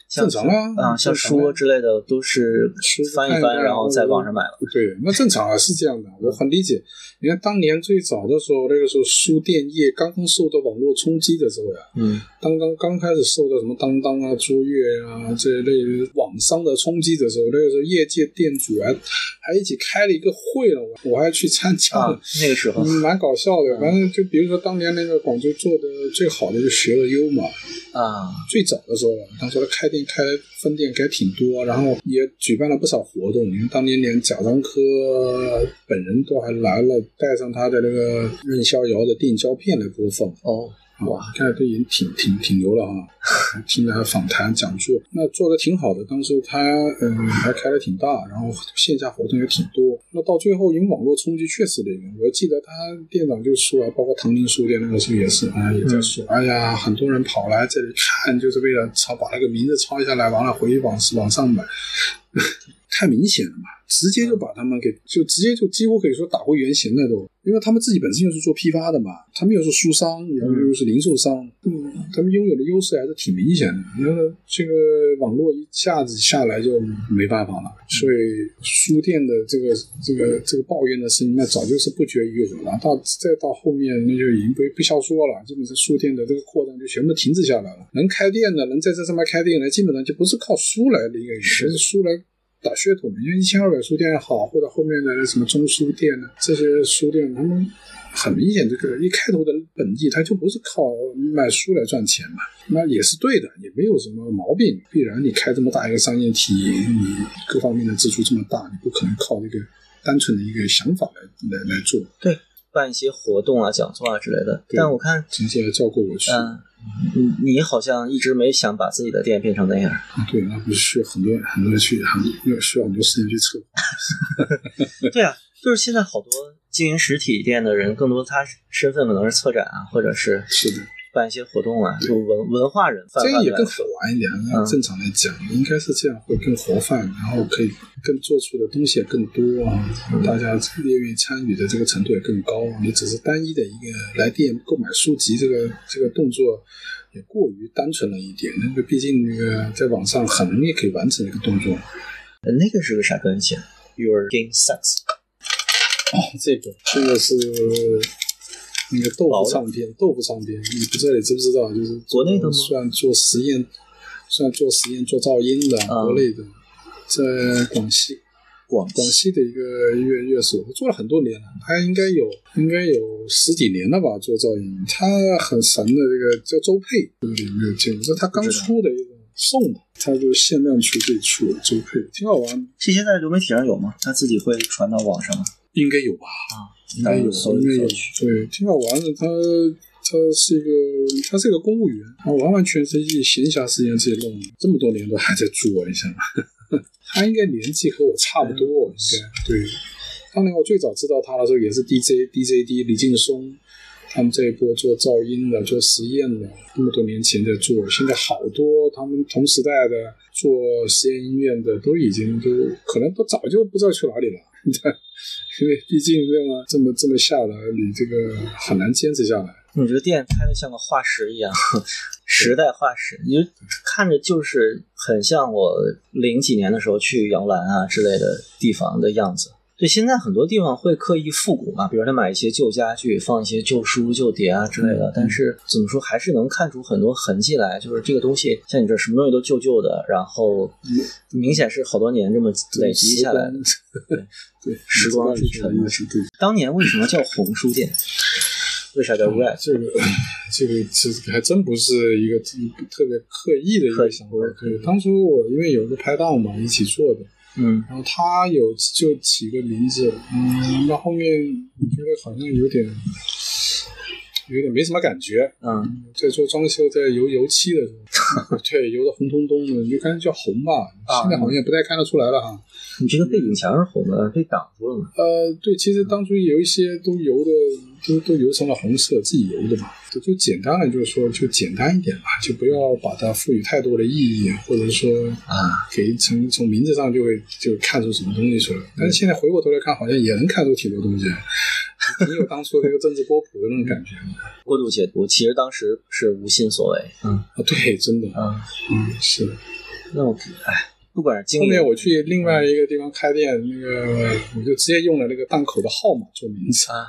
像正常啊啊，像书之类的都是书翻一翻，然后在网上买了。对，那正常啊，是这样的，我很理解。你看当年最早的时候，那个时候书店业刚刚受到网络冲击的时候呀，嗯刚刚刚开始受到什么当当啊、卓越啊这一类网商的冲击的时候，那个时候业界店主还还一起开了一个会了，我我还去参加了。啊，那个时候嗯，蛮搞笑的。反正就比如说当年那个广州做的最好的就学了优嘛，啊，最早的时候，他说他开店开分店开挺多，然后也举办了不少活动。你看当年连贾樟柯本人都还来了，带上他的那个任逍遥的电影胶片来播放。哦，哇，看来都已经挺挺挺牛了啊！听了他访谈讲座，那做的挺好的。当时他嗯还开的挺大，然后线下活动也挺多。那到最后因为网络冲击确实的，我记得他店长就说啊，包括唐宁书店那个时候也是啊，也在说，哎呀，很多人跑来这里看，就是为了抄把那个名字抄下来，完了回网网上买。太明显了嘛，直接就把他们给就直接就几乎可以说打回原形了都，因为他们自己本身又是做批发的嘛，他们又是书商，然后又是零售商，嗯，他们拥有的优势还是挺明显的。你说这个网络一下子下来就没办法了，所以书店的这个这个这个抱怨的声音，那早就是不绝于耳了。到再到后面，那就已经不不消说了，基本上书店的这个扩张就全部停止下来了。能开店的，能在这上面开店的，基本上就不是靠书来的一个，不是书来。打噱头嘛，因为一千二百书店也好，或者后面的什么中书店呢，这些书店，他们很明显，这个一开头的本意，他就不是靠卖书来赚钱嘛，那也是对的，也没有什么毛病。必然你开这么大一个商业体，你各方面的支出这么大，你不可能靠一个单纯的一个想法来来来做。对，办一些活动啊、讲座啊之类的。但我看，姐姐还叫过我去，嗯，你你好像一直没想把自己的店变成那样。啊对，那不是需要很多很多人去，很要需要很多时间去策划。对啊，就是现在好多经营实体店的人，更多他身份可能是策展啊，或者是是的。办一些活动啊，就文文化人，这样也更好玩一点。那正常来讲，应该是这样会更活泛，然后可以更做出的东西也更多啊，大家愿意参与的这个程度也更高。你只是单一的一个来店购买书籍这个这个动作，也过于单纯了一点。那个毕竟那个在网上很容易可以完成一个动作。呃那个是个啥关系？Your game sucks。哦，这个这个是。那个豆腐唱片，豆腐唱片，你不知道你知不知道？就是国内的吗？算做实验，算做实验做噪音的，啊、国内的，在广西，广广西的一个乐乐手，做了很多年了，他应该有应该有十几年了吧，做噪音。他很神的，这个叫周佩，不知道有没有见过？这他刚出的一个送的，他就限量出这出的周佩，挺好玩。这些在流媒体上有吗？他自己会传到网上吗？应该有吧。啊。应该有，应该有，对，挺好玩的。他他是一个，他是一个公务员，他完完全全是闲暇时间自己弄，这么多年都还在做，你想嘛？他应该年纪和我差不多，应该对。当年我最早知道他的时候，也是 DJ DJD 李劲松他们这一波做噪音的、做实验的，那么多年前在做，现在好多他们同时代的做实验音乐的，都已经都可能都早就不知道去哪里了。因为毕竟这么这么这么下来，你这个很难坚持下来。你这个店开的像个化石一样，时代化石，你就看着就是很像我零几年的时候去摇篮啊之类的地方的样子。对，现在很多地方会刻意复古嘛，比如他买一些旧家具，放一些旧书、旧碟啊之类的。但是怎么说，还是能看出很多痕迹来，就是这个东西，像你这什么东西都旧旧的，然后明显是好多年这么累积下来的。对 对，时光是沉的。对，当年为什么叫红书店？为啥叫 Red？这个这个其实还真不是一个特别刻意的一个想法。对，当初我因为有个拍档嘛，一起做的。嗯，然后他有就起个名字，嗯，到后面我觉得好像有点有点没什么感觉，嗯，在做装修，在油油漆的时候，对，油的红彤彤的，你就干脆叫红吧。现在好像也不太看得出来了哈。你这个背景墙是红的，被挡住了吗？呃，对，其实当初有一些都油的，都都油成了红色，自己油的嘛。就就简单的，就是说，就简单一点吧，就不要把它赋予太多的意义，或者说啊，给从从名字上就会就看出什么东西出来。但是现在回过头来看，好像也能看出挺多东西，挺有当初那个政治波普的那种感觉。过度解读，其实当时是无心所为。嗯啊，对，真的，嗯嗯是。那我哎，不管是经理，后面我去另外一个地方开店，那个我就直接用了那个档口的号码做名字啊，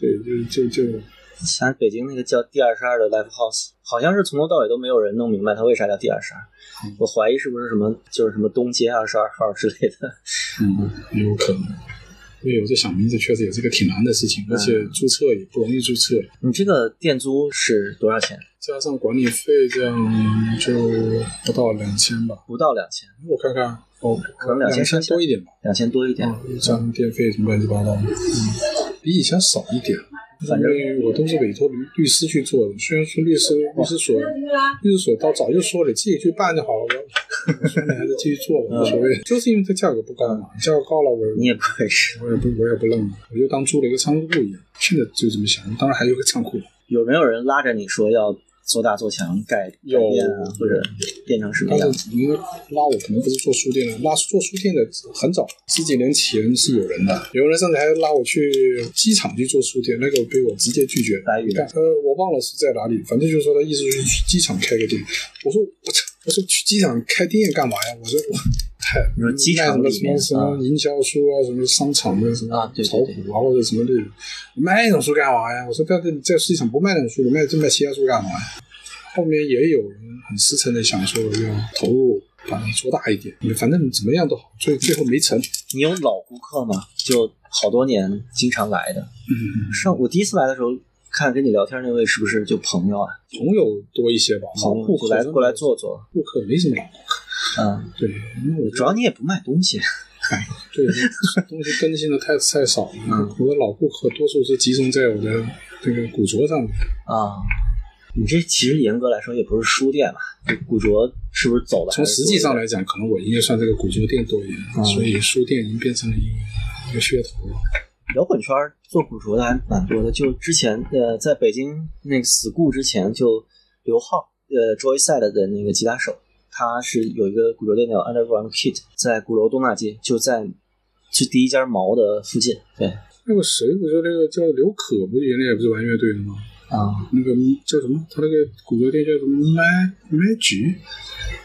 对，就就就。像北京那个叫第二十二的 Live House，好像是从头到尾都没有人弄明白它为啥叫第二十二。我怀疑是不是什么就是什么东街二十二号之类的。嗯，有可能。因为我在想名字，确实也是个挺难的事情，而且注册也不容易注册。你这个店租是多少钱？加上管理费，这样就不到两千吧。不到两千，我看看，哦，可能两千多一点吧。两千多一点，加上电费什么乱七八糟的，嗯，比以前少一点。反正我都是委托律律师去做的，虽然说律师律师所律师所到早就说了，自己去办就好了。我说你还是继续做吧，无所谓。就是因为它价格不高嘛，价格高了我你也不会吃，我也不我也不愣，我就当租了一个仓库一样。现在就这么想，当然还有个仓库。有没有人拉着你说要？做大做强盖店啊，或者变成什么样？因为拉我可能不是做书店的，拉做书店的很早十几年前是有人的，有人甚至还拉我去机场去做书店，那个被我直接拒绝。呃，我忘了是在哪里，反正就是说他意思是去机场开个店。我说我操，我说去机场开店干嘛呀？我说我太 你说机场什么什么营销书啊，什么商场的什么炒股啊，或者什么的，卖那种书干嘛呀？我说但是你在市场不卖那种书，卖这卖其他书干嘛呀？后面也有人很实诚的想说要投入，把它做大一点。反正怎么样都好，最最后没成。你有老顾客吗？就好多年经常来的。嗯，上我第一次来的时候，看跟你聊天那位是不是就朋友啊？朋友多一些吧。好顾客来过来坐坐。顾客没什么老顾客。嗯，对，主要你也不卖东西。对，东西更新的太太少了。嗯，我的老顾客多数是集中在我的这个古着上面。啊。你这其实严格来说也不是书店吧，古着是不是走的？从实际上来讲，可能我应该算这个古着店多一点，所以书店已经变成了一个一个噱头。摇滚圈做古着的还蛮多的，就之前呃，在北京那个 school 之前，就刘浩呃 Joyside 的那个吉他手，他是有一个古着店叫 Underground Kit，在鼓楼东大街，就在就第一家毛的附近。对，那个谁，不是那个叫刘可，不是原来也不是玩乐队的吗？啊，那个叫什么？他那个古着店叫什么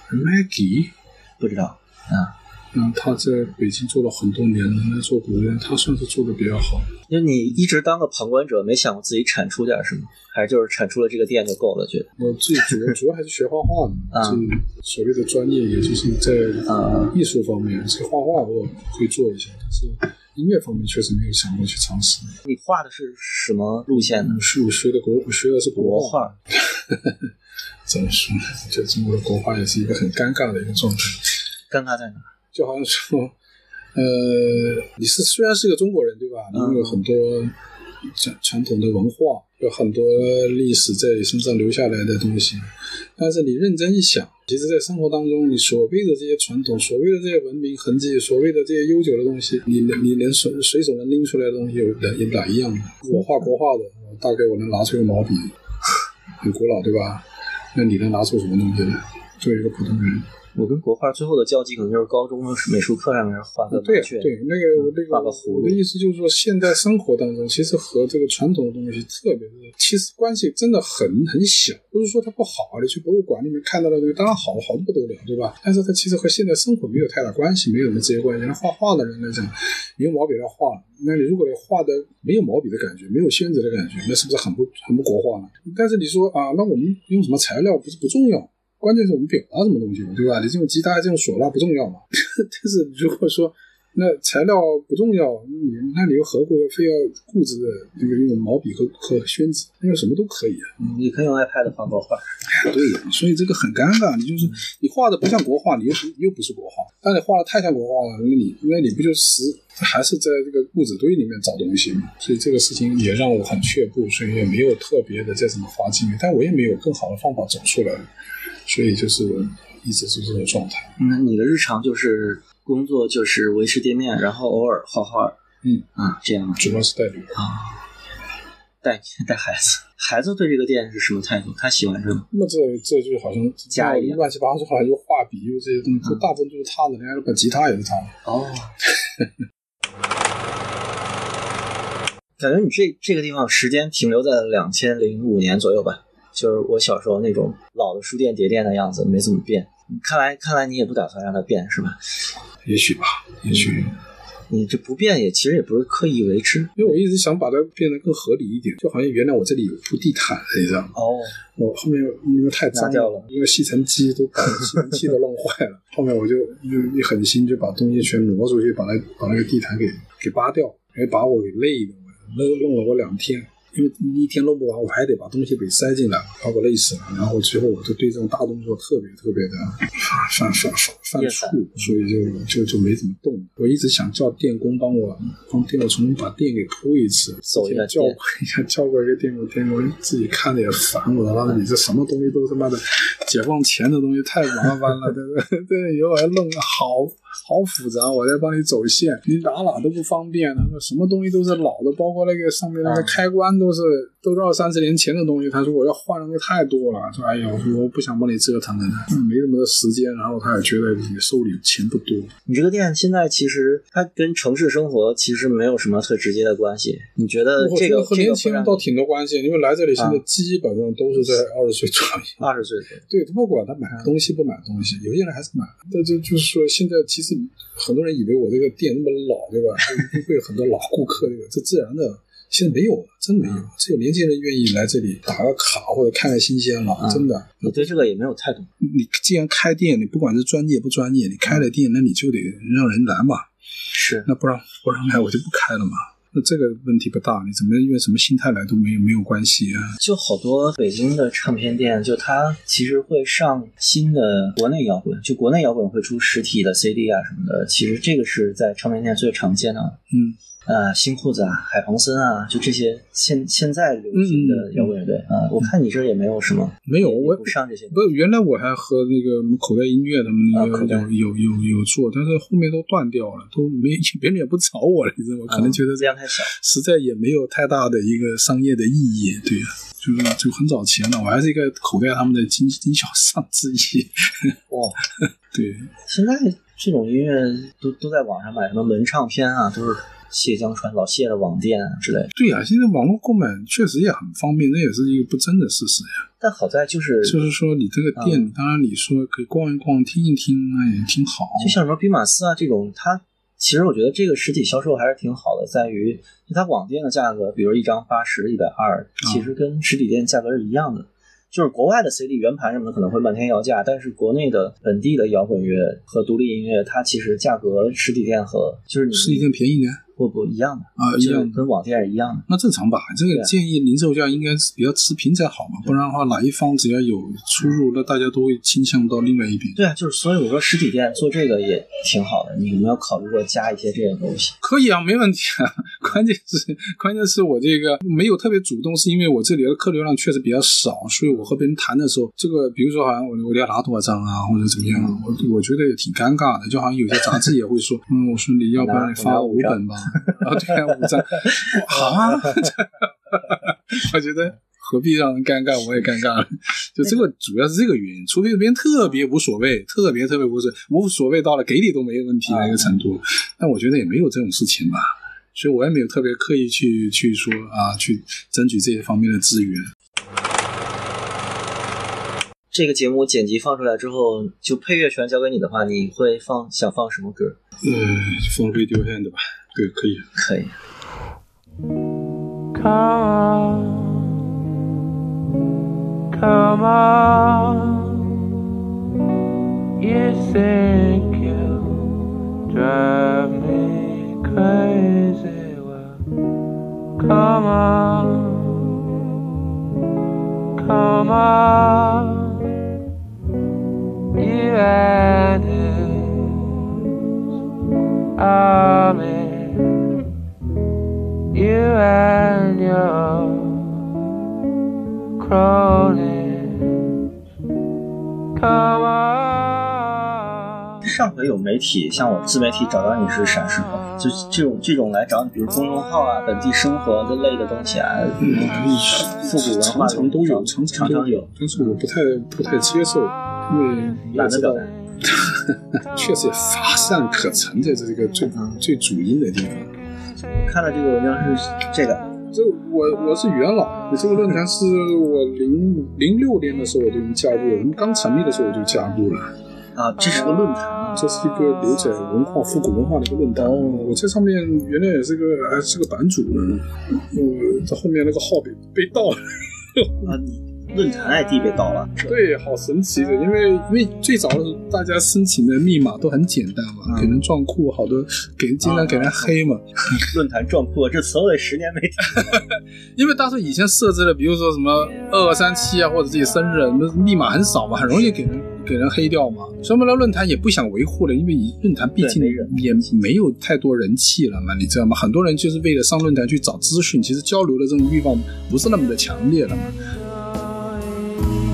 ？Mag，Maggie，不知道。啊，嗯，他在北京做了很多年了，那做古着店，他算是做的比较好。就你一直当个旁观者，没想过自己产出点什么，还是就是产出了这个店就够了？觉得？我最主要主要还是学画画的，啊，所谓的专业，也就是在艺术方面，这个画画我会做一下，但是。音乐方面确实没有想过去尝试。你画的是什么路线呢？是我学的国，我学的是国画。怎么说呢？就中国的国画也是一个很尴尬的一个状态。尴尬在哪？就好像说，呃，你是虽然是个中国人，对吧？你有很多传传统的文化。有很多历史在你身上留下来的东西，但是你认真一想，其实，在生活当中，你所谓的这些传统、所谓的这些文明痕迹、所谓的这些悠久的东西，你你能随随手能拎出来的东西，有哪有哪一样？我画国画的，大概我能拿出个毛笔，很古老，对吧？那你能拿出什么东西来？作为一个普通人。我跟国画最后的交集可能就是高中的美术课上面画个对对，那个那个画个葫芦。我的意思就是说，现代生活当中其实和这个传统的东西特别的，其实关系真的很很小。不是说它不好，你去博物馆里面看到的东西当然好，好的不得了，对吧？但是它其实和现在生活没有太大关系，没有什么直接关系。那画画的人来讲，你用毛笔来画，那你如果画的没有毛笔的感觉，没有宣纸的感觉，那是不是很不很不国画呢？但是你说啊，那我们用什么材料不是不重要？关键是我们表达什么东西嘛，对吧？你这种吉他、这种唢呐不重要嘛？但是如果说那材料不重要，你那你又何苦要非要固执的这个用毛笔和和宣纸？用什么都可以啊。你可以用 iPad 画国画。对呀，所以这个很尴尬。你就是你画的不像国画，你又不又不是国画。但你画的太像国画了，那你那你不就是还是在这个固执堆里面找东西嘛？所以这个事情也让我很却步，所以也没有特别的再怎么花精力。但我也没有更好的方法走出来。所以就是一直是这种状态。那你的日常就是工作，就是维持店面，然后偶尔画画。嗯啊，这样主要是带旅啊，带 带孩子。孩子对这个店是什么态度？他喜欢这吗？那这这就好像家一样，乱七八糟，好像又画笔又这些东西，大部分都是他的。人家把吉他也是他的。哦。感觉你这这个地方时间停留在两千零五年左右吧。就是我小时候那种老的书店、碟店的样子没怎么变，看来看来你也不打算让它变是吧？也许吧，也许。你这不变也其实也不是刻意为之，因为我一直想把它变得更合理一点，就好像原来我这里有铺地毯，你知道吗？哦，我后面因为太脏了，因为吸尘机都把吸尘器都弄坏了，后面我就一一狠心就把东西全挪出去，把那把那个地毯给给扒掉，还，把我给累的，弄弄了我两天。因为一天弄不完，我还得把东西给塞进来，把我累死了。然后最后我就对这种大动作特别特别的犯犯犯犯怵，所以就就就没怎么动。我一直想叫电工帮我帮电工重新把电给铺一次，手一下叫过一下叫过一个电工，电工自己看着也烦我了。他说你这什么东西都他妈的解放前的东西太麻烦了，对不 对？对以后还弄个好。好复杂，我再帮你走线，你哪哪都不方便。他说什么东西都是老的，包括那个上面那个开关都是都是二三十年前的东西。他说我要换的东西太多了，说哎呀，我说我不想帮你折腾了，没那么多时间。然后他也觉得你收礼钱不多。你这个店现在其实它跟城市生活其实没有什么特直接的关系。你觉得这个和年轻人倒挺多关系，因为来这里现在基本上都是在二十岁左右。二十岁对，他不管他买东西不买东西，有些人还是买。但就就是说现在其实。很多人以为我这个店那么老，对吧？会有很多老顾客，这个？这自然的，现在没有了，真没有，只有年轻人愿意来这里打个卡或者看看新鲜了，真的。我对这个也没有态度。你既然开店，你不管是专业不专业，你开了店，那你就得让人来嘛。是。那不让不让来，我就不开了嘛。那这个问题不大，你怎么用什么心态来都没有没有关系啊。就好多北京的唱片店，就它其实会上新的国内摇滚，就国内摇滚会出实体的 CD 啊什么的。其实这个是在唱片店最常见的。嗯。啊，新裤子啊，海鹏森啊，就这些现现在流行的摇滚乐队啊，我看你这也没有什么，没有，我不上这些。不，原来我还和那个口袋音乐他们那个有有有有做，但是后面都断掉了，都没 别人也不找我了，你知道吗？可能觉得这样太小，实在也没有太大的一个商业的意义。对呀，就是就很早前了，我还是一个口袋他们的经经销商之一。哇，对，现在这种音乐都都在网上买，什么门唱片啊，都是。谢江川老谢的网店啊之类的，对呀，现在网络购买确实也很方便，那也是一个不争的事实呀。但好在就是，就是说你这个店，当然你说可以逛一逛、听一听，那也挺好。就像什么兵马司啊这种，它其实我觉得这个实体销售还是挺好的，在于它网店的价格，比如一张八十、一百二，其实跟实体店价格是一样的。就是国外的 CD 圆盘什么的可能会漫天要价，但是国内的本地的摇滚乐和独立音乐，它其实价格实体店和就是你实体店便宜点。不不一样的啊，一样跟网店是一样的。那正常吧？这个建议零售价应该是比较持平才好嘛，不然的话哪一方只要有出入，那大家都会倾向到另外一边。对啊，就是所以我说实体店做这个也挺好的。你有没有考虑过加一些这些东西？可以啊，没问题啊。关键是关键是我这个没有特别主动，是因为我这里的客流量确实比较少，所以我和别人谈的时候，这个比如说好像我我要拿多少张啊，或者怎么样，我我觉得也挺尴尬的。就好像有些杂志也会说，嗯，我说你要不然你发五本吧，啊对。五张啊！我觉得何必让人尴尬，我也尴尬了。就这个主要是这个原因，除非别人特别无所谓，特别特别无所无所谓到了给你都没有问题的一个程度。但我觉得也没有这种事情吧，所以我也没有特别刻意去去说啊，去争取这些方面的资源。这个节目剪辑放出来之后，就配乐全交给你的话，你会放想放什么歌？呃，放 Radiohead 吧。对，可以，可以。Come on, come on. You think you drive me crazy? Well, come on, come on. You and his army You and your cronies come on 上回有媒体像我自媒体找到你是啥时候？就这种这种来找你，比如公众号啊、本地生活这类的东西啊，复古文化常常都有，常常常有，但是我不太不太接受，因为懒得表达。确实也乏善可陈，在这个最最主因的地方。看的这个文章是这个，这我我是元老，这个论坛是我零零六年的时候我就已经加入了，我们刚成立的时候我就加入了，啊，这是个论坛啊，这是一个牛仔文化、复古文化的一个论坛。哦我在上面原来也是个还是个版主呢，我这后面那个号被被盗了。啊，你。论坛 ID 被盗了，对，好神奇的，因为因为最早的时候大家申请的密码都很简单嘛，给人撞库，好多给人经常给人黑嘛。论坛撞库这词我得十年没听，因为当时以前设置的，比如说什么二二三七啊，或者自己生日，那密码很少嘛，很容易给人给人黑掉嘛。所以后来论坛也不想维护了，因为论坛毕竟也没有太多人气了嘛，你知道吗？很多人就是为了上论坛去找资讯，其实交流的这种欲望不是那么的强烈了嘛。you.